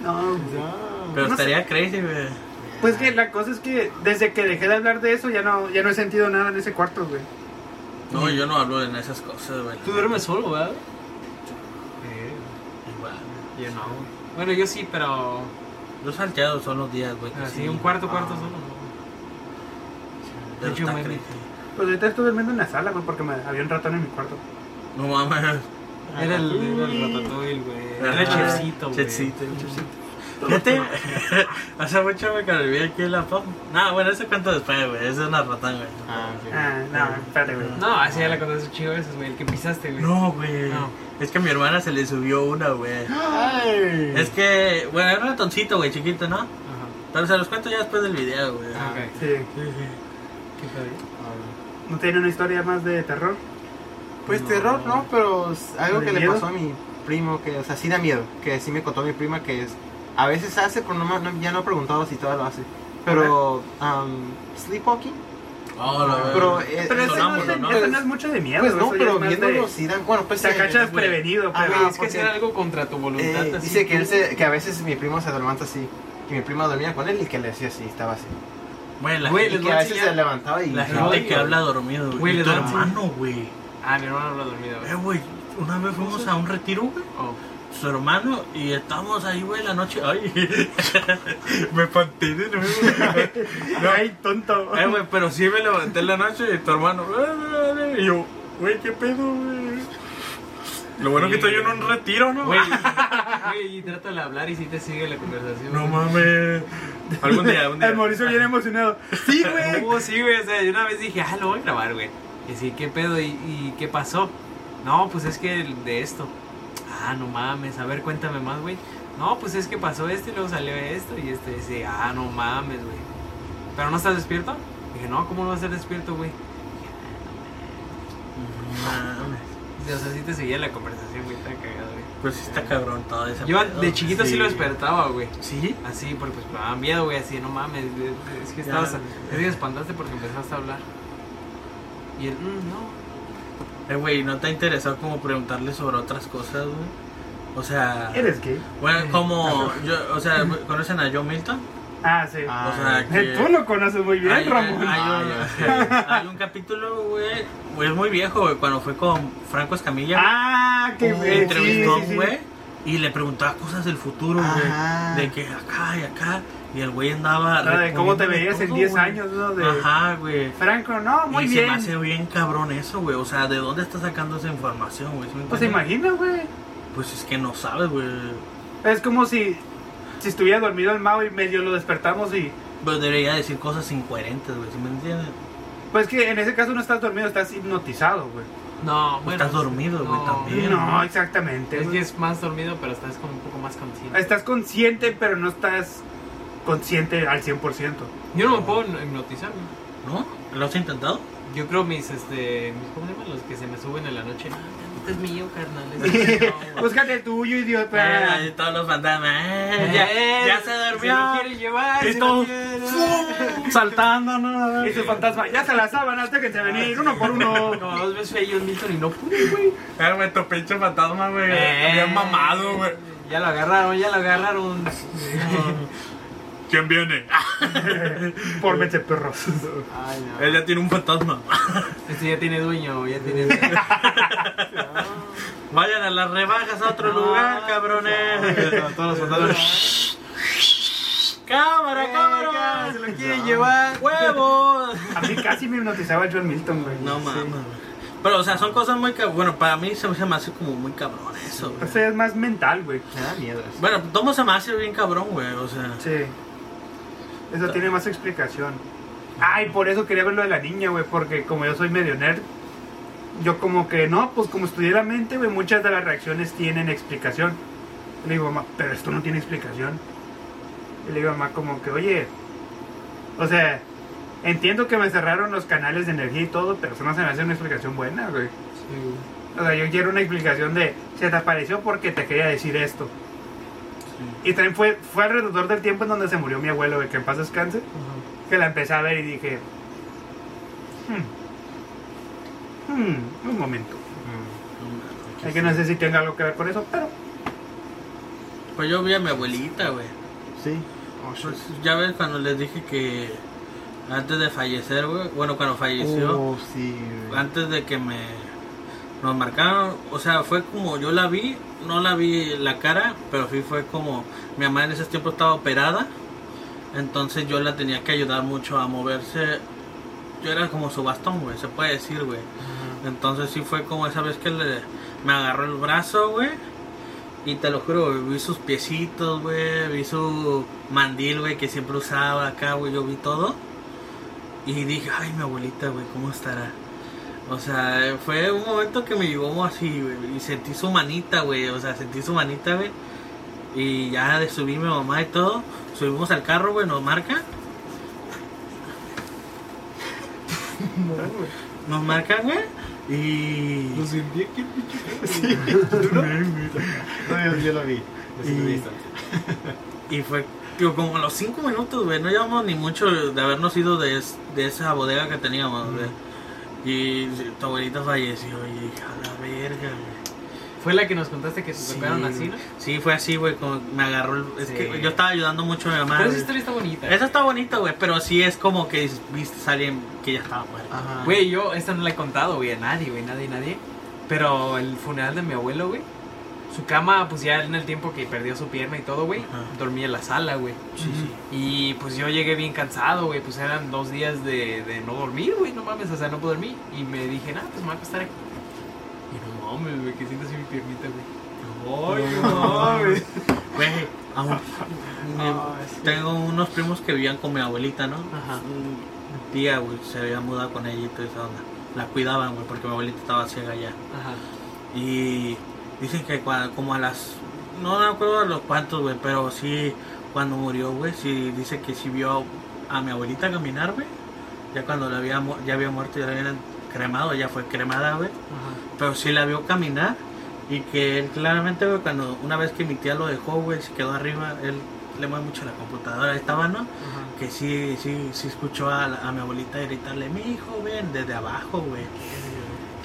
Speaker 3: No,
Speaker 2: pero
Speaker 3: No sé.
Speaker 2: estaría crazy, güey.
Speaker 3: Pues que la cosa es que desde que dejé de hablar de eso ya no, ya no he sentido nada en ese cuarto, güey.
Speaker 2: No, yo no hablo en esas cosas, güey.
Speaker 1: Tú duermes solo, ¿verdad?
Speaker 2: Igual.
Speaker 1: Yo no, güey. Bueno, yo sí, pero
Speaker 2: Yo salteado son los días, güey.
Speaker 1: así
Speaker 2: sí.
Speaker 1: un cuarto, cuarto
Speaker 2: Ah,
Speaker 1: solo. ¿no?
Speaker 2: pero
Speaker 1: hecho,
Speaker 2: está
Speaker 1: me-
Speaker 2: creepy.
Speaker 3: Pues ahorita estoy durmiendo en la sala, güey, porque me, había un ratón en mi cuarto.
Speaker 2: No mames.
Speaker 1: Era el, era el ratatouille, güey. Era el
Speaker 2: Ah,
Speaker 1: chefcito, güey.
Speaker 2: Chefcito, el chefcito. Fíjate, hace mucho me vi aquí en la pop. No, bueno, ese cuento después, güey. Ese es una ratán, güey.
Speaker 4: Ah, ok.
Speaker 3: Ah, no, espérate, güey.
Speaker 1: No, así ya la chingo de veces, güey. El que pisaste, güey.
Speaker 2: No, güey.
Speaker 1: No.
Speaker 2: Es que a mi hermana se le subió una, güey.
Speaker 4: Ay.
Speaker 2: Es que, bueno, era un ratoncito, güey, chiquito, ¿no?
Speaker 1: Ajá.
Speaker 2: Pero se los cuento ya después del video, güey.
Speaker 1: Ah, ok.
Speaker 3: Sí.
Speaker 2: Sí, sí.
Speaker 1: ¿Qué pedo?
Speaker 3: ¿No tiene una historia más de terror?
Speaker 4: Pues
Speaker 2: No.
Speaker 4: terror, ¿no? Pero es algo
Speaker 3: ¿De
Speaker 4: que le
Speaker 3: miedo?
Speaker 4: pasó a mi primo, que, o sea, sí da miedo. Que sí me contó mi prima que es, a veces hace, pero no, no- ya no he preguntado si todavía lo hace. Pero, um, sleepwalking.
Speaker 2: Oh.
Speaker 4: Pero, eh,
Speaker 3: Pero ese no, es,
Speaker 2: ¿no?
Speaker 3: ese no es mucho de miedo.
Speaker 4: Pues no,
Speaker 3: eso
Speaker 4: pero viéndolo
Speaker 3: de-
Speaker 4: sí dan, bueno, pues
Speaker 3: Te
Speaker 4: eh,
Speaker 3: cachas
Speaker 2: güey.
Speaker 3: prevenido, pero...
Speaker 1: Güey, es que hacer algo contra tu voluntad.
Speaker 4: eh,
Speaker 1: así,
Speaker 4: dice que, él se, que a veces mi primo se levanta así. Y mi prima dormía con él y que le decía así, estaba así.
Speaker 2: Güey, la
Speaker 1: Güey,
Speaker 4: Y que a veces se levantaba y...
Speaker 2: La
Speaker 1: No,
Speaker 2: gente que habla dormido,
Speaker 1: Güey,
Speaker 2: güey. Tu hermano, güey.
Speaker 1: Ah, mi hermano habla dormido,
Speaker 2: Eh,
Speaker 1: güey.
Speaker 2: una vez fuimos a un retiro, güey.
Speaker 1: Oh.
Speaker 2: Su hermano, y estábamos ahí, güey, la noche. Ay, me espanté de nuevo.
Speaker 3: Ay, tonto.
Speaker 2: Eh, güey, pero sí me levanté en la noche y tu hermano. "Eh, Y yo, güey, ¿qué pedo, güey? Lo bueno que estoy en un retiro, ¿no?
Speaker 1: Güey, y trata de hablar y si te sigue la conversación.
Speaker 2: No mames. Algún día, algún día.
Speaker 3: El Mauricio bien emocionado. Sí, güey.
Speaker 1: No, sí, güey. O sea, yo una vez dije, ah, lo voy a grabar, güey. Y sí, ¿qué pedo? ¿Y, y qué pasó? No, pues es que de esto. Ah, no mames. A ver, cuéntame más, güey. No, pues es que pasó esto y luego salió esto. Y este dice, ah, no mames, güey. ¿Pero no estás despierto? Dije, no, ¿cómo no vas a estar despierto, güey?
Speaker 2: Mames.
Speaker 1: O sea, sí te seguía la conversación, güey. Está cagado, güey.
Speaker 2: Pues sí está cabrón todo eso.
Speaker 1: Yo de chiquito sí, lo despertaba, güey.
Speaker 2: ¿Sí?
Speaker 1: Así, porque pues me daba miedo, güey, así, no mames, es que estabas, es que espantaste porque empezaste a hablar. Y él, "Mm, no.
Speaker 2: Eh, güey, ¿no te ha interesado como preguntarle sobre otras cosas, güey? O sea,
Speaker 3: ¿Eres gay?
Speaker 2: bueno, como, yo, o sea, ¿conocen a Joe Milton?
Speaker 3: Ah, sí.
Speaker 4: Ah,
Speaker 2: O sea,
Speaker 3: Tú lo conoces muy bien,
Speaker 2: hay,
Speaker 3: Ramón.
Speaker 2: hay
Speaker 4: Ah,
Speaker 2: un, hay un capítulo, güey, es muy viejo, güey, cuando fue con Franco Escamilla.
Speaker 3: Ah, qué güey.
Speaker 2: entrevistón,
Speaker 3: sí, sí, sí.
Speaker 2: güey, y le preguntaba cosas del futuro, güey, de que acá y acá, y el güey andaba...
Speaker 3: No, de cómo te veías en
Speaker 2: todo,
Speaker 3: 10
Speaker 2: güey.
Speaker 3: años, ¿no? De
Speaker 2: Ajá, güey.
Speaker 3: Franco, no, muy
Speaker 2: y se
Speaker 3: bien.
Speaker 2: me hace bien cabrón eso, güey. O sea, ¿de dónde está sacando esa información, güey? ¿Sí me
Speaker 3: Pues
Speaker 2: entiendes?
Speaker 3: imagina, güey.
Speaker 2: Pues es que no sabes, güey.
Speaker 3: Es como si, si estuviera dormido el Mao y medio lo despertamos y...
Speaker 2: Pero debería decir cosas incoherentes, güey. ¿Sí me entiendes?
Speaker 3: Pues que en ese caso no estás dormido, estás hipnotizado, güey.
Speaker 1: No, bueno.
Speaker 2: Estás dormido, güey, también. Bien,
Speaker 3: No,
Speaker 2: ¿no?
Speaker 3: exactamente.
Speaker 1: Es que es más dormido, pero estás como un poco más consciente.
Speaker 3: Estás consciente, pero no estás consciente al 100%.
Speaker 1: Yo no me puedo hipnotizar, güey.
Speaker 2: ¿No? ¿Lo has intentado?
Speaker 1: Yo creo mis, este, mis, ¿cómo se llaman? Los que se me suben en la noche. No es mío, carnal. es mío, güey.
Speaker 3: Búscate el tuyo, idiota.
Speaker 2: Ay, todos los fantasmas. eh,
Speaker 1: Ya,
Speaker 2: ya, ya se durmió.
Speaker 1: Se lo quiere llevar.
Speaker 2: Saltando, ¿no?
Speaker 3: Y su fantasma, ya se las sábanas, déjense venir, uno por uno.
Speaker 1: Como dos veces fui John Milton y no pude, güey.
Speaker 2: Eh, güey, tu pinche fantasma, güey.
Speaker 1: Eh,
Speaker 2: Bien mamado, güey.
Speaker 1: Ya lo agarraron, ya lo agarraron.
Speaker 2: ¿Quién viene?
Speaker 3: Pórmense, perros.
Speaker 1: Ay, no.
Speaker 2: Él ya tiene un fantasma.
Speaker 1: Este ya tiene dueño, ya tiene dueño.
Speaker 2: Vayan a las rebajas a otro lugar, cabrones.
Speaker 1: Todos los fantasmas.
Speaker 2: Cámara, cámara.
Speaker 1: Se lo quieren llevar.
Speaker 2: ¡Huevos!
Speaker 3: A mí casi me hipnotizaba John Milton, güey.
Speaker 2: No mames. Pero, o sea, son cosas muy cabrón. Bueno, para mí se me hace como muy cabrón eso, güey.
Speaker 3: O sea, es más mental, güey.
Speaker 4: Me da miedo eso.
Speaker 2: Bueno, todo se me hace bien cabrón, güey. O sea,
Speaker 3: Sí. Eso tiene más explicación. Ay, por eso quería ver lo de la niña, güey, porque como yo soy medio nerd, yo como que no, pues como estudié la mente, güey, muchas de las reacciones tienen explicación. Le digo, mamá, pero esto no tiene explicación. Y le digo, mamá, como que, oye, o sea, entiendo que me cerraron los canales de energía y todo, pero eso no se me hace una explicación buena, güey. O sea, yo quiero una explicación de, se te apareció porque te quería decir esto. Y también fue, fue alrededor del tiempo en donde se murió mi abuelo, güey, que en paz descanse, que la empecé a ver y dije, hmm, hmm, un momento. Es que no sé si tenga algo que ver con eso, pero
Speaker 2: pues yo vi a mi abuelita, güey.
Speaker 4: Sí. Oh.
Speaker 2: Pues ya ves cuando les dije que Antes de fallecer, güey. Bueno, cuando falleció.
Speaker 4: Oh, sí, güey.
Speaker 2: antes de que me nos marcaron, o sea, fue como yo la vi, no la vi la cara, pero sí fue como mi mamá en ese tiempo estaba operada, entonces yo la tenía que ayudar mucho a moverse. Yo era como su bastón, güey, se puede decir, güey. Entonces sí fue como esa vez que le, me agarró el brazo, güey. Y te lo juro, vi sus piecitos, güey, vi su mandil, güey, que siempre usaba acá, güey, yo vi todo. Y dije, ay, mi abuelita, güey, ¿cómo estará? O sea, fue un momento que me llevó así, güey, y sentí su manita, güey, o sea, sentí su manita, güey. Y ya de subir mi mamá y todo, subimos al carro, güey, nos marca. Nos marcan, güey. Y...
Speaker 5: Lo sentí aquí,
Speaker 4: No, yo, yo lo vi. Sí lo.
Speaker 2: Y- Y fue como a los 5 minutos, güey. No llevamos ni mucho de habernos ido de, es- de esa bodega que teníamos, güey. Y tu abuelita falleció. Y a la verga, güey.
Speaker 1: Fue la que nos contaste que se tocaron así, ¿no?
Speaker 2: Sí, fue así, güey. Como me agarró. el- Es
Speaker 1: Sí.
Speaker 2: que yo estaba ayudando mucho a mi mamá.
Speaker 1: Pero esa
Speaker 2: güey.
Speaker 1: historia está bonita.
Speaker 2: Esa está bonita, güey. Pero sí es como que viste a alguien que ya estaba muerto.
Speaker 4: Ajá.
Speaker 1: Güey, yo esta no la he contado, güey, a nadie, güey, nadie, nadie. Pero el funeral de mi abuelo, güey. Su cama, pues ya en el tiempo que perdió su pierna y todo, güey, dormía en la sala, güey.
Speaker 2: Sí, sí.
Speaker 1: Y pues yo llegué bien cansado, güey, pues eran dos días de, de no dormir, güey, no mames, o sea, no puedo dormir. Y me dije, nada, pues me voy a acostar aquí. Y no mames, güey, que siento así mi piernita, güey.
Speaker 2: Ay,
Speaker 1: no mames.
Speaker 2: Güey, aún- mi- tengo unos primos que vivían con mi abuelita, ¿no?
Speaker 1: Ajá.
Speaker 2: Mi tía, güey, se había mudado con ella y toda esa onda. La cuidaban, güey, porque mi abuelita estaba ciega ya.
Speaker 1: Ajá.
Speaker 2: Y dicen que cua- como a las... No me acuerdo de los cuantos, güey, pero sí, cuando murió, güey, sí dice que sí vio a mi abuelita caminar, güey. Ya cuando la había, ya había muerto, ya la habían cremado, ya fue cremada, güey. Pero sí la vio caminar y que él claramente, güey, cuando una vez que mi tía lo dejó, güey, se quedó arriba, él le mueve mucho la computadora, estaba, ¿no?
Speaker 1: Ajá.
Speaker 2: Que sí, sí, sí escuchó a, la- a mi abuelita gritarle, mi hijo, ven, desde abajo, güey.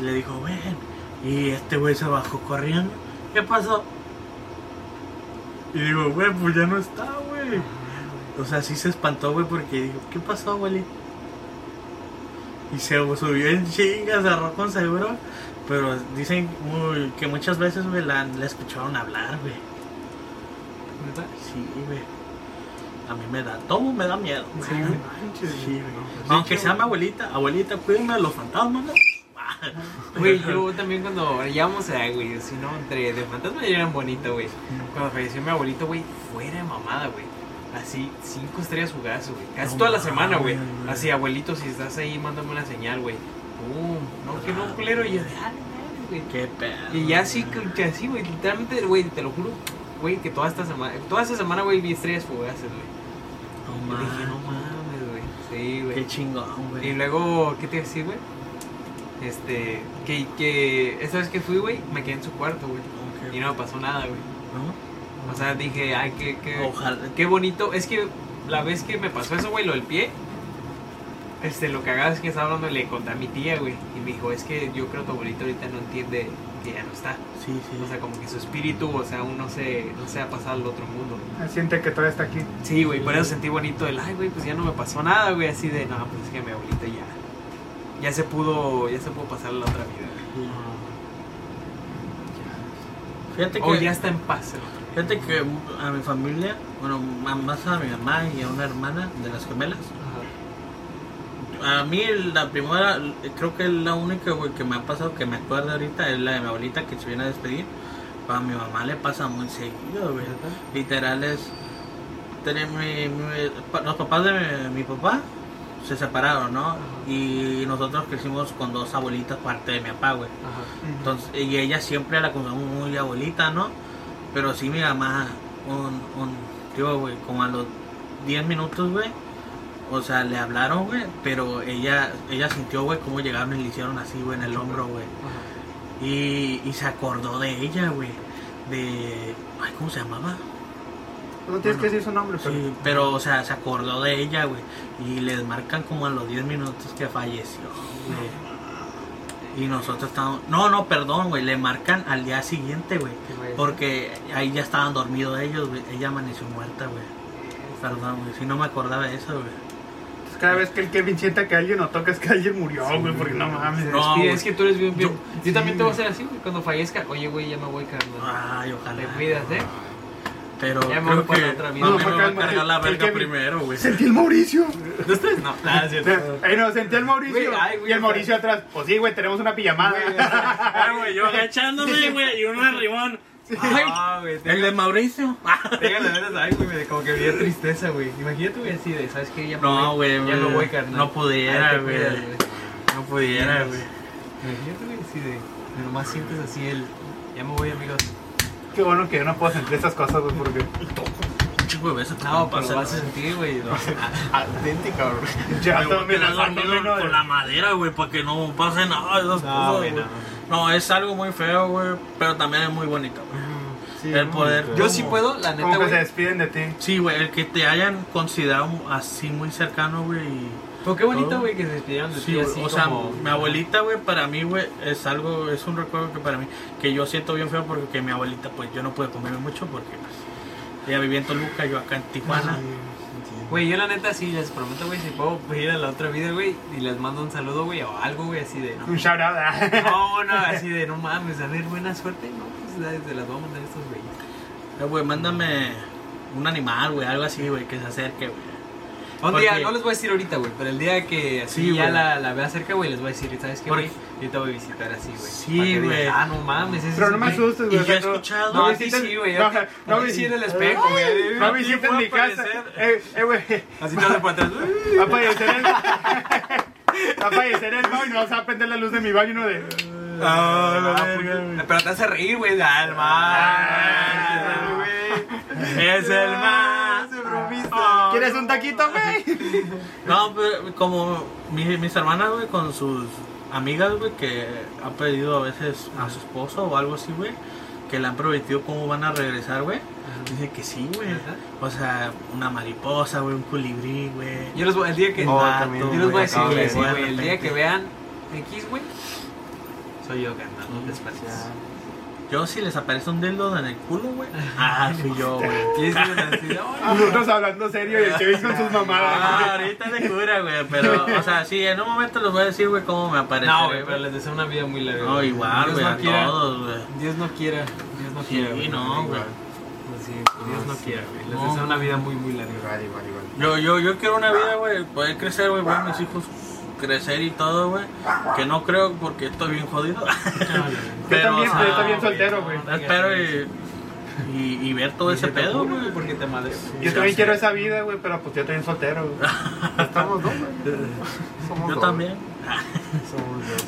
Speaker 2: Y le dijo, ven. Y este güey se bajó corriendo. ¿Qué pasó? Y digo, güey, pues ya no está, güey. O sea, sí se espantó, güey, porque dijo, ¿qué pasó, abuelita? Y se subió en chingas, se arró con seguro. Pero dicen muy- que muchas veces, güey, la, la escucharon hablar, güey.
Speaker 1: ¿Neta?
Speaker 2: Sí, güey. A mí me da, todo me da miedo.
Speaker 1: Sí,
Speaker 2: Sí, güey. Aunque sea mi abuelita, abuelita, cuídame de los fantasmas, ¿no?
Speaker 1: Güey, yo también cuando íbamos a, güey, si no, entre de fantasma ya eran bonitos, güey. Cuando falleció mi abuelito, güey, fuera de mamada, güey. Así, cinco estrellas fugaces, güey. Casi
Speaker 2: No
Speaker 1: toda la semana, güey.
Speaker 2: mames.
Speaker 1: Así, abuelito, si estás ahí, mándame una señal, güey. Pum, no, que no, culero. Y yo, ah, mames, güey.
Speaker 2: Qué pedo.
Speaker 1: Y ya así, así, güey, literalmente, güey, te lo juro, güey, que toda esta semana, toda esta semana, güey, vi estrellas fugaces, güey.
Speaker 2: No
Speaker 1: dije, no
Speaker 2: mames.
Speaker 1: mames, güey. Sí, güey.
Speaker 2: Qué chingón, güey.
Speaker 1: Y luego, ¿qué te iba a decir, güey? Este, que, que esa vez que fui, güey, me quedé en su cuarto, güey. Y no me pasó nada, güey.
Speaker 2: ¿No?
Speaker 1: O sea, dije, ay, qué, qué,
Speaker 2: Ojalá.
Speaker 1: qué bonito. Es que la vez que me pasó eso, güey, lo del pie, este, lo cagado es que estaba hablando, le conté a mi tía, güey. Y me dijo, es que yo creo que tu abuelito ahorita no entiende que ya no está.
Speaker 2: Sí, sí.
Speaker 1: O sea, como que su espíritu, o sea, aún no se, no se ha pasado al otro mundo.
Speaker 3: Siente que todavía está aquí.
Speaker 1: Sí, güey, por eso sentí bonito el, ay, güey, pues ya no me pasó nada, güey, así de, no, pues es que mi abuelita ya, ya se pudo, ya se pudo pasar la otra vida.
Speaker 2: Fíjate que,
Speaker 1: O ya está en paz.
Speaker 2: fíjate que a mi familia, bueno, más a mi mamá y a una hermana de las gemelas, a mí la primera, creo que la única güey, que me ha pasado que me acuerdo ahorita es la de mi abuelita que se viene a despedir. A mi mamá le pasa muy seguido, güey. Literal es. tener mi- los papás de mi, mi papá se separaron, ¿no? Y nosotros crecimos con dos abuelitas, parte de mi papá, güey.
Speaker 1: Ajá.
Speaker 2: Entonces, y ella siempre la consideramos muy abuelita, ¿no? Pero sí mi mamá, un, un tío, güey, como a los 10 minutos, güey. O sea, le hablaron, güey, pero ella ella sintió, güey, cómo llegaron y le hicieron así, güey, en el hombro, güey. Y, y se acordó de ella, güey. De... Ay, ¿cómo se llamaba?
Speaker 3: No tienes que decir su nombre, pero.
Speaker 2: Sí, pero, o sea, se acordó de ella, güey. Y les marcan como a los 10 minutos que falleció, güey. Y nosotros estábamos... No, no, perdón, güey. Le marcan al día siguiente, güey. Porque ahí ya estaban dormidos ellos, güey. Ella amaneció muerta, güey. Perdón, güey. Si no me acordaba de eso, güey.
Speaker 3: cada vez que el Kevin sienta que alguien no toca es que alguien murió, güey, porque no mames.
Speaker 2: No,
Speaker 1: es que tú eres bien, bien. Yo,
Speaker 2: Yo-
Speaker 1: también te voy a hacer así, güey. Cuando fallezca, oye, güey, ya me voy, carnal.
Speaker 2: Ay, ojalá.
Speaker 1: Te cuidas, ¿eh?
Speaker 2: Pero
Speaker 1: Ya me voy
Speaker 2: creo
Speaker 1: para
Speaker 2: que
Speaker 1: otra vida.
Speaker 2: no,
Speaker 3: No,
Speaker 2: me va a cargar la verga primero, güey.
Speaker 3: Sentí el Mauricio.
Speaker 1: ¿De ustedes? No, nada, es cierto.
Speaker 3: Eh, no, sentí el Mauricio.
Speaker 1: Güey, ay, güey,
Speaker 3: y el Mauricio atrás. Pues sí, güey, tenemos una pijamada.
Speaker 2: Ah, güey, yo agachándome, güey, y un.
Speaker 1: Ah, güey.
Speaker 2: El de Mauricio.
Speaker 1: Tenga la neta, ay, güey, me- como que me dio tristeza, güey. Imagínate, güey, así de, ¿sabes qué? Ya me
Speaker 2: No,
Speaker 1: voy.
Speaker 2: güey,
Speaker 1: Ya me
Speaker 2: güey.
Speaker 1: voy, carnal.
Speaker 2: No pudiera, güey.
Speaker 1: cuidas,
Speaker 2: No pudiera, güey.
Speaker 1: Imagínate, güey, así de, de nomás sientes así el, ya me voy, amigos.
Speaker 3: Qué bueno que yo no puedo sentir esas cosas, güey, porque
Speaker 2: Chico de beso.
Speaker 1: No, pero lo vas a sentir, güey. no.
Speaker 4: Auténtica, cabrón.
Speaker 3: ya amenazándome,
Speaker 2: dormido con la madera, güey, para que no pase nada esas
Speaker 1: No,
Speaker 2: cosas,
Speaker 1: güey, no.
Speaker 2: No, es algo muy feo, güey, pero también es muy bonito, güey.
Speaker 4: Sí,
Speaker 2: El poder-.
Speaker 1: Yo sí puedo, la neta,
Speaker 3: Como que se
Speaker 1: güey.
Speaker 3: despiden de ti.
Speaker 2: Sí, güey, el que te hayan considerado así muy cercano, güey. y-
Speaker 1: Pero qué bonito, güey, que se despidieron de
Speaker 2: Sí,
Speaker 1: ti así
Speaker 2: o sea,
Speaker 1: como...
Speaker 2: mi abuelita, güey, para mí, güey, es algo, es un recuerdo que para mí, que yo siento bien feo porque mi abuelita, pues yo no pude comerme mucho porque, pues, ella vivía en Toluca, yo acá en Tijuana.
Speaker 1: Güey, yo la neta sí les prometo, güey, si puedo ir a la otra vida, güey, y les mando un saludo, güey, o algo, güey, así de...
Speaker 3: Un shout out. ah.
Speaker 1: No, no, así de, no mames, a ver, buena suerte, no, pues se las voy a mandar a estos güeyes.
Speaker 2: Eh, güey, mándame un animal, güey, algo así, güey, que se acerque, güey.
Speaker 1: Un
Speaker 2: Porque-
Speaker 1: día, no les voy a decir ahorita, güey, pero el día que así
Speaker 2: Sí,
Speaker 1: ya la, la vea cerca, güey, les voy a decir, ¿sabes qué, güey? Yo te voy a visitar así, güey.
Speaker 2: Sí, güey.
Speaker 1: Ah, no mames, ese
Speaker 3: Pero no me
Speaker 1: güey.
Speaker 3: asustes,
Speaker 2: Y
Speaker 3: güey.
Speaker 2: yo
Speaker 3: o sea,
Speaker 2: he escuchado-
Speaker 1: No, a ti
Speaker 3: visites-
Speaker 1: sí, güey.
Speaker 3: No,
Speaker 1: No,
Speaker 3: no,
Speaker 1: no,
Speaker 3: vi-
Speaker 1: sí en el espejo, güey.
Speaker 3: No visites mi casa.
Speaker 2: aparecer.
Speaker 3: Eh, eh, güey.
Speaker 1: Así te vas por atrás.
Speaker 3: Va a fallecer el. Va a fallecer el baño y no vas a prender la luz de mi baño, uno de.
Speaker 2: Ah,
Speaker 1: Ah. Pero te hace reír, güey.
Speaker 3: Ah,
Speaker 1: Alma.
Speaker 2: Es el más.
Speaker 3: ¿Quieres un taquito, güey?
Speaker 2: No, pero como mi- mis hermanas, güey, con sus amigas, güey, que han pedido a veces a su esposo o algo así, güey, que le han prometido cómo van a regresar, güey. Dicen que sí, güey. O sea, una mariposa, güey, un colibrí, güey.
Speaker 1: Yo les voy, el día que.
Speaker 4: Oh, también,
Speaker 1: yo les voy a decir, güey, sí, El día que vean X, güey. Soy yo, te espantes.
Speaker 2: Yo si les aparece un dildo en el culo, güey. Ah, fui yo, güey.
Speaker 1: "Ay,
Speaker 3: Nosotros hablando serio y el Kevin con sus
Speaker 2: Ah,
Speaker 3: mamadas.
Speaker 2: ahorita de cura, güey. Pero, o sea, sí, en un momento les voy a decir, güey, cómo me aparece.
Speaker 1: No, güey, pero les deseo una vida muy larga.
Speaker 2: No, igual,
Speaker 1: Dios
Speaker 2: güey,
Speaker 1: no
Speaker 2: a
Speaker 1: quiera-
Speaker 2: todos, güey.
Speaker 1: Dios no quiera. Dios no
Speaker 2: Sí,
Speaker 1: quiera. güey.
Speaker 2: no, güey.
Speaker 1: Sí, Dios no quiera, güey. Les
Speaker 2: No.
Speaker 1: deseo una vida muy, muy larga.
Speaker 4: Igual, igual, igual.
Speaker 2: Yo, yo, yo quiero una vida, güey, poder crecer, güey, ver mis hijos crecer y todo, güey. Que no creo porque estoy bien jodido.
Speaker 3: Yo también,
Speaker 2: o sea,
Speaker 3: yo también soltero, güey.
Speaker 2: Espero y, y, y ver todo ese pedo, güey.
Speaker 1: Porque te madre.
Speaker 3: Yo también quiero esa vida, güey, pero pues yo también soltero, güey.
Speaker 4: Estamos dos, güey. Somos
Speaker 2: Yo
Speaker 4: dos.
Speaker 2: también.
Speaker 4: Somos dos.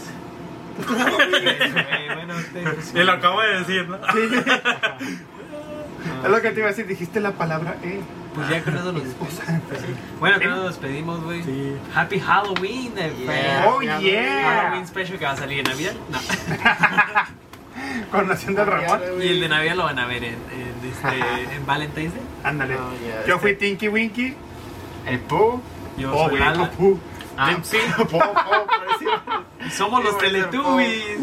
Speaker 1: Bueno, usted.
Speaker 2: Y lo acabo de decir, ¿no?
Speaker 3: Es lo que te iba a decir, dijiste la palabra E.
Speaker 1: Pues ya con eso nos despedimos. Bueno, con eso nos despedimos, güey.
Speaker 2: Sí.
Speaker 1: Happy Halloween, eh,
Speaker 4: Yeah.
Speaker 3: Oh, yeah.
Speaker 1: Halloween special que va a salir en Navidad. No.
Speaker 3: Con Nación del Ramón.
Speaker 1: Y el de Navidad lo van a ver en, en, este, en Valentine's Day.
Speaker 3: Ándale.
Speaker 4: Oh, yeah,
Speaker 3: Yo fui
Speaker 4: este-
Speaker 3: Tinky Winky.
Speaker 4: El Pooh.
Speaker 1: Yo
Speaker 3: Oh,
Speaker 1: soy.
Speaker 3: Goku.
Speaker 4: Ah, sí.
Speaker 1: Somos los Teletubbies.